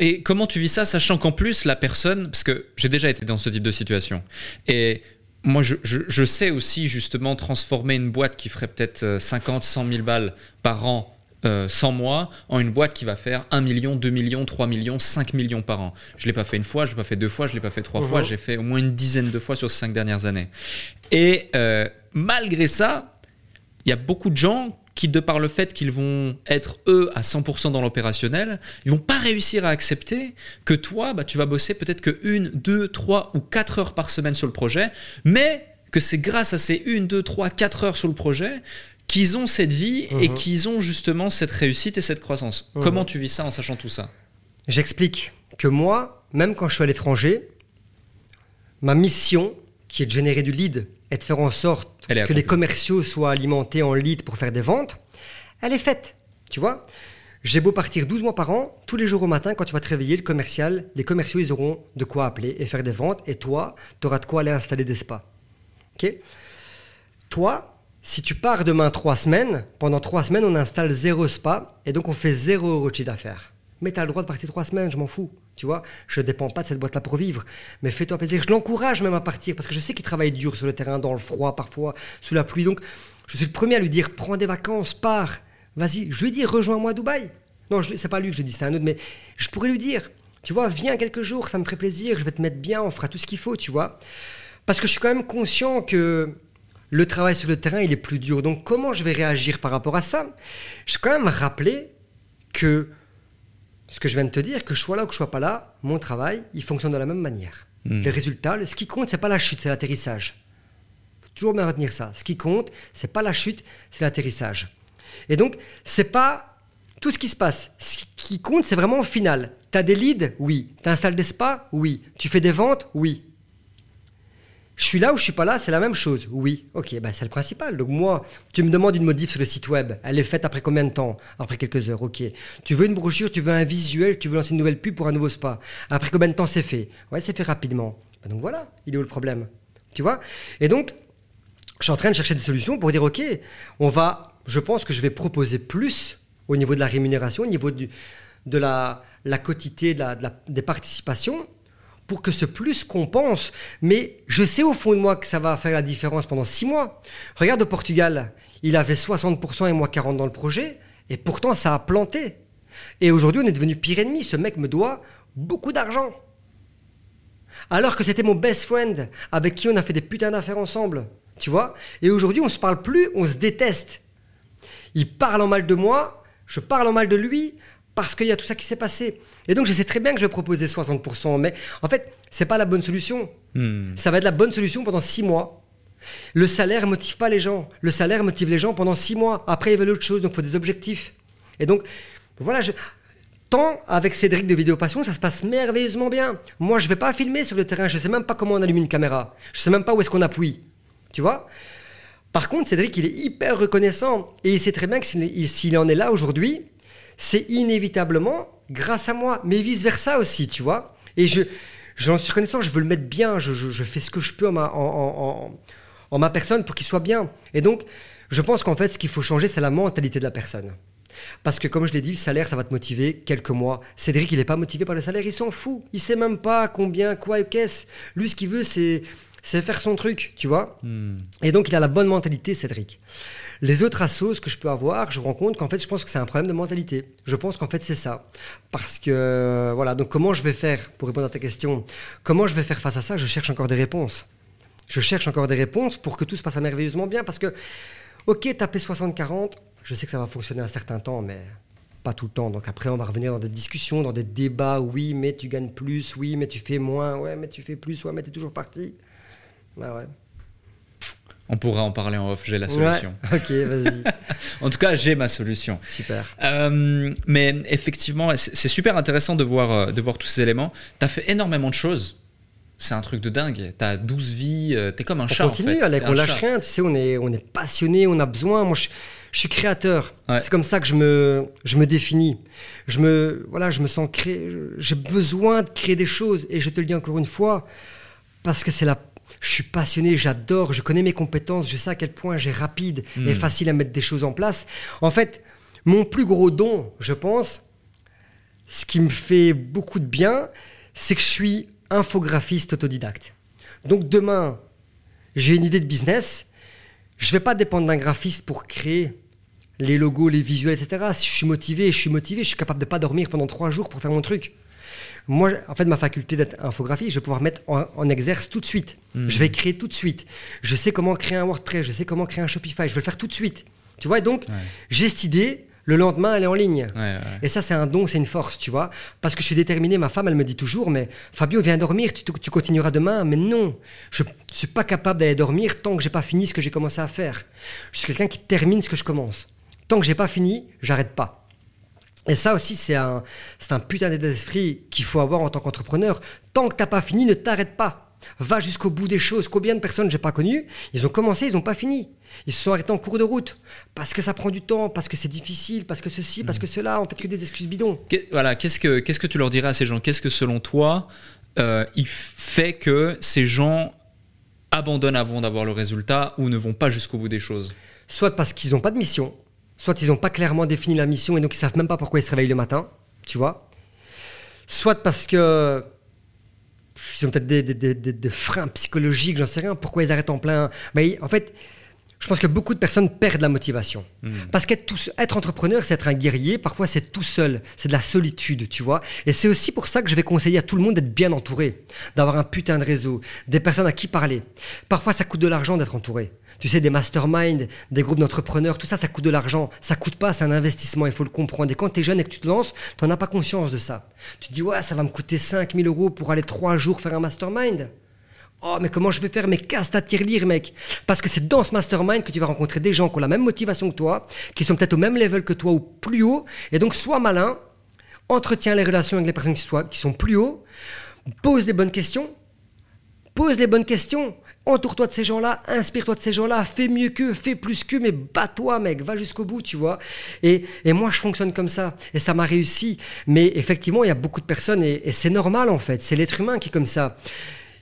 Et comment tu vis ça, sachant qu'en plus, la personne, parce que j'ai déjà été dans ce type de situation, et moi, je, je- je sais aussi justement transformer une boîte qui ferait peut-être euh, 50, 100 000 balles par an, euh, sans moi, en une boîte qui va faire 1 million, 2 millions, 3 millions, 5 millions par an. Je ne l'ai pas fait une fois, je ne l'ai pas fait deux fois, je ne l'ai pas fait trois fois, j'ai fait au moins une dizaine de fois sur ces cinq dernières années. Et euh, malgré ça, il y a beaucoup de gens qui, de par le fait qu'ils vont être eux à 100% dans l'opérationnel, ils vont pas réussir à accepter que toi, bah, tu vas bosser peut-être que une, deux, trois ou quatre heures par semaine sur le projet, mais que c'est grâce à ces une, deux, trois, quatre heures sur le projet qu'ils ont cette vie et Mhm. qu'ils ont justement cette réussite et cette croissance. Mhm. Comment tu vis ça en sachant tout ça J'explique que moi, même quand je suis à l'étranger, ma mission, qui est de générer du lead et de faire en sorte que les commerciaux soient alimentés en lead pour faire des ventes, elle est faite. Tu vois J'ai beau partir 12 mois par an, tous les jours au matin, quand tu vas te réveiller, le commercial, les commerciaux, ils auront de quoi appeler et faire des ventes. Et toi, tu auras de quoi aller installer des spas. Ok? Toi, si tu pars demain trois semaines, pendant trois semaines, on installe zéro spa et donc on fait zéro euro d'affaires. Mais tu as le droit de partir trois semaines, je m'en fous. Tu vois, je ne dépends pas de cette boîte-là pour vivre. Mais fais-toi plaisir. Je l'encourage même à partir parce que je sais qu'il travaille dur sur le terrain, dans le froid, parfois, sous la pluie. Donc, je suis le premier à lui dire prends des vacances, pars. Vas-y. Je lui dis rejoins-moi à Dubaï. Non, c'est pas lui que je dis, c'est un autre. Mais je pourrais lui dire tu vois, viens quelques jours, ça me ferait plaisir. Je vais te mettre bien, on fera tout ce qu'il faut, tu vois. Parce que je suis quand même conscient que le travail sur le terrain, il est plus dur. Donc comment je vais réagir par rapport à ça? Je vais quand même rappeler que ce que je viens de te dire, que je sois là ou que je sois pas là, mon travail, il fonctionne de la même manière. Mm. Les résultats, ce qui compte, c'est pas la chute, c'est l'atterrissage. Faut toujours bien retenir ça. Ce qui compte, c'est pas la chute, c'est l'atterrissage. Et donc, c'est pas tout ce qui se passe. Ce qui compte, c'est vraiment au final. Tu as des leads? Oui. Tu installes des spas? Oui. Tu fais des ventes? Oui. Je suis là ou je suis pas là, c'est la même chose. Oui, ok, bah c'est le principal. Donc moi, tu me demandes une modif sur le site web. Elle est faite après combien de temps? Après quelques heures, ok. Tu veux une brochure, tu veux un visuel, tu veux lancer une nouvelle pub pour un nouveau spa. Après combien de temps c'est fait? Ouais, c'est fait rapidement. Bah donc voilà, il est où le problème? Tu vois? Et donc, je suis en train de chercher des solutions pour dire, ok, on va, je pense que je vais proposer plus au niveau de la rémunération, au niveau de la, la- de la- des participations, pour que ce plus compense. Mais je sais au fond de moi que ça va faire la différence pendant six mois. Regarde au Portugal, il avait 60% et moi 40% dans le projet, et pourtant ça a planté. Et aujourd'hui, on est devenu pire ennemi. Ce mec me doit beaucoup d'argent. Alors que c'était mon best friend avec qui on a fait des putains d'affaires ensemble. Tu vois? Et aujourd'hui, on se parle plus, on se déteste. Il parle en mal de moi, je parle en mal de lui parce qu'il y a tout ça qui s'est passé. Et donc, je sais très bien que je vais proposer 60%, mais en fait, c'est pas la bonne solution. Hmm. Ça va être la bonne solution pendant six mois. Le salaire motive pas les gens. Le salaire motive les gens pendant six mois. Après, ils veulent autre chose, donc il faut des objectifs. Et donc, voilà, je... tant avec Cédric de Vidéo Passion, ça se passe merveilleusement bien. Moi, je vais pas filmer sur le terrain, je sais même pas comment on allume une caméra. Je sais même pas où est-ce qu'on appuie. Tu vois? Par contre, Cédric, il est hyper reconnaissant et il sait très bien que s'il en est là aujourd'hui, c'est inévitablement grâce à moi, mais vice-versa aussi, tu vois Et je, j'en suis reconnaissant, je veux le mettre bien, je, je- je fais ce que je peux en ma, en, en- ma personne pour qu'il soit bien. Et donc, je pense qu'en fait, ce qu'il faut changer, c'est la mentalité de la personne. Parce que, comme je l'ai dit, le salaire, ça va te motiver quelques mois. Cédric, il n'est pas motivé par le salaire, il s'en fout. Il sait même pas combien, quoi et qu'est-ce. Lui, ce qu'il veut, c'est, c'est faire son truc, tu vois Hmm. et donc, il a la bonne mentalité, Cédric. Les autres assos que je peux avoir, je rends compte qu'en fait, je pense que c'est un problème de mentalité. Je pense qu'en fait, c'est ça. Parce que, euh, voilà, donc comment je vais faire, pour répondre à ta question, comment je vais faire face à ça? Je cherche encore des réponses. Je cherche encore des réponses pour que tout se passe merveilleusement bien. Parce que, ok, taper 60-40, je sais que ça va fonctionner un certain temps, mais pas tout le temps. Donc après, on va revenir dans des discussions, dans des débats. Oui, mais tu gagnes plus. Oui, mais tu fais moins. Ouais, mais tu fais plus. Ouais, mais tu es toujours parti. Bah ouais. On pourra en parler en off, j'ai la solution. Ouais. Ok, vas-y. En tout cas, j'ai ma solution. Super. Euh, mais effectivement, c'est super intéressant de voir, euh, de voir tous ces éléments. Tu as fait énormément de choses. C'est un truc de dingue. Tu as 12 vies. euh, T'es comme un On chat. continue, en fait. Alec, T'es on lâche chat. rien. Tu sais, on est, on est passionné, on a besoin. Moi, je, je suis créateur. Ouais. C'est comme ça que je me, je me définis. Je me, voilà, je me sens créer. J'ai besoin de créer des choses. Et je te le dis encore une fois, parce que c'est la. Je suis passionné, j'adore, je connais mes compétences, je sais à quel point j'ai rapide Hmm. et facile à mettre des choses en place. En fait, mon plus gros don, je pense, ce qui me fait beaucoup de bien, c'est que je suis infographiste autodidacte. Donc demain, j'ai une idée de business, je vais pas dépendre d'un graphiste pour créer les logos, les visuels, etc. Si je suis motivé, je suis motivé, je suis capable de pas dormir pendant trois jours pour faire mon truc. Moi, en fait, ma faculté d'être infographie, je vais pouvoir mettre en, en exerce tout de suite. Je vais créer tout de suite. Je sais comment créer un WordPress, je sais comment créer un Shopify, je vais le faire tout de suite. Tu vois, et donc, Ouais. j'ai cette idée, le lendemain, elle est en ligne. Ouais, ouais. Et ça, c'est un don, c'est une force, tu vois. Parce que je suis déterminé. Ma femme, elle me dit toujours, mais Fabio, viens dormir, tu, tu continueras demain. Mais non, je ne suis pas capable d'aller dormir tant que j'ai pas fini ce que j'ai commencé à faire. Je suis quelqu'un qui termine ce que je commence. Tant que j'ai pas fini, j'arrête pas. Et ça aussi, c'est un, putain d'état d'esprit qu'il faut avoir en tant qu'entrepreneur. Tant que t'as pas fini, ne t'arrête pas. Va jusqu'au bout des choses. Combien de personnes j'ai pas connues Ils ont commencé, ils n'ont pas fini. Ils se sont arrêtés en cours de route parce que ça prend du temps, parce que c'est difficile, parce que ceci, parce que cela. En fait, que des excuses bidons. Voilà, qu'est-ce que, qu'est-ce que tu leur dirais à ces gens? Qu'est-ce que selon toi, euh, il fait que ces gens abandonnent avant d'avoir le résultat ou ne vont pas jusqu'au bout des choses? Soit parce qu'ils n'ont pas de mission, soit ils n'ont pas clairement défini la mission et donc ils savent même pas pourquoi ils se réveillent le matin, tu vois. Soit parce que ils ont peut-être des, des- freins psychologiques, j'en sais rien, pourquoi ils arrêtent en plein. Mais en fait, je pense que beaucoup de personnes perdent la motivation. Parce qu'être tout être entrepreneur, c'est être un guerrier, parfois c'est tout seul, c'est de la solitude, tu vois. Et c'est aussi pour ça que je vais conseiller à tout le monde d'être bien entouré, d'avoir un putain de réseau, des personnes à qui parler. Parfois ça coûte de l'argent d'être entouré. Tu sais, des masterminds, des groupes d'entrepreneurs, tout ça, ça coûte de l'argent. Ça coûte pas, c'est un investissement, il faut le comprendre. Et quand tu es jeune et que tu te lances, tu n'en as pas conscience de ça. Tu te dis, ouais, ça va me coûter 5000 euros pour aller trois jours faire un mastermind. Oh, mais comment je vais faire Mais casse ta tirelire, mec? Parce que c'est dans ce mastermind que tu vas rencontrer des gens qui ont la même motivation que toi, qui sont peut-être au même level que toi ou plus haut. Et donc, sois malin, entretiens les relations avec les personnes qui, sont plus haut, pose des bonnes questions, pose les bonnes questions. Entoure-toi de ces gens-là, inspire-toi de ces gens-là, fais mieux qu'eux, fais plus qu'eux, mais bats-toi, mec, va jusqu'au bout, tu vois. Et, et moi, je fonctionne comme ça, et ça m'a réussi. Mais effectivement, il y a beaucoup de personnes, et, et c'est normal en fait, c'est l'être humain qui est comme ça.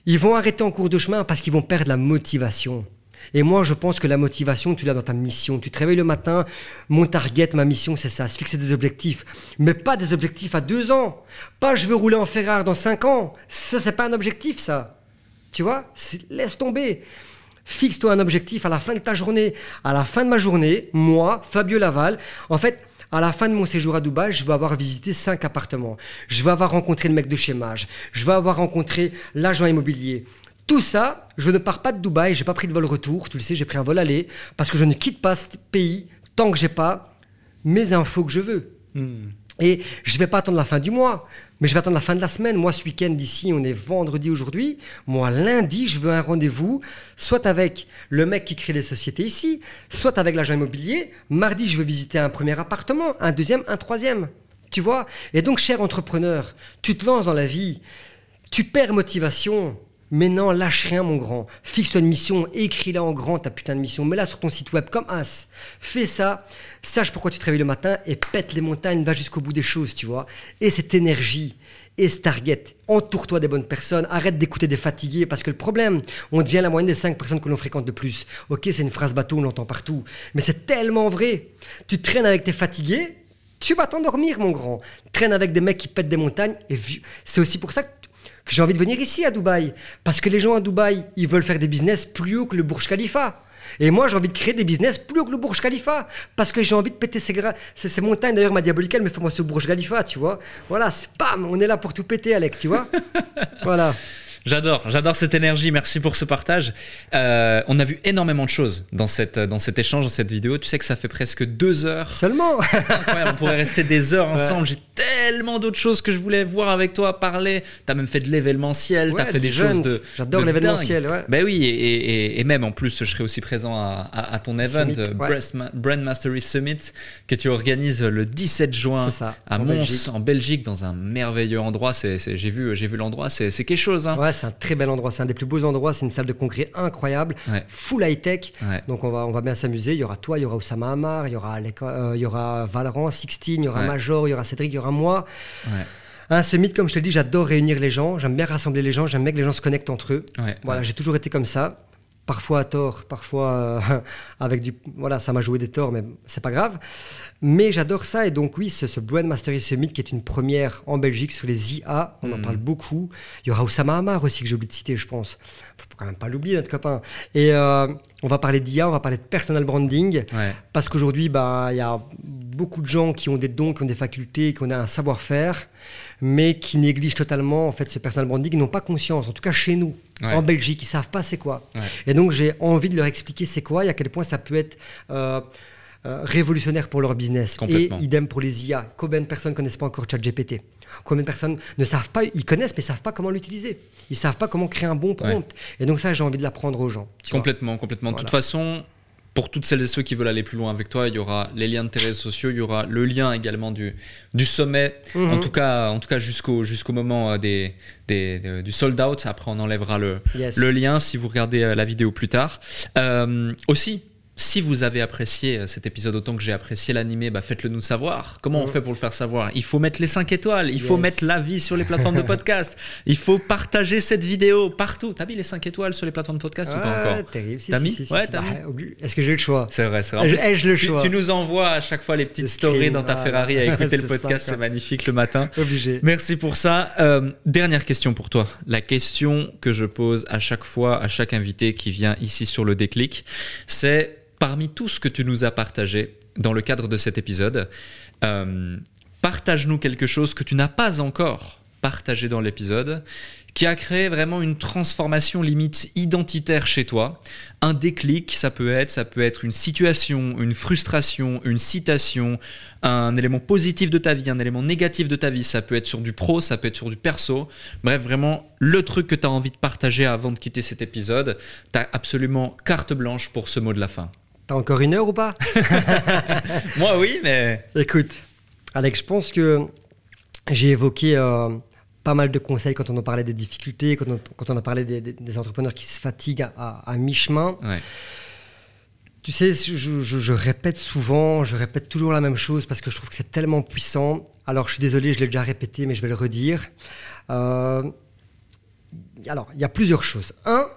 Ils vont arrêter en cours de chemin parce qu'ils vont perdre la motivation. Et moi, je pense que la motivation, tu l'as dans ta mission. Tu te réveilles le matin, mon target, ma mission, c'est ça, se fixer des objectifs. Mais pas des objectifs à deux ans. Pas je veux rouler en Ferrari dans cinq ans. Ça, c'est pas un objectif, ça. Tu vois? Laisse tomber. Fixe-toi un objectif à la fin de ta journée. À la fin de ma journée, moi, Fabio Laval, en fait, à la fin de mon séjour à Dubaï, je vais avoir visité cinq appartements. Je vais avoir rencontré le mec de chez Mage. Je vais avoir rencontré l'agent immobilier. Tout ça, je ne pars pas de Dubaï, j'ai pas pris de vol retour, tu le sais, j'ai pris un vol aller, parce que je ne quitte pas ce pays tant que j'ai pas mes infos que je veux. Hmm. Et je vais pas attendre la fin du mois, mais je vais attendre la fin de la semaine. Moi, ce week-end d'ici, on est vendredi aujourd'hui. Moi, lundi, je veux un rendez-vous, soit avec le mec qui crée les sociétés ici, soit avec l'agent immobilier. Mardi, je veux visiter un premier appartement, un deuxième, un troisième. Tu vois? Et donc, cher entrepreneur, tu te lances dans la vie, tu perds motivation. Mais non, lâche rien, mon grand. Fixe une mission, écris-la en grand, ta putain de mission. Mets-la sur ton site web comme as. Fais ça, sache pourquoi tu te réveilles le matin et pète les montagnes, va jusqu'au bout des choses, tu vois. Et cette énergie, et ce target, entoure-toi des bonnes personnes, arrête d'écouter des fatigués, parce que le problème, on devient la moyenne des 5 personnes que l'on fréquente de plus. Ok, c'est une phrase bateau, on l'entend partout, mais c'est tellement vrai. Tu traînes avec tes fatigués, tu vas t'endormir, mon grand. Traîne avec des mecs qui pètent des montagnes, et c'est aussi pour ça que que j'ai envie de venir ici à Dubaï. Parce que les gens à Dubaï, ils veulent faire des business plus haut que le Burj Khalifa. Et moi, j'ai envie de créer des business plus haut que le Burj Khalifa. Parce que j'ai envie de péter ces, ces, ces montagnes. D'ailleurs, ma diabolique, elle me fait moi ce Burj Khalifa, tu vois. Voilà, c'est bam, on est là pour tout péter, Alec, tu vois. voilà. J'adore, j'adore cette énergie. Merci pour ce partage. Euh, on a vu énormément de choses dans, cette, dans cet échange, dans cette vidéo. Tu sais que ça fait presque deux heures. Seulement. Incroyable, on pourrait rester des heures ensemble. J'ai tellement d'autres choses que je voulais voir avec toi, parler. T'as même fait de l'événementiel, t'as Ouais, fait des choses de. J'adore de l'événementiel, dingue. ouais. Ben oui, et, et- et même en plus, je serai aussi présent à, à- à ton event, Summit, euh, ouais. Ma- Brand Mastery Summit, que tu organises le 17 juin ça, à en Mons, Belgique. en Belgique, dans un merveilleux endroit. C'est, c'est- j'ai vu, j'ai vu l'endroit, c'est, c'est quelque chose. Hein. C'est un très bel endroit. C'est un des plus beaux endroits. C'est une salle de congrès incroyable, Ouais. full high-tech. Ouais. Donc on va, on va bien s'amuser. Il y aura toi, il y aura Oussama Hamar, il y aura, euh, il y aura Valorant, Sixteen, il y aura Ouais. Major, il y aura Cédric, il y aura moi. Un summit, comme je te le dis, j'adore réunir les gens. J'aime bien rassembler les gens. J'aime bien que les gens se connectent entre eux. Voilà, j'ai toujours été comme ça. Parfois à tort, parfois euh, avec du. Voilà, ça m'a joué des torts, mais c'est pas grave. Mais j'adore ça. Et donc, oui, ce, ce Brand Mastery Summit qui est une première en Belgique sur les IA, on en Mhm. parle beaucoup. Il y aura Oussama Hamar aussi, que j'ai oublié de citer, je pense. Faut quand même pas l'oublier, notre copain. Et euh, on va parler d'IA, on va parler de personal branding. Ouais. Parce qu'aujourd'hui, bah, il y a beaucoup de gens qui ont des dons, qui ont des facultés, qui ont un savoir-faire, mais qui négligent totalement en fait ce personal branding, ils n'ont pas conscience, en tout cas chez nous, Ouais. en Belgique, ils savent pas c'est quoi. Ouais. Et donc j'ai envie de leur expliquer c'est quoi et à quel point ça peut être euh, euh, révolutionnaire pour leur business. Et idem pour les IA. Combien de personnes connaissent pas encore ChatGPT? Combien de personnes ne savent pas, ils connaissent mais savent pas comment l'utiliser. Ils savent pas comment créer un bon prompt. Et donc ça, j'ai envie de l'apprendre aux gens. vois. Complètement, complètement. De toute façon, pour toutes celles et ceux qui veulent aller plus loin avec toi, il y aura les liens de tes réseaux sociaux, il y aura le lien également du, du sommet, Mhm. en tout cas, en tout cas jusqu'au jusqu'au moment euh, des, des- de- du sold out. Après, on enlèvera le, Yes. le lien si vous regardez euh, la vidéo plus tard. Euh, aussi, si vous avez apprécié euh, cet épisode autant que j'ai apprécié l'animé, bah faites-le nous savoir. Comment on fait pour le faire savoir? Il faut mettre les 5 étoiles, il faut mettre l'avis sur les plateformes de podcast, il faut partager cette vidéo partout. T'as mis les 5 étoiles sur les plateformes de podcast ou pas Ouais, encore? terrible. Si, T'as si, mis? si, Ouais, t'as Bah, obli- Est-ce que j'ai le choix? C'est vrai, c'est vrai. Plus, le tu, choix? tu nous envoies à chaque fois les petites stories dans ta. Ferrari à écouter le podcast, c'est magnifique le matin. Obligé. Merci pour ça. Euh, dernière question pour toi. La question que je pose à chaque fois, à chaque invité qui vient ici sur le déclic, c'est parmi tout ce que tu nous as partagé dans le cadre de cet épisode, euh, partage-nous quelque chose que tu n'as pas encore partagé dans l'épisode, qui a créé vraiment une transformation limite identitaire chez toi. Un déclic, ça peut être, ça peut être une situation, une frustration, une citation, un élément positif de ta vie, un élément négatif de ta vie. Ça peut être sur du pro, ça peut être sur du perso. Bref, vraiment, le truc que tu as envie de partager avant de quitter cet épisode, tu as absolument carte blanche pour ce mot de la fin. T'as encore une heure ou pas Moi, oui, mais. Écoute, Alex, je pense que j'ai évoqué euh, pas mal de conseils quand on en parlait des difficultés, quand on, quand on a parlé des, des- des entrepreneurs qui se fatiguent à, à- à mi-chemin. Ouais. Tu sais, je, je- je répète souvent, je répète toujours la même chose parce que je trouve que c'est tellement puissant. Alors, je suis désolé, je l'ai déjà répété, mais je vais le redire. Euh, alors, il y a plusieurs choses. Un,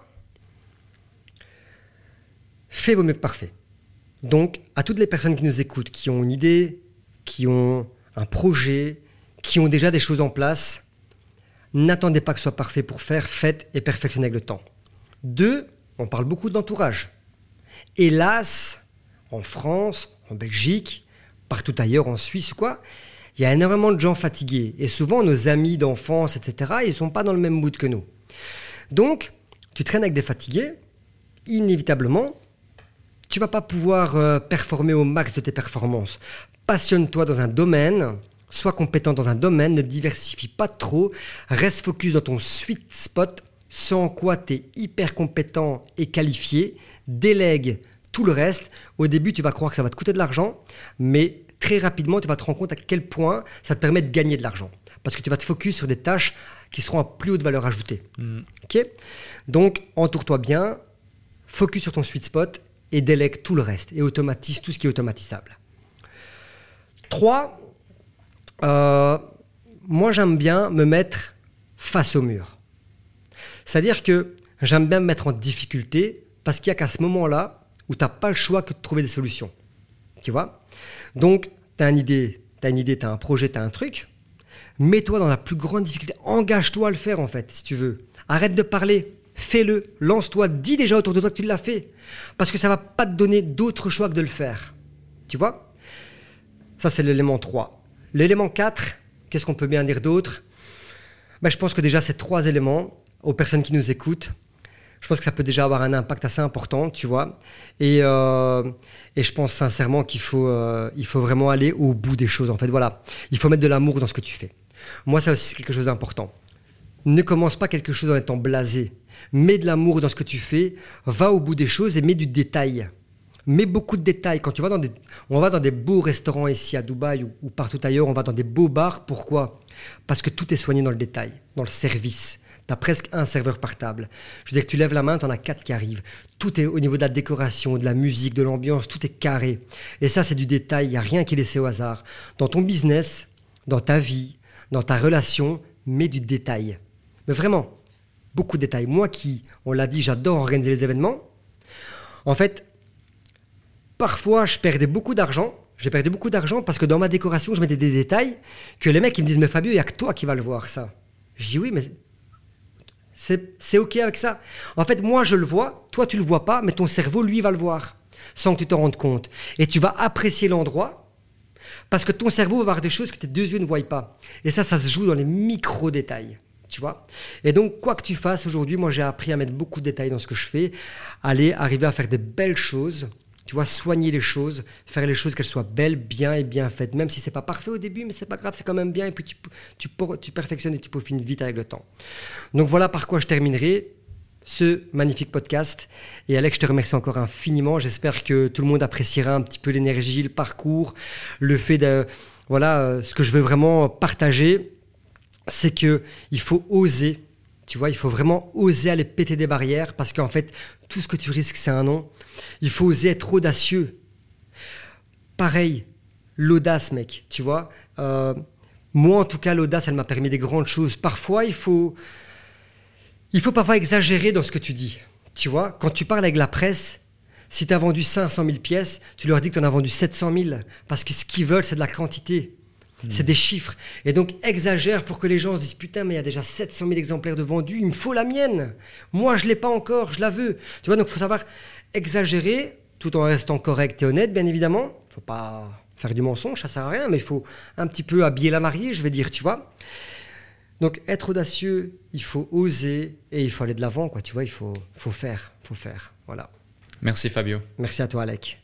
fait vaut mieux que parfait. Donc, à toutes les personnes qui nous écoutent, qui ont une idée, qui ont un projet, qui ont déjà des choses en place, n'attendez pas que ce soit parfait pour faire, faites et perfectionnez avec le temps. Deux, on parle beaucoup d'entourage. Hélas, en France, en Belgique, partout ailleurs, en Suisse quoi, il y a énormément de gens fatigués. Et souvent, nos amis d'enfance, etc., ils sont pas dans le même mood que nous. Donc, tu traînes avec des fatigués, inévitablement, tu vas pas pouvoir euh, performer au max de tes performances. Passionne-toi dans un domaine, sois compétent dans un domaine, ne diversifie pas trop, reste focus dans ton sweet spot, sans quoi tu es hyper compétent et qualifié, délègue tout le reste. Au début, tu vas croire que ça va te coûter de l'argent, mais très rapidement, tu vas te rendre compte à quel point ça te permet de gagner de l'argent. Parce que tu vas te focus sur des tâches qui seront à plus haute valeur ajoutée. Ok? Donc, entoure-toi bien, focus sur ton sweet spot et délègue tout le reste et automatise tout ce qui est automatisable. 3. moi, j'aime bien me mettre face au mur. C'est-à-dire que j'aime bien me mettre en difficulté parce qu'il n'y a qu'à ce moment-là où tu n'as pas le choix que de trouver des solutions. Tu vois? Donc, tu une idée, tu as une idée, tu as un projet, tu as un truc. Mets-toi dans la plus grande difficulté. Engage-toi à le faire, en fait, si tu veux. Arrête de parler. Fais-le. Lance-toi. Dis déjà autour de toi que tu l'as fait. Parce que ça va pas te donner d'autre choix que de le faire. Tu vois? Ça, c'est l'élément 3. L'élément 4, qu'est-ce qu'on peut bien dire d'autre? Ben, Je pense que déjà, ces trois éléments, aux personnes qui nous écoutent, je pense que ça peut déjà avoir un impact assez important, tu vois? Et, euh, et je pense sincèrement qu'il faut, euh, faut vraiment aller au bout des choses. En fait, voilà, il faut mettre de l'amour dans ce que tu fais. Moi, ça aussi, c'est quelque chose d'important. Ne commence pas quelque chose en étant blasé. Mets de l'amour dans ce que tu fais, va au bout des choses et mets du détail. Mets beaucoup de détails. Quand tu vas dans des, on va dans des beaux restaurants ici à Dubaï ou, ou partout ailleurs, on va dans des beaux bars. Pourquoi? Parce que tout est soigné dans le détail, dans le service. Tu as presque un serveur par table. Je veux dire que tu lèves la main, tu en as quatre qui arrivent. Tout est au niveau de la décoration, de la musique, de l'ambiance, tout est carré. Et ça, c'est du détail, il n'y a rien qui est laissé au hasard. Dans ton business, dans ta vie, dans ta relation, mets du détail. Mais vraiment, beaucoup de détails. Moi qui, on l'a dit, j'adore organiser les événements. En fait, parfois, je perdais beaucoup d'argent. J'ai perdu beaucoup d'argent parce que dans ma décoration, je mettais des détails que les mecs ils me disent Mais Fabio, il n'y a que toi qui vas le voir, ça. Je dis Oui, mais c'est OK avec ça. En fait, moi, je le vois, toi, tu le vois pas, mais ton cerveau, lui, va le voir, sans que tu te rendes compte. Et tu vas apprécier l'endroit, parce que ton cerveau va voir des choses que tes deux yeux ne voient pas. Et ça, ça se joue dans les micro-détails. Tu vois Et donc, quoi que tu fasses aujourd'hui, moi, j'ai appris à mettre beaucoup de détails dans ce que je fais, aller arriver à faire des belles choses tu vois, soigner les choses, faire les choses qu'elles soient belles, bien et bien faites, même si c'est pas parfait au début, mais c'est pas grave, c'est quand même bien, et puis tu, tu, perfectionnes et tu peaufines vite avec le temps. Donc voilà par quoi je terminerai ce magnifique podcast. Et Alex, je te remercie encore infiniment. J'espère que tout le monde appréciera un petit peu l'énergie, le parcours, le fait de... Voilà, euh, ce que je veux vraiment partager, c'est que il faut oser. Tu vois, il faut vraiment oser aller péter des barrières parce qu'en fait, tout ce que tu risques, c'est un non. Il faut oser être audacieux. Pareil, l'audace, mec, tu vois. Euh, moi, en tout cas, l'audace, elle m'a permis des grandes choses. Parfois, il faut, il faut parfois exagérer dans ce que tu dis. Tu vois, quand tu parles avec la presse, si tu as vendu 500 000 pièces, tu leur dis que tu en as vendu 700 000. Parce que ce qu'ils veulent, c'est de la quantité. Mmh. C'est des chiffres. Et donc, exagère pour que les gens se disent Putain, mais il y a déjà 700 000 exemplaires de vendus, il me faut la mienne. Moi, je ne l'ai pas encore, je la veux. Tu vois, donc il faut savoir exagérer tout en restant correct et honnête, bien évidemment. Il ne faut pas faire du mensonge, ça sert à rien, mais il faut un petit peu habiller la mariée, je vais dire, tu vois. Donc, être audacieux, il faut oser et il faut aller de l'avant, quoi. Tu vois, il faut, faut faire, faut faire. Voilà. Merci Fabio. Merci à toi, Alec.